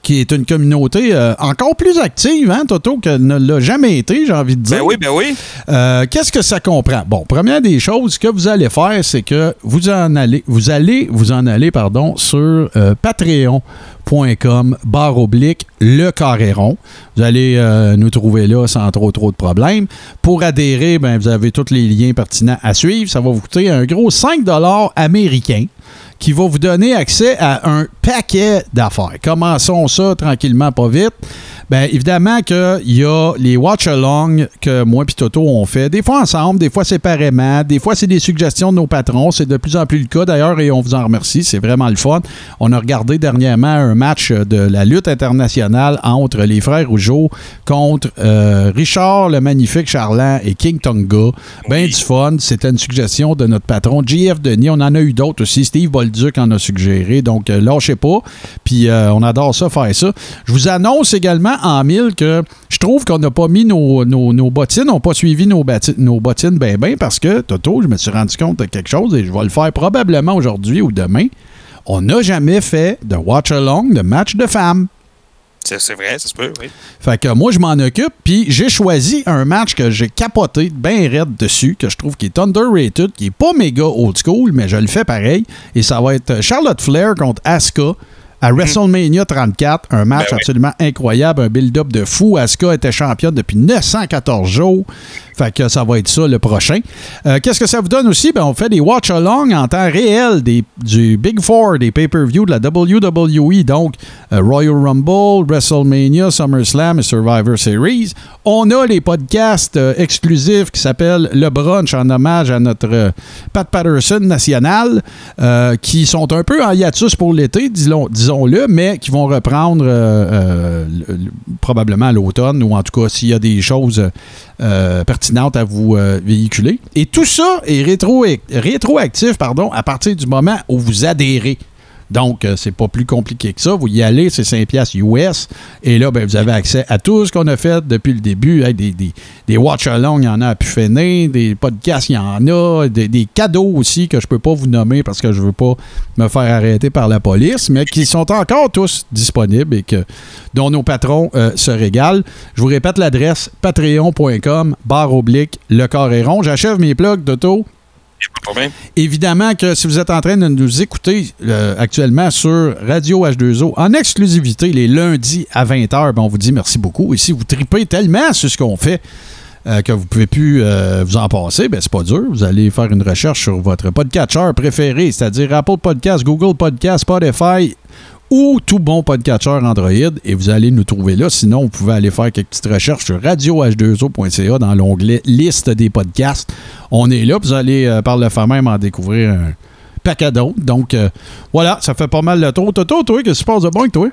qui est une communauté euh, encore plus active, hein, Toto, qu'elle ne l'a jamais été, j'ai envie de dire. Ben oui, ben oui. Euh, Qu'est-ce que ça comprend? Bon, première des choses, ce que vous allez faire, c'est que vous en allez, vous allez vous en aller, pardon, sur euh, patreon.com barre oblique le carré rond. Vous allez nous trouver là sans trop trop de problèmes. Pour adhérer, ben, vous avez tous les liens pertinents à suivre. Ça va vous coûter un gros 5 américains qui va vous donner accès à un paquet d'affaires. Commençons ça tranquillement, pas vite. Bien, évidemment qu'il y a les watch-along que moi et Toto ont fait, des fois ensemble, des fois séparément, des fois c'est des suggestions de nos patrons. C'est de plus en plus le cas d'ailleurs et on vous en remercie. C'est vraiment le fun. On a regardé dernièrement un match de la lutte internationale entre les frères Rougeau contre euh, Richard le Magnifique Charland et King Tonga. Ben du fun. C'était une suggestion de notre patron JF Denis. On en a eu d'autres aussi. Steve Bolduc en a suggéré. Donc, euh, lâchez pas. Puis, euh, on adore ça, faire ça. Je vous annonce également en mille que je trouve qu'on n'a pas mis nos, nos, nos bottines, on n'a pas suivi nos, bottines ben ben parce que, Toto, je me suis rendu compte de quelque chose et je vais le faire probablement aujourd'hui ou demain. On n'a jamais fait de watch-along de match de femmes. C'est c'est vrai, ça se peut, oui. Fait que moi, je m'en occupe, puis j'ai choisi un match que j'ai capoté bien raide dessus, que je trouve qui est underrated, qui est pas méga old school, mais je le fais pareil. Et ça va être Charlotte Flair contre Asuka à WrestleMania 34, un match Ben oui. absolument incroyable, un build-up de fou. Asuka était championne depuis 914 jours. Fait que ça va être ça le prochain. Euh, Qu'est-ce que ça vous donne aussi? Ben, on fait des watch-along en temps réel des, du Big Four, des pay-per-view de la WWE. Donc, euh, Royal Rumble, WrestleMania, SummerSlam et Survivor Series. On a les podcasts euh, exclusifs qui s'appellent Le Brunch en hommage à notre Pat Patterson national, qui sont un peu en hiatus pour l'été, disons- disons-le, mais qui vont reprendre le- le- probablement à l'automne, ou en tout cas s'il y a des choses euh, pertinentes à vous euh, véhiculer. Et tout ça est rétro rétroactif pardon, à partir du moment où vous adhérez. Donc, euh, c'est pas plus compliqué que ça. Vous y allez, c'est 5 piastres US. Et là, ben, vous avez accès à tout ce qu'on a fait depuis le début. Des, des, des watch-along, il y en a à pu. Des podcasts, il y en a. Des, des cadeaux aussi que je peux pas vous nommer parce que je veux pas me faire arrêter par la police, mais qui sont encore tous disponibles et que, dont nos patrons euh, se régalent. Je vous répète l'adresse patreon.com barre oblique le carré rond. J'achève mes plugs d'auto. Évidemment que si vous êtes en train de nous écouter euh, actuellement sur Radio H2O en exclusivité les lundis à 20h, ben on vous dit merci beaucoup. Et si vous tripez tellement sur ce qu'on fait euh, que vous pouvez plus euh, vous en passer, ben c'est pas dur. Vous allez faire une recherche sur votre podcatcher préféré, c'est-à-dire Apple Podcast, Google Podcast, Spotify ou tout bon podcatcher Android et vous allez nous trouver là. Sinon, vous pouvez aller faire quelques petites recherches sur radioh2o.ca dans l'onglet liste des podcasts. On est là, vous allez euh, par le fait même en découvrir un paquet d'autres. Donc euh, voilà, ça fait pas mal le tour. Toto, toi, qu'est-ce qui se passe de bon avec toi?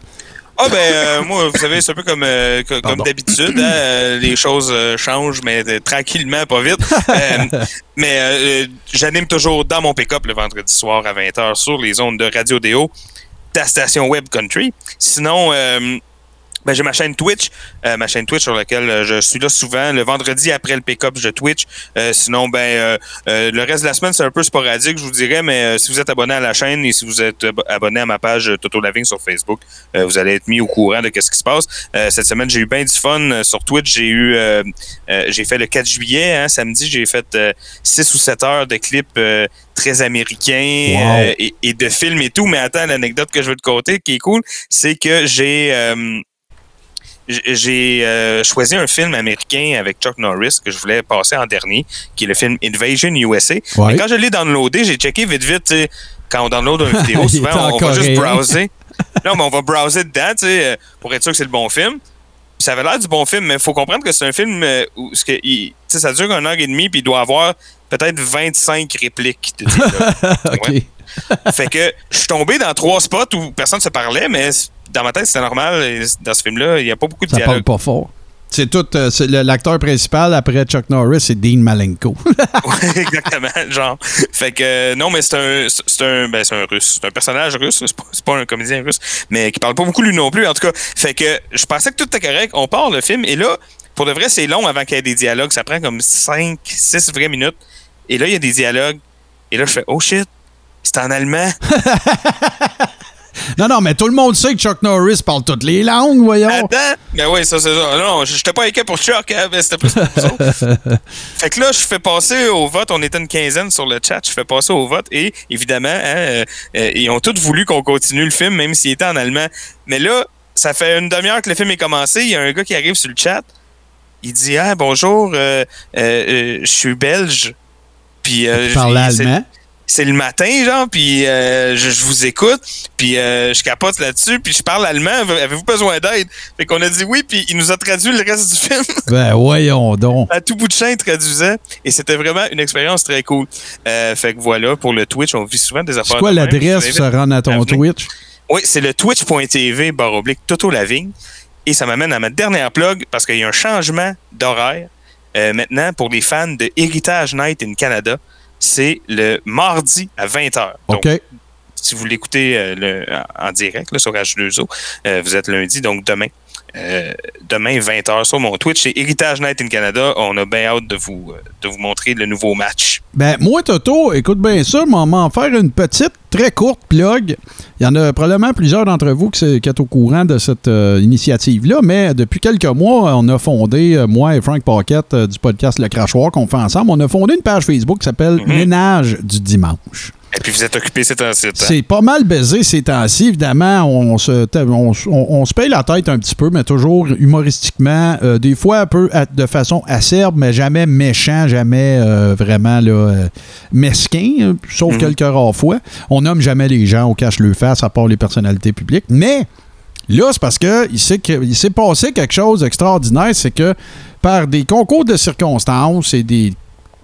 Ah ben euh, [laughs] moi, vous savez, c'est un peu comme, euh, co- comme d'habitude. hein, les choses euh, changent, mais tranquillement, pas vite. [laughs] Mais euh, j'anime toujours dans mon pick-up le vendredi soir à 20h sur les ondes de Radio Déo, ta station Web Country. Sinon, euh, ben, j'ai ma chaîne Twitch, euh, ma chaîne Twitch sur laquelle euh, je suis là souvent. Le vendredi après le pick-up, je Twitch. Euh, sinon, ben euh, euh, le reste de la semaine, c'est un peu sporadique, je vous dirais, mais euh, si vous êtes abonné à la chaîne et si vous êtes ab- abonné à ma page Toto Lavigne sur Facebook, euh, vous allez être mis au courant de ce qui se passe. Euh, cette semaine, j'ai eu bien du fun sur Twitch. J'ai eu, euh, euh, j'ai fait le 4 juillet, hein, samedi, j'ai fait euh, 6 ou 7 heures de clips euh, très américains Wow. euh, et, et de films et tout. Mais attends, l'anecdote que je veux te conter, qui est cool, c'est que j'ai euh, j'ai euh, choisi un film américain avec Chuck Norris que je voulais passer en dernier, qui est le film Invasion USA. Ouais. Mais quand je l'ai downloadé, j'ai checké vite vite, quand on download une [laughs] vidéo, souvent on, on va juste browser. [laughs] non, mais on va browser dedans, tu sais, euh, pour être sûr que c'est le bon film. Puis ça avait l'air du bon film, mais il faut comprendre que c'est un film euh, où ce que il- tu sais, ça dure une heure et demie, puis il doit avoir peut-être 25 répliques de dialogue. [laughs] OK. Ouais. fait que je suis tombé dans trois spots où personne se parlait, mais dans ma tête, c'était normal. Et Dans ce film-là, il n'y a pas beaucoup de Ça parle dialogue. pas fort. C'est tout. euh, L'acteur principal après Chuck Norris, c'est Dean Malenko. [laughs] Ouais, exactement, genre. Fait que euh, non, mais c'est un, c'est un, ben, c'est un russe, c'est un personnage russe, c'est pas, c'est pas un comédien russe, mais qui parle pas beaucoup lui non plus. En tout cas, fait que je pensais que tout était correct. On part le film et là, pour de vrai, c'est long avant qu'il y ait des dialogues. Ça prend comme 5, 6 vraies minutes. Et là, il y a des dialogues. Et là, je fais oh shit, c'est en allemand. [laughs] non, non, mais tout le monde sait que Chuck Norris parle toutes les langues, voyons. Attends! Ben oui, ça, c'est ça. Non, j'étais pas inquiet pour Chuck, hein, mais c'était plus pour autres. [laughs] Fait que là, je fais passer au vote. On était une quinzaine sur le chat. Je fais passer au vote. Et évidemment, hein, euh, euh, ils ont tous voulu qu'on continue le film, même s'il était en allemand. Mais là, ça fait une demi-heure que le film est commencé. Il y a un gars qui arrive sur le chat. Il dit Ah, bonjour, euh, je suis belge. Puis, euh, parle allemand? C'est le matin, genre, puis euh, je, je vous écoute, puis euh, je capote là-dessus, puis je parle allemand. Avez- Avez-vous besoin d'aide? Fait qu'on a dit oui, puis il nous a traduit le reste du [laughs] film. Ben, voyons donc. à tout bout de champ, il traduisait. Et c'était vraiment une expérience très cool. Euh, fait que voilà, pour le Twitch, on vit souvent des affaires. C'est quoi l'adresse pour se rendre à ton. Twitch? Oui, c'est le twitch.tv barre oblique Toto Lavigne. Et ça m'amène à ma dernière plug parce qu'il y a un changement d'horaire euh, maintenant pour les fans de Heritage Night in Canada. C'est le mardi à 20h. OK. si vous l'écoutez euh, en direct là, sur H2O, euh, vous êtes lundi, donc demain. Euh, demain, 20h sur mon Twitch. C'est Heritage Night in Canada. On a bien hâte de vous, euh, de vous montrer le nouveau match. Ben, moi, Toto, écoute bien ça, m'en m'en faire une petite, très courte plug. Il y en a probablement plusieurs d'entre vous qui, s- qui êtes au courant de cette euh, initiative-là, mais depuis quelques mois, on a fondé, moi et Frank Paquette euh, du podcast Le Crachoir qu'on fait ensemble, on a fondé une page Facebook qui s'appelle Ménage du dimanche. Et puis vous êtes occupé ces temps-ci. hein? C'est pas mal baisé ces temps-ci, évidemment. On se, on, on- on se paye la tête un petit peu, mais toujours humoristiquement. euh, des fois un peu de façon acerbe, mais jamais méchant, jamais euh, vraiment là, euh, mesquin, euh, sauf quelques rares fois. On nomme jamais les gens, on cache le face, à part les personnalités publiques. Mais Là, c'est parce que il s'est que- il s'est passé quelque chose d'extraordinaire, c'est que par des concours de circonstances et des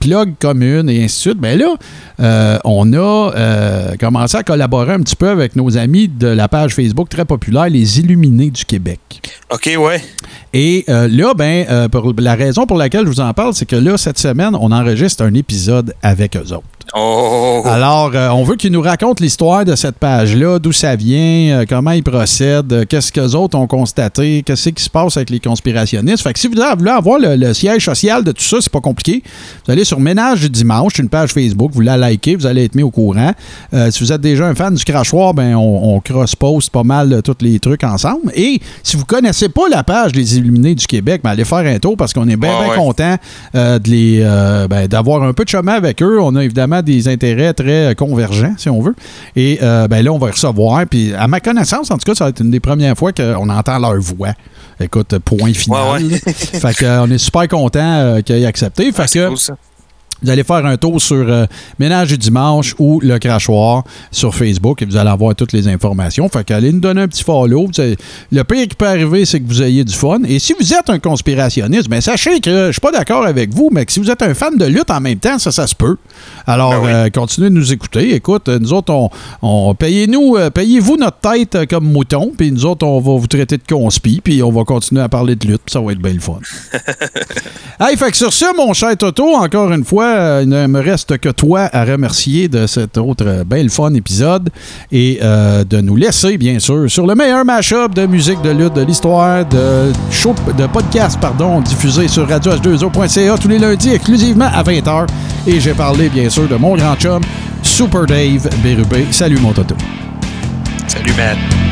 plugs communes et ainsi de suite, ben là, euh, on a euh, commencé à collaborer un petit peu avec nos amis de la page Facebook très populaire, les Illuminés du Québec. OK, ouais. Et euh, là, ben, pour- la raison pour laquelle je vous en parle, c'est que là, cette semaine, on enregistre un épisode avec eux autres. Oh! Alors, euh, on veut qu'ils nous racontent l'histoire de cette page-là, d'où ça vient, euh, comment ils procèdent, euh, qu'est-ce qu'eux autres ont constaté, qu'est-ce qui se passe avec les conspirationnistes. Fait que si vous voulez avoir le, le siège social de tout ça, c'est pas compliqué. Vous allez sur Ménage du Dimanche, une page Facebook, vous la likez, vous allez être mis au courant. Euh, si vous êtes déjà un fan du crachoir, ben on, on cross-post pas mal tous les trucs ensemble. Et si vous connaissez pas la page des Illuminés du Québec, ben allez faire un tour parce qu'on est bien, bien ouais. content de les, ben, d'avoir un peu de chemin avec eux. On a évidemment des intérêts très euh, convergents, si on veut. Et euh, ben là, on va recevoir. Puis, à ma connaissance, en tout cas, ça va être une des premières fois qu'on entend leur voix. Écoute, point final. Ouais, fait que, euh, on est super content qu'ils aient accepté. Fait que, cool, ça. Vous allez faire un tour sur euh, Ménage du dimanche ou Le Crachoir sur Facebook et vous allez avoir toutes les informations. Fait qu'allez nous donner un petit follow. Le pire qui peut arriver, c'est que vous ayez du fun. Et si vous êtes un conspirationniste, ben sachez que je suis pas d'accord avec vous, mais que si vous êtes un fan de lutte en même temps, ça, ça se peut. Alors, Ben oui. euh, continuez de nous écouter. Écoute, euh, nous autres, on, on- payez-nous, payez-vous notre tête comme mouton, puis nous autres, on va vous traiter de conspi, puis on va continuer à parler de lutte, puis ça va être bien le fun. [laughs] Hey, fait que sur ce, mon cher Toto, encore une fois, euh, il ne me reste que toi à remercier de cet autre euh, bel fun épisode et euh, de nous laisser, bien sûr, sur le meilleur mashup de musique de lutte de l'histoire, de show, de podcast, pardon, diffusé sur radioh2o.ca tous les lundis exclusivement à 20h. Et j'ai parlé, bien sûr, de mon grand chum, Super Dave Bérubé. Salut, mon Toto. Salut, man.